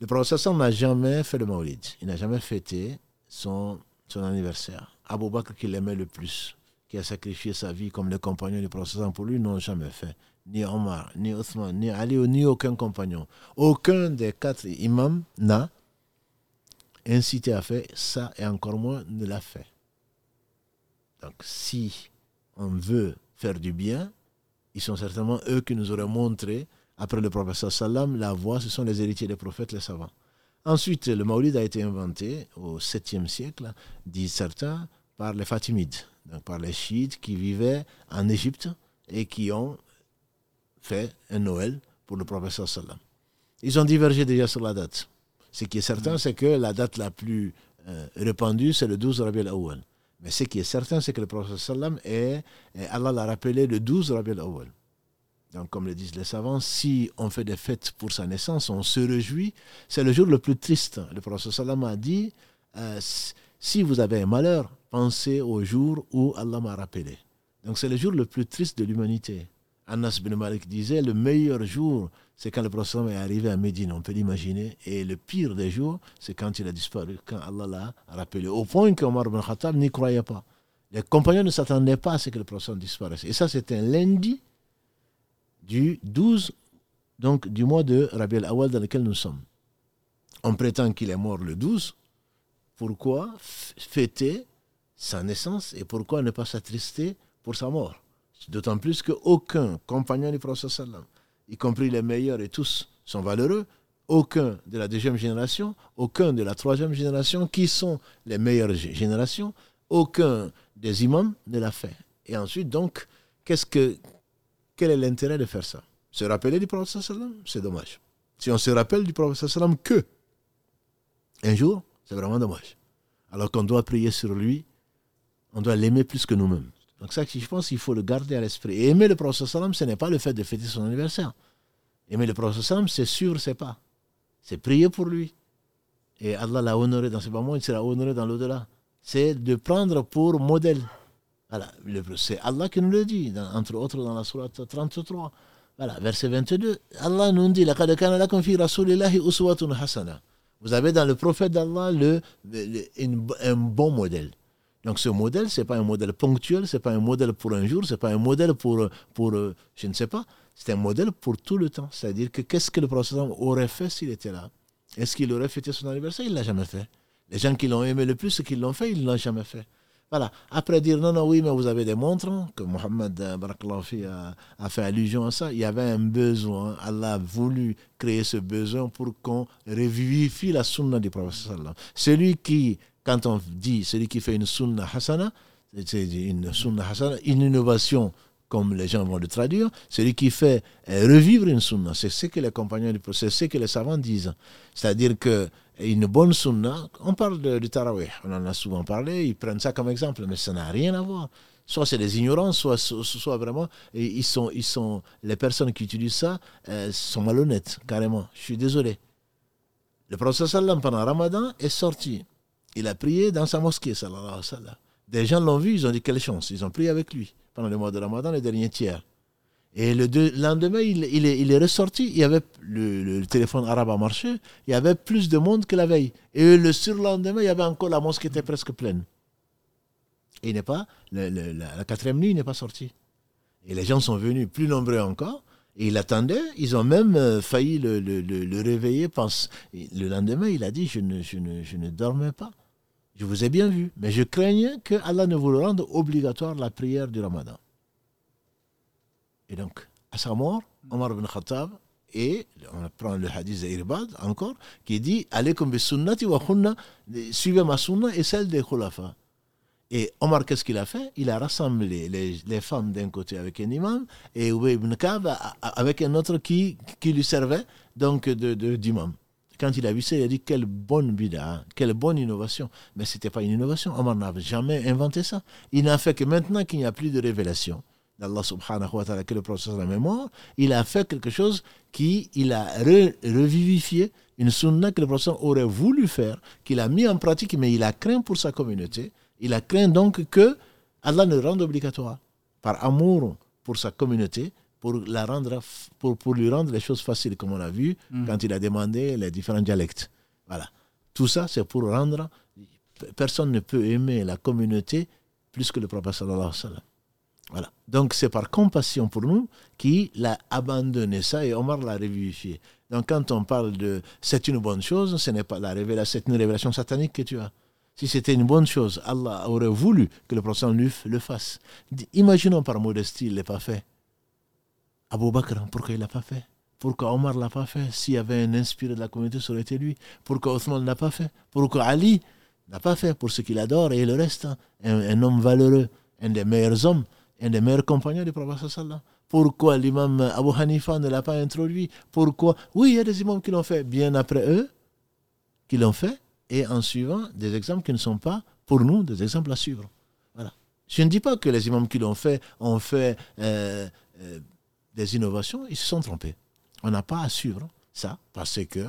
Le professeur n'a jamais fait le maulid, il n'a jamais fêté son, anniversaire. Abou Bakr, qui l'aimait le plus, qui a sacrifié sa vie comme le compagnon du professeur pour lui, n'ont jamais fait. Ni Omar, ni Othman, ni Ali, ni aucun compagnon. Aucun des quatre imams n'a incité à faire ça et encore moins ne l'a fait. Donc si on veut faire du bien, ils sont certainement eux qui nous auraient montré, après le professeur Salam, la voie, ce sont les héritiers des prophètes, les savants. Ensuite, le maulid a été inventé au 7e siècle, disent certains, par les Fatimides, donc par les chiites qui vivaient en Égypte et qui ont fait un Noël pour le professeur Salam. Ils ont divergé déjà sur la date. Ce qui est certain, c'est que la date la plus euh, répandue, c'est le 12 Rabi al-Awwal. Mais ce qui est certain, c'est que le prophète sallam est, Allah l'a rappelé le 12 Rabi al-Awwal. Donc, comme le disent les savants, si on fait des fêtes pour sa naissance, on se réjouit, c'est le jour le plus triste. Le prophète sallam a dit euh, si vous avez un malheur, pensez au jour où Allah m'a rappelé. Donc, c'est le jour le plus triste de l'humanité. Anas bin Malik disait le meilleur jour, c'est quand le prophète est arrivé à Médine, on peut l'imaginer. Et le pire des jours, c'est quand il a disparu, quand Allah l'a rappelé. Au point qu'Omar bin Khattab n'y croyait pas. Les compagnons ne s'attendaient pas à ce que le prophète disparaisse. Et ça, c'était un lundi du 12, donc du mois de Rabi al-Awwal dans lequel nous sommes. On prétend qu'il est mort le 12. Pourquoi fêter sa naissance et pourquoi ne pas s'attrister pour sa mort? D'autant plus qu'aucun compagnon du prophète y compris les meilleurs et tous, sont valeureux. Aucun de la deuxième génération, aucun de la troisième génération, qui sont les meilleures générations, aucun des imams ne l'a fait. Et ensuite, donc, qu'est-ce que, quel est l'intérêt de faire ça? Se rappeler du prophète c'est dommage. Si on se rappelle du prophète que un jour, c'est vraiment dommage. Alors qu'on doit prier sur lui, on doit l'aimer plus que nous-mêmes. Donc ça, je pense qu'il faut le garder à l'esprit. Et aimer le prophète ce n'est pas le fait de fêter son anniversaire. Aimer le prophète sallam, c'est sûr, c'est pas. C'est prier pour lui. Et Allah l'a honoré dans ce moment, il sera honoré dans l'au-delà. C'est de prendre pour modèle. C'est Allah qui nous le dit, entre autres dans la sourate 33. Voilà, verset 22. Allah nous dit Vous avez dans le prophète d'Allah le, un bon modèle. Donc ce modèle, ce n'est pas un modèle ponctuel, ce n'est pas un modèle pour un jour, ce n'est pas un modèle pour, pour, euh, je ne sais pas, c'est un modèle pour tout le temps. C'est-à-dire que qu'est-ce que le prophète aurait fait s'il était là? Est-ce qu'il aurait fêté son anniversaire? Il ne l'a jamais fait. Les gens qui l'ont aimé le plus, ceux qui l'ont fait, ils ne l'ont jamais fait. Voilà. Après dire non, non, oui, mais vous avez des montres, que Mohamed euh, a, a, fait allusion à ça, il y avait un besoin. Allah a voulu créer ce besoin pour qu'on revivifie la sunna du prophète. Celui qui quand on dit celui qui fait une sunna hasana, c'est une sunna hasana, une innovation, comme les gens vont le traduire, celui qui fait euh, revivre une sunna. C'est ce que les compagnons du c'est ce que les savants disent. C'est-à-dire que une bonne sunna, on parle du tarawih, on en a souvent parlé, ils prennent ça comme exemple, mais ça n'a rien à voir. Soit c'est des ignorants, soit, soit vraiment, ils sont, ils sont, les personnes qui utilisent ça euh, sont malhonnêtes, carrément. Je suis désolé. Le prophète sallam pendant Ramadan est sorti il a prié dans sa mosquée, sallallahu alayhi wa sallam. Des gens l'ont vu, ils ont dit quelle chance. Ils ont prié avec lui pendant le mois de Ramadan, les derniers tiers. Et le lendemain, il, est, ressorti. Il y avait le, téléphone arabe a marché. Il y avait plus de monde que la veille. Et le surlendemain, il y avait encore la mosquée était presque pleine. Et il n'est pas, la, quatrième nuit, il n'est pas sorti. Et les gens sont venus plus nombreux encore. Et il attendait. Ils ont même euh, failli le, réveiller. Pense, le lendemain, il a dit je ne dormais pas. Je vous ai bien vu. Mais je craignais que Allah ne vous le rende obligatoire la prière du ramadan. Et donc, à sa mort, Omar ibn Khattab, et on prend le hadith d'Irbad encore, qui dit Alaykum bi sunnati wa khunna, suivez ma sunna et celle des khulafa. Et Omar, qu'est-ce qu'il a fait? Il a rassemblé les, femmes d'un côté avec un imam et Ubay ibn Ka'b avec un autre qui, qui lui servait donc d'imam. De, Quand il a vu ça, il a dit quelle bonne bida, quelle bonne innovation. Mais ce n'était pas une innovation. Omar n'avait jamais inventé ça. Il n'a fait que maintenant qu'il n'y a plus de révélation d'Allah subhanahu wa ta'ala, que le prophète de la mémoire, il a fait quelque chose qui, il a revivifié une sunna que le prophète aurait voulu faire, qu'il a mis en pratique, mais il a craint pour sa communauté. Il a craint donc que Allah ne rende obligatoire, par amour pour sa communauté, pour, la rendre, pour, pour lui rendre les choses faciles, comme on a vu mm. quand il a demandé les différents dialectes. Voilà. Tout ça, c'est pour rendre. Personne ne peut aimer la communauté plus que le prophète sallallahu alayhi wa sallam. Voilà. Donc c'est par compassion pour nous qu'il a abandonné ça et Omar l'a revivifié. Donc quand on parle de c'est une bonne chose, ce n'est pas la révélation, c'est une révélation satanique que tu as. Si c'était une bonne chose, Allah aurait voulu que le prophète le fasse. Imaginons par modestie, il ne l'a pas fait. Abu Bakr, pourquoi il l'a pas fait? Pourquoi Omar l'a pas fait? S'il y avait un inspiré de la communauté, ça aurait été lui. Pourquoi Othman l'a pas fait? Pourquoi Ali n'a pas fait? Pour ce qu'il adore et le reste. Hein. un homme valeureux, un des meilleurs hommes un des meilleurs compagnons du prophète sallallahu Pourquoi l'imam Abu Hanifa ne l'a pas introduit? Pourquoi? Oui, il y a des imams qui l'ont fait bien après eux, qui l'ont fait, et en suivant des exemples qui ne sont pas, pour nous, des exemples à suivre. Voilà. Je ne dis pas que les imams qui l'ont fait ont fait euh, euh, des innovations, ils se sont trompés. On n'a pas à suivre ça, parce que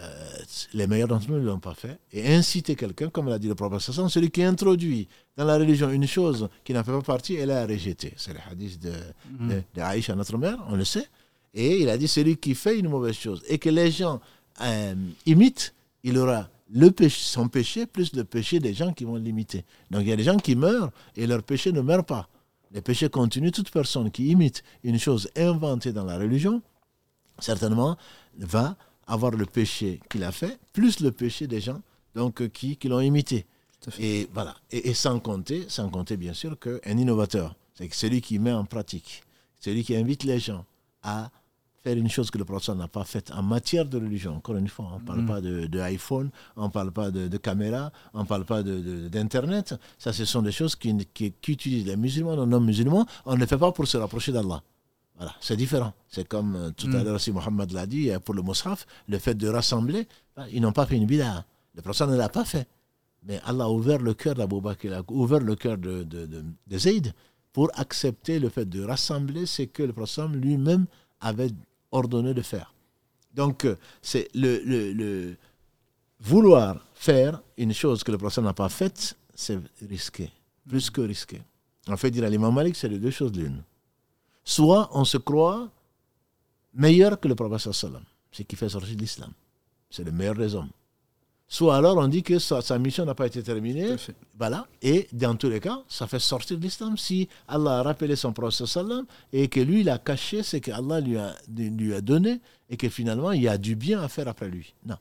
euh, les meilleurs d'entre nous ne l'ont pas fait. Et inciter quelqu'un, comme l'a dit le prophète, celui qui introduit dans la religion une chose qui n'en fait pas partie, elle a rejeté. C'est le hadith de, mm Aïcha, notre mère, on le sait. Et il a dit celui qui fait une mauvaise chose et que les gens euh, imitent, il aura le péché, son péché plus le péché des gens qui vont l'imiter. Donc il y a des gens qui meurent et leur péché ne meurt pas. Les péchés continuent. Toute personne qui imite une chose inventée dans la religion, certainement, va avoir le péché qu'il a fait, plus le péché des gens donc, euh, qui, qui l'ont imité. Et voilà. Et, sans compter, sans compter bien sûr qu'un innovateur, c'est celui qui met en pratique, celui qui invite les gens à faire une chose que le prophète n'a pas faite en matière de religion. Encore une fois, on ne parle mm. pas de, de, iPhone, on ne parle pas de, de caméra, on ne parle pas d'Internet. Ça, ce sont des choses qu'utilisent qui, les musulmans, les non-musulmans. On ne le fait pas pour se rapprocher d'Allah. Voilà, c'est différent. C'est comme euh, tout à mm. l'heure, si Mohammed l'a dit, euh, pour le Moussaf, le fait de rassembler, ils n'ont pas fait une bid'a. Le prophète ne l'a pas fait. Mais Allah a ouvert le cœur d'Abou Bakr, il a ouvert le cœur de, de, de, Zayd pour accepter le fait de rassembler ce que le prophète lui-même avait ordonné de faire. Donc, euh, c'est le, vouloir faire une chose que le prophète n'a pas faite, c'est risqué, plus que risqué. En fait, dire à l'imam Malik, c'est les deux choses l'une soit on se croit meilleur que le prophète sallam, ce qui fait sortir l'islam. C'est le meilleur des hommes. Soit alors on dit que sa, mission n'a pas été terminée, voilà, et dans tous les cas, ça fait sortir l'islam si Allah a rappelé son prophète sallam et que lui, il a caché ce que Allah lui a, lui a donné et que finalement, il y a du bien à faire après lui. Non.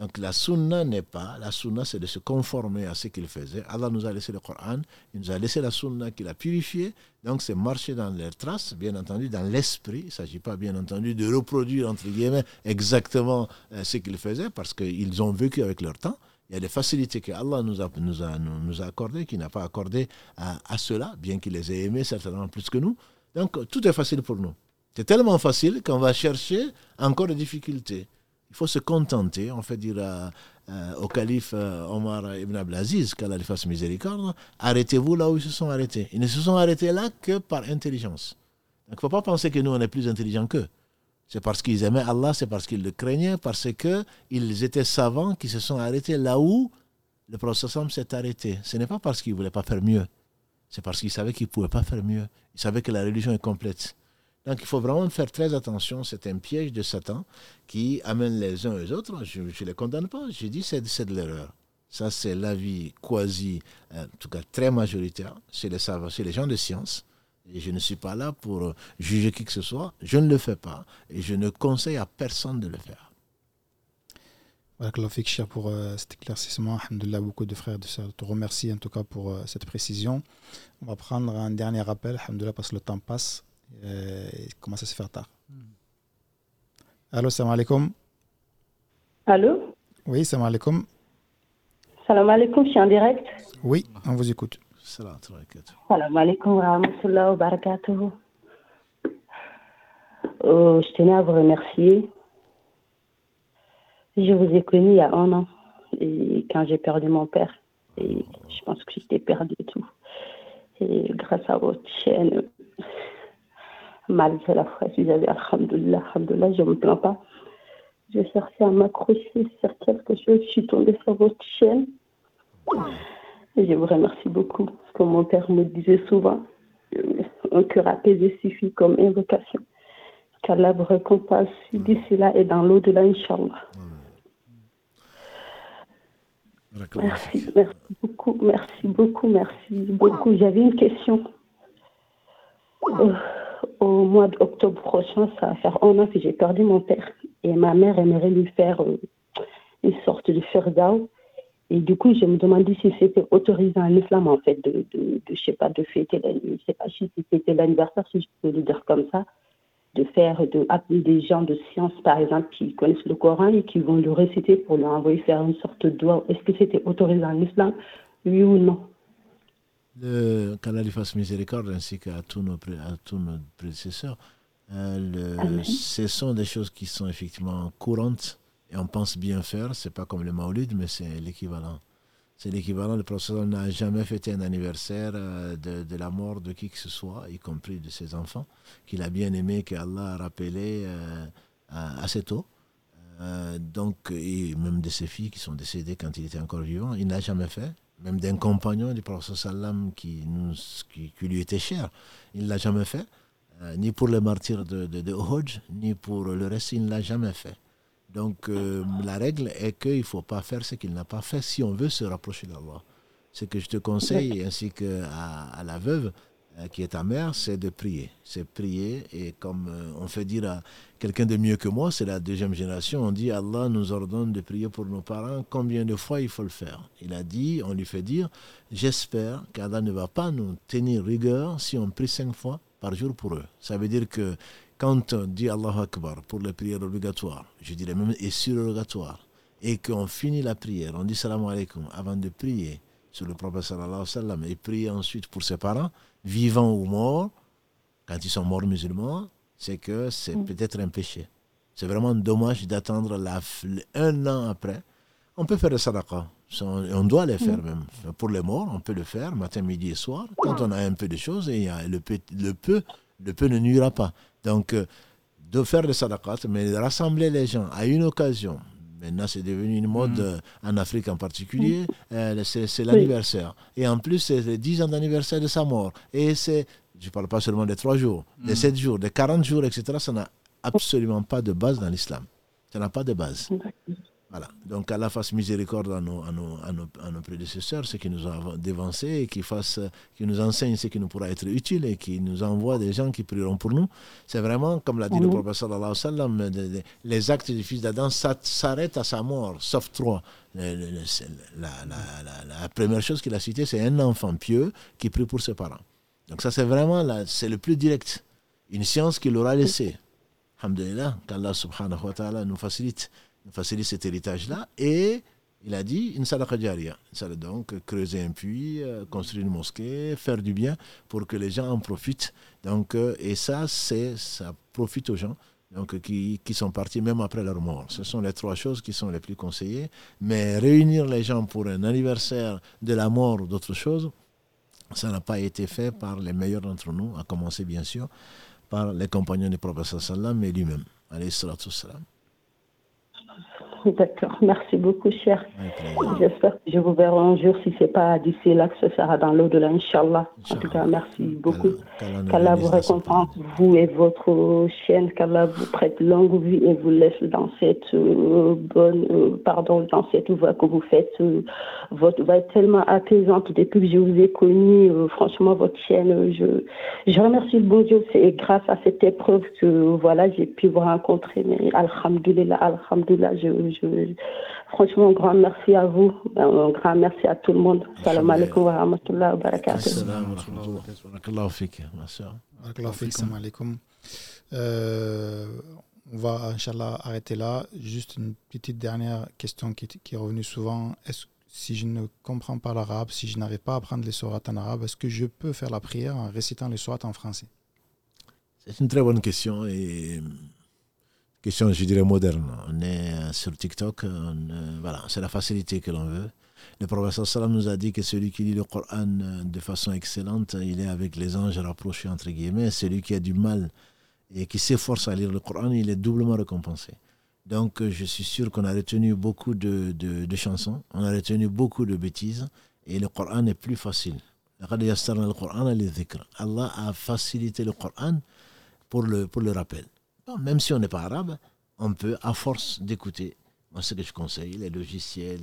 Donc la sunna n'est pas, la sunna c'est de se conformer à ce qu'il faisait. Allah nous a laissé le Coran, il nous a laissé la sunna qu'il a purifiée. Donc c'est marcher dans les traces, bien entendu, dans l'esprit. Il ne s'agit pas, bien entendu, de reproduire, entre guillemets, exactement euh, ce qu'ils faisaient parce qu'ils ont vécu avec leur temps. Il y a des facilités que Allah nous a, nous a, nous a accordées, qu'il n'a pas accordées à, à ceux-là, bien qu'il les ait aimés certainement plus que nous. Donc tout est facile pour nous. C'est tellement facile qu'on va chercher encore des difficultés. Il faut se contenter, on fait dire au calife euh, Omar ibn Abdelaziz, qu'Allah lui fasse miséricorde, arrêtez-vous là où ils se sont arrêtés. Ils ne se sont arrêtés là que par intelligence. Donc il ne faut pas penser que nous, on est plus intelligents qu'eux. C'est parce qu'ils aimaient Allah, c'est parce qu'ils le craignaient, parce qu'ils étaient savants qui se sont arrêtés là où le prophète s'est arrêté. Ce n'est pas parce qu'ils ne voulaient pas faire mieux. C'est parce qu'ils savaient qu'ils ne pouvaient pas faire mieux. Ils savaient que la religion est complète. Donc il faut vraiment faire très attention. C'est un piège de Satan qui amène les uns aux autres. Je ne les condamne pas. Je dis c'est c'est de l'erreur. Ça, c'est l'avis quasi, en tout cas très majoritaire chez les, chez les gens de science. Et je ne suis pas là pour juger qui que ce soit. Je ne le fais pas. Et je ne conseille à personne de le faire. Barakallahu cher pour euh, cet éclaircissement. Alhamdulillah, beaucoup de frères et de sœurs te remercie en tout cas pour euh, cette précision. On va prendre un dernier appel, Alhamdulillah, parce que le temps passe et il commence à se faire tard. Allô, salam alaikum. Allô? Oui, salam alaikum. Salam alaikum, je suis en direct. Oui, on vous écoute. Salam alaikum wa rahmatullahi wa barakatuh. Oh, je tenais à vous remercier je vous ai connu il y a un an, et quand j'ai perdu mon père. Et je pense que j'étais perdu et tout. Et grâce à votre chaîne, malgré la foi vous avez alhamdoulilah, alhamdoulilah, je ne me plains pas. Je cherchais à m'accrocher sur quelque chose, je suis tombée sur votre chaîne. Et je vous remercie beaucoup, parce que mon père me disait souvent, un cœur apaisé suffit comme invocation. Qu'Allah vous récompense d'ici là et dans l'au-delà, Inch'Allah. Merci, merci beaucoup, merci beaucoup, merci beaucoup. J'avais une question. Euh, au mois d'octobre prochain, ça va faire un an que j'ai perdu mon père. Et ma mère aimerait lui faire euh, une sorte de ferdao. Et du coup, je me demandais si c'était autorisé en islam, en fait, de, de, je sais pas, de fêter, l'anniversaire, si je peux le dire comme ça de faire, de appeler des gens de science, par exemple, qui connaissent le Coran et qui vont le réciter pour lui envoyer faire une sorte de doigt. Est-ce que c'était autorisé en islam, oui ou non? Qu'Allah lui fasse miséricorde ainsi qu'à tous nos, à tous nos prédécesseurs. Euh, ce sont des choses qui sont effectivement courantes et on pense bien faire. C'est pas comme le Maulid, mais c'est l'équivalent. C'est l'équivalent. Le professeur n'a jamais fêté un anniversaire euh, de, la mort de qui que ce soit, y compris de ses enfants, qu'il a bien aimé, qu'Allah a rappelé euh, assez tôt. Euh, donc, et même de ses filles qui sont décédées quand il était encore vivant, il n'a jamais fait. Même d'un compagnon du professeur Salam qui, nous, qui, lui était cher, il ne l'a jamais fait. ni pour les martyrs de, de, de ni pour le reste, il ne l'a jamais fait. Donc euh, la règle est qu'il ne faut pas faire ce qu'il n'a pas fait si on veut se rapprocher d'Allah. Ce que je te conseille, ainsi qu'à à la veuve, euh, qui est ta mère, c'est de prier. C'est prier et comme euh, on fait dire à quelqu'un de mieux que moi, c'est la deuxième génération, on dit Allah nous ordonne de prier pour nos parents, combien de fois il faut le faire? Il a dit, on lui fait dire, j'espère qu'Allah ne va pas nous tenir rigueur si on prie cinq fois par jour pour eux. Ça veut dire que quand on dit Allah Akbar pour les prières obligatoires, je dirais même et surrogatoires, et qu'on finit la prière, on dit salam alaikum avant de prier sur le prophète sallallahu alayhi wa et prier ensuite pour ses parents, vivants ou morts, quand ils sont morts musulmans, c'est que c'est mm. peut-être un péché. C'est vraiment dommage d'attendre un an après. On peut faire le sadaqa, on doit les faire mm. même. Pour les morts, on peut le faire matin, midi et soir. Quand on a un peu de choses, et le peu, le peu, le peu ne nuira pas. Donc, euh, de faire le sadaqat, mais de rassembler les gens à une occasion. Maintenant, c'est devenu une mode mm. euh, en Afrique en particulier. Mm. Euh, c'est l'anniversaire. Et en plus, c'est les 10 ans d'anniversaire de sa mort. Et c'est, je ne parle pas seulement des 3 jours, des 7 mm. jours, des 40 jours, etc. Ça n'a absolument pas de base dans l'islam. Ça n'a pas de base. Voilà. Donc, Allah fasse miséricorde à nos, à nos, à nos, à nos prédécesseurs, ceux qui nous ont dévancés, et qui, fasse, qui nous enseignent ce qui nous pourra être utile et qui nous envoie des gens qui prieront pour nous. C'est vraiment, comme l'a dit le professeur sallallahu sallam, les actes du fils d'Adam s'arrêtent à sa mort, sauf trois. La, la, première chose qu'il a citée, c'est un enfant pieux qui prie pour ses parents. Donc, ça, c'est vraiment c'est le plus direct. Une science qu'il aura laissée. Alhamdulillah, qu'Allah subhanahu wa ta'ala nous facilite facilite cet héritage-là. Et il a dit une sadaqa jariya. Donc, creuser un puits, euh, construire une mosquée, faire du bien pour que les gens en profitent. Donc, euh, et ça, c'est, ça profite aux gens donc, qui, qui, sont partis même après leur mort. Ce sont les trois choses qui sont les plus conseillées. Mais réunir les gens pour un anniversaire de la mort ou d'autres choses, ça n'a pas été fait par les meilleurs d'entre nous, à commencer bien sûr par les compagnons du prophète sallam et lui-même. Alayhi salam. d'accord. Merci beaucoup, cher. J'espère que je vous verrai un jour, si ce n'est pas d'ici là, que ce sera dans l'au-delà, Inch'Allah. En tout cas, merci beaucoup. Qu'Allah vous récompense, vous et votre chaîne, qu'Allah vous prête longue vie et vous laisse dans cette euh, bonne, euh, pardon, dans cette voie que vous faites. Euh, votre voix est tellement apaisante depuis que je vous ai connu. franchement, votre chaîne, je, je remercie le bon Dieu. C'est grâce à cette épreuve que, voilà, j'ai pu vous rencontrer. Mais Alhamdulillah, Alhamdulillah, je franchement, un grand merci à vous. Un grand merci à tout le monde. Salam alaikum wa rahmatullahi wa barakatuh. Salam alaikum. Euh, on va, Inch'Allah, arrêter là. Juste une petite dernière question qui, qui est revenue souvent. Est-ce si je ne comprends pas l'arabe, si je n'arrive pas à apprendre les sourates en arabe, est-ce que je peux faire la prière en récitant les sourates en français? C'est une très bonne question et question, je dirais, moderne. On est euh, sur TikTok, voilà, c'est la facilité que l'on veut. Le professeur Salam nous a dit que celui qui lit le Coran euh, de façon excellente, il est avec les anges rapprochés, entre guillemets. Celui qui a du mal et qui s'efforce à lire le Coran, il est doublement récompensé. Donc, euh, je suis sûr qu'on a retenu beaucoup de, de, chansons, on a retenu beaucoup de bêtises, et le Coran est plus facile. Allah a facilité le Coran pour le, pour le rappel même si on n'est pas arabe, on peut, à force d'écouter, moi, ce que je conseille, les logiciels,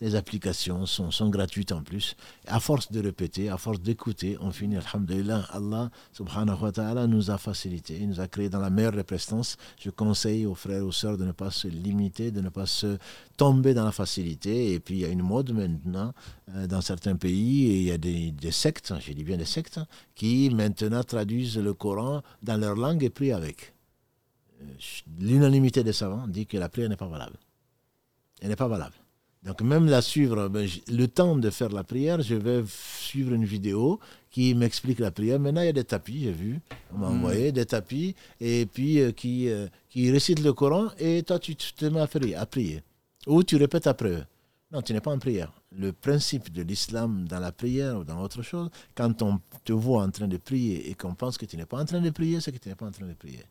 les, applications sont, sont, gratuites en plus. à force de répéter, à force d'écouter, on finit, alhamdulillah, Allah subhanahu wa ta'ala nous a facilité, il nous a créé dans la meilleure des prestances. Je conseille aux frères et aux sœurs de ne pas se limiter, de ne pas se tomber dans la facilité. Et puis, il y a une mode maintenant euh, dans certains pays, et il y a des, des sectes, je dis bien des sectes, qui maintenant traduisent le Coran dans leur langue et prient avec l'unanimité des savants dit que la prière n'est pas valable. Elle n'est pas valable. Donc même la suivre, ben, le temps de faire la prière, je vais suivre une vidéo qui m'explique la prière. Maintenant, il y a des tapis, j'ai vu, on m'a hmm. envoyé des tapis, et puis euh, qui, euh, qui récitent le Coran, et toi, tu te mets à prier, à prier. Ou tu répètes après eux. Non, tu n'es pas en prière. Le principe de l'islam dans la prière ou dans autre chose, quand on te voit en train de prier et qu'on pense que tu n'es pas en train de prier, c'est que tu n'es pas en train de prier.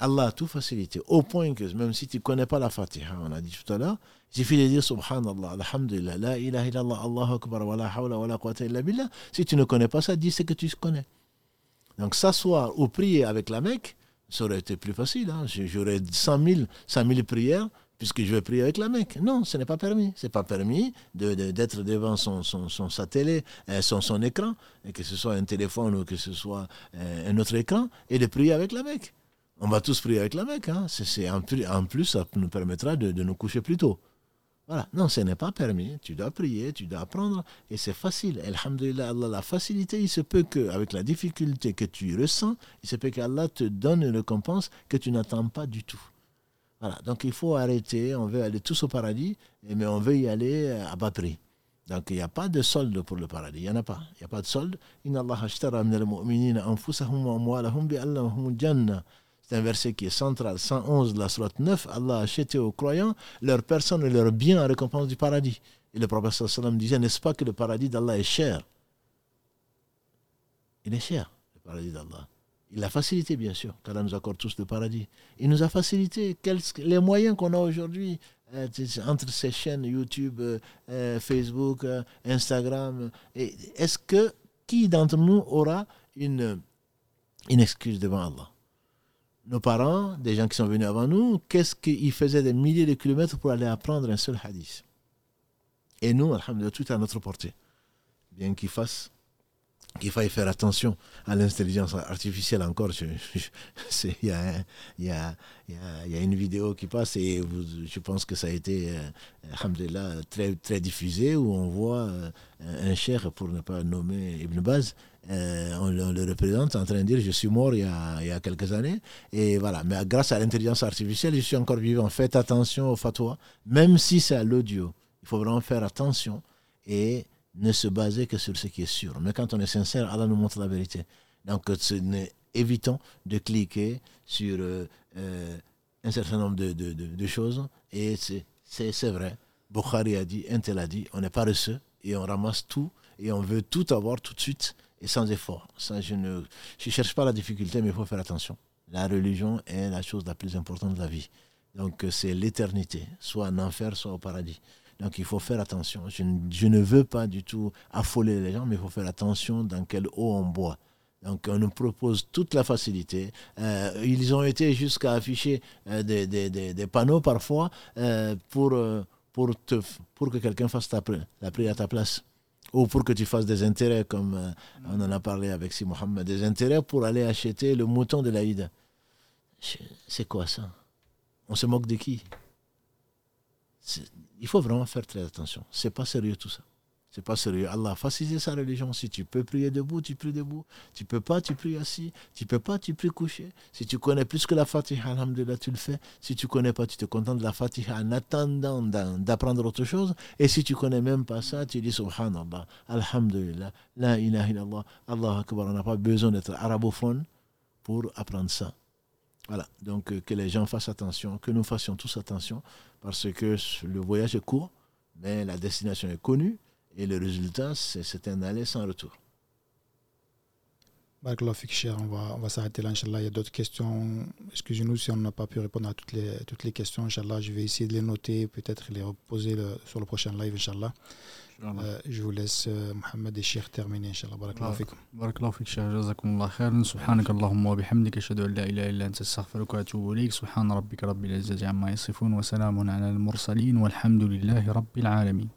Allah a tout facilité, au point que même si tu ne connais pas la Fatiha, on a dit tout à l'heure, il suffit de dire Subhanallah, Alhamdulillah, La ilaha illallah, Allahu Akbar, wa la hawla wa la quwwata illa billah. Si tu ne connais pas ça, dis ce que tu connais. Donc s'asseoir ou prier avec la Mecque, ça aurait été plus facile. Hein. J'aurais 100 000, 100 000 prières puisque je vais prier avec la Mecque. Non, ce n'est pas permis. Ce n'est pas permis d'être de, devant son, son, son satellite, euh, son, son écran, que ce soit un téléphone ou que ce soit euh, un autre écran, et de prier avec la Mecque on va tous prier avec la Mecque. Hein. C'est, en, plus, en plus, ça nous permettra de, nous coucher plus tôt. Voilà. Non, ce n'est pas permis. Tu dois prier, tu dois apprendre. Et c'est facile. Alhamdulillah, Allah, la facilité, il se peut qu'avec la difficulté que tu ressens, il se peut qu'Allah te donne une récompense que tu n'attends pas du tout. Voilà. Donc il faut arrêter. On veut aller tous au paradis, mais on veut y aller à bas prix. Donc il n'y a pas de solde pour le paradis. Il n'y en a pas. Il n'y a pas de solde. Inna Allah ashtara min al-mu'minina anfusahum wa amwalahum bi jannah. C'est un verset qui est central, 111 de la Sourate 9. Allah a acheté aux croyants leur personne et leur bien en récompense du paradis. Et le prophète sallam disait, n'est-ce pas que le paradis d'Allah est cher? Il est cher, le paradis d'Allah. Il a facilité, bien sûr, qu'Allah nous accorde tous le paradis. Il nous a facilité les moyens qu'on a aujourd'hui euh, entre ces chaînes YouTube, euh, euh, Facebook, Instagram. Est-ce que qui d'entre nous aura une excuse devant Allah? Nos parents, des gens qui sont venus avant nous, qu'est-ce qu'ils faisaient des milliers de kilomètres pour aller apprendre un seul hadith? Et nous, alhamdulillah, tout est à notre portée. Bien qu'ils fassent qu'il faille faire attention à l'intelligence artificielle encore. Il y, a, une vidéo qui passe et je pense que ça a été euh, très, très diffusé où on voit euh, un cher, pour ne pas nommer Ibn Baz, euh, on, le, représente en train de dire je suis mort il y a, quelques années. Et voilà, mais grâce à l'intelligence artificielle, je suis encore vivant. Faites attention au fatwa, même si c'est à l'audio. Il faut vraiment faire attention et ne se baser que sur ce qui est sûr. Mais quand on est sincère, Allah nous montre la vérité. Donc évitons de cliquer sur euh, euh, un certain nombre de, de, choses. Et c'est vrai. Bukhari a dit, Intel a dit, on est paresseux et on ramasse tout et on veut tout avoir tout de suite et sans effort. Je ne je cherche pas la difficulté, mais il faut faire attention. La religion est la chose la plus importante de la vie. Donc c'est l'éternité, soit en enfer, soit au paradis. Donc il faut faire attention. Je, ne veux pas du tout affoler les gens, mais il faut faire attention dans quelle eau on boit. Donc on nous propose toute la facilité. Euh, ils ont été jusqu'à afficher euh, des, panneaux parfois euh, pour que quelqu'un fasse ta, la prière à ta place. Ou pour que tu fasses des intérêts, comme on en a parlé avec Si Mohamed, des intérêts pour aller acheter le mouton de l'Aïd. C'est quoi ça? On se moque de qui? Il faut vraiment faire très attention. C'est pas sérieux tout ça. C'est pas sérieux. Allah a facilité sa religion. Si tu peux prier debout, tu pries debout. Tu peux pas, tu pries assis. Tu peux pas, tu pries couché. Si tu connais plus que la Fatiha, alhamdulillah, tu le fais. Si tu connais pas, tu te contentes de la Fatiha en attendant d'apprendre autre chose. Et si tu connais même pas ça, tu dis subhanallah, alhamdulillah, la ilaha Allah akbar. On n'a pas besoin d'être arabophone pour apprendre ça. Voilà. Donc, euh, que les gens fassent attention, que nous fassions tous attention, parce que le voyage est court, mais la destination est connue. Et le résultat, c'est un aller sans retour. on va, on va s'arrêter là, Inch'Allah. Il y a d'autres questions. Excusez-nous si on n'a pas pu répondre à toutes les, toutes les questions, Inch'Allah. Je vais essayer de les noter, peut-être les reposer sur le prochain live, Inch'Allah. Euh, je vous laisse euh, Mohamed et Cheikh terminer, Inch'Allah. Barakallahu fikum. Barakallahu fik, Cheikh. Jazakum Allah khairan. Subhanak Allahumma wa bihamdika. Ashhadu an la ilaha illa anta astaghfiruka wa atubu ilayk. Subhan rabbika rabbil izzati amma yasifun wa salamun ala al-mursalin walhamdulillahi rabbil alamin.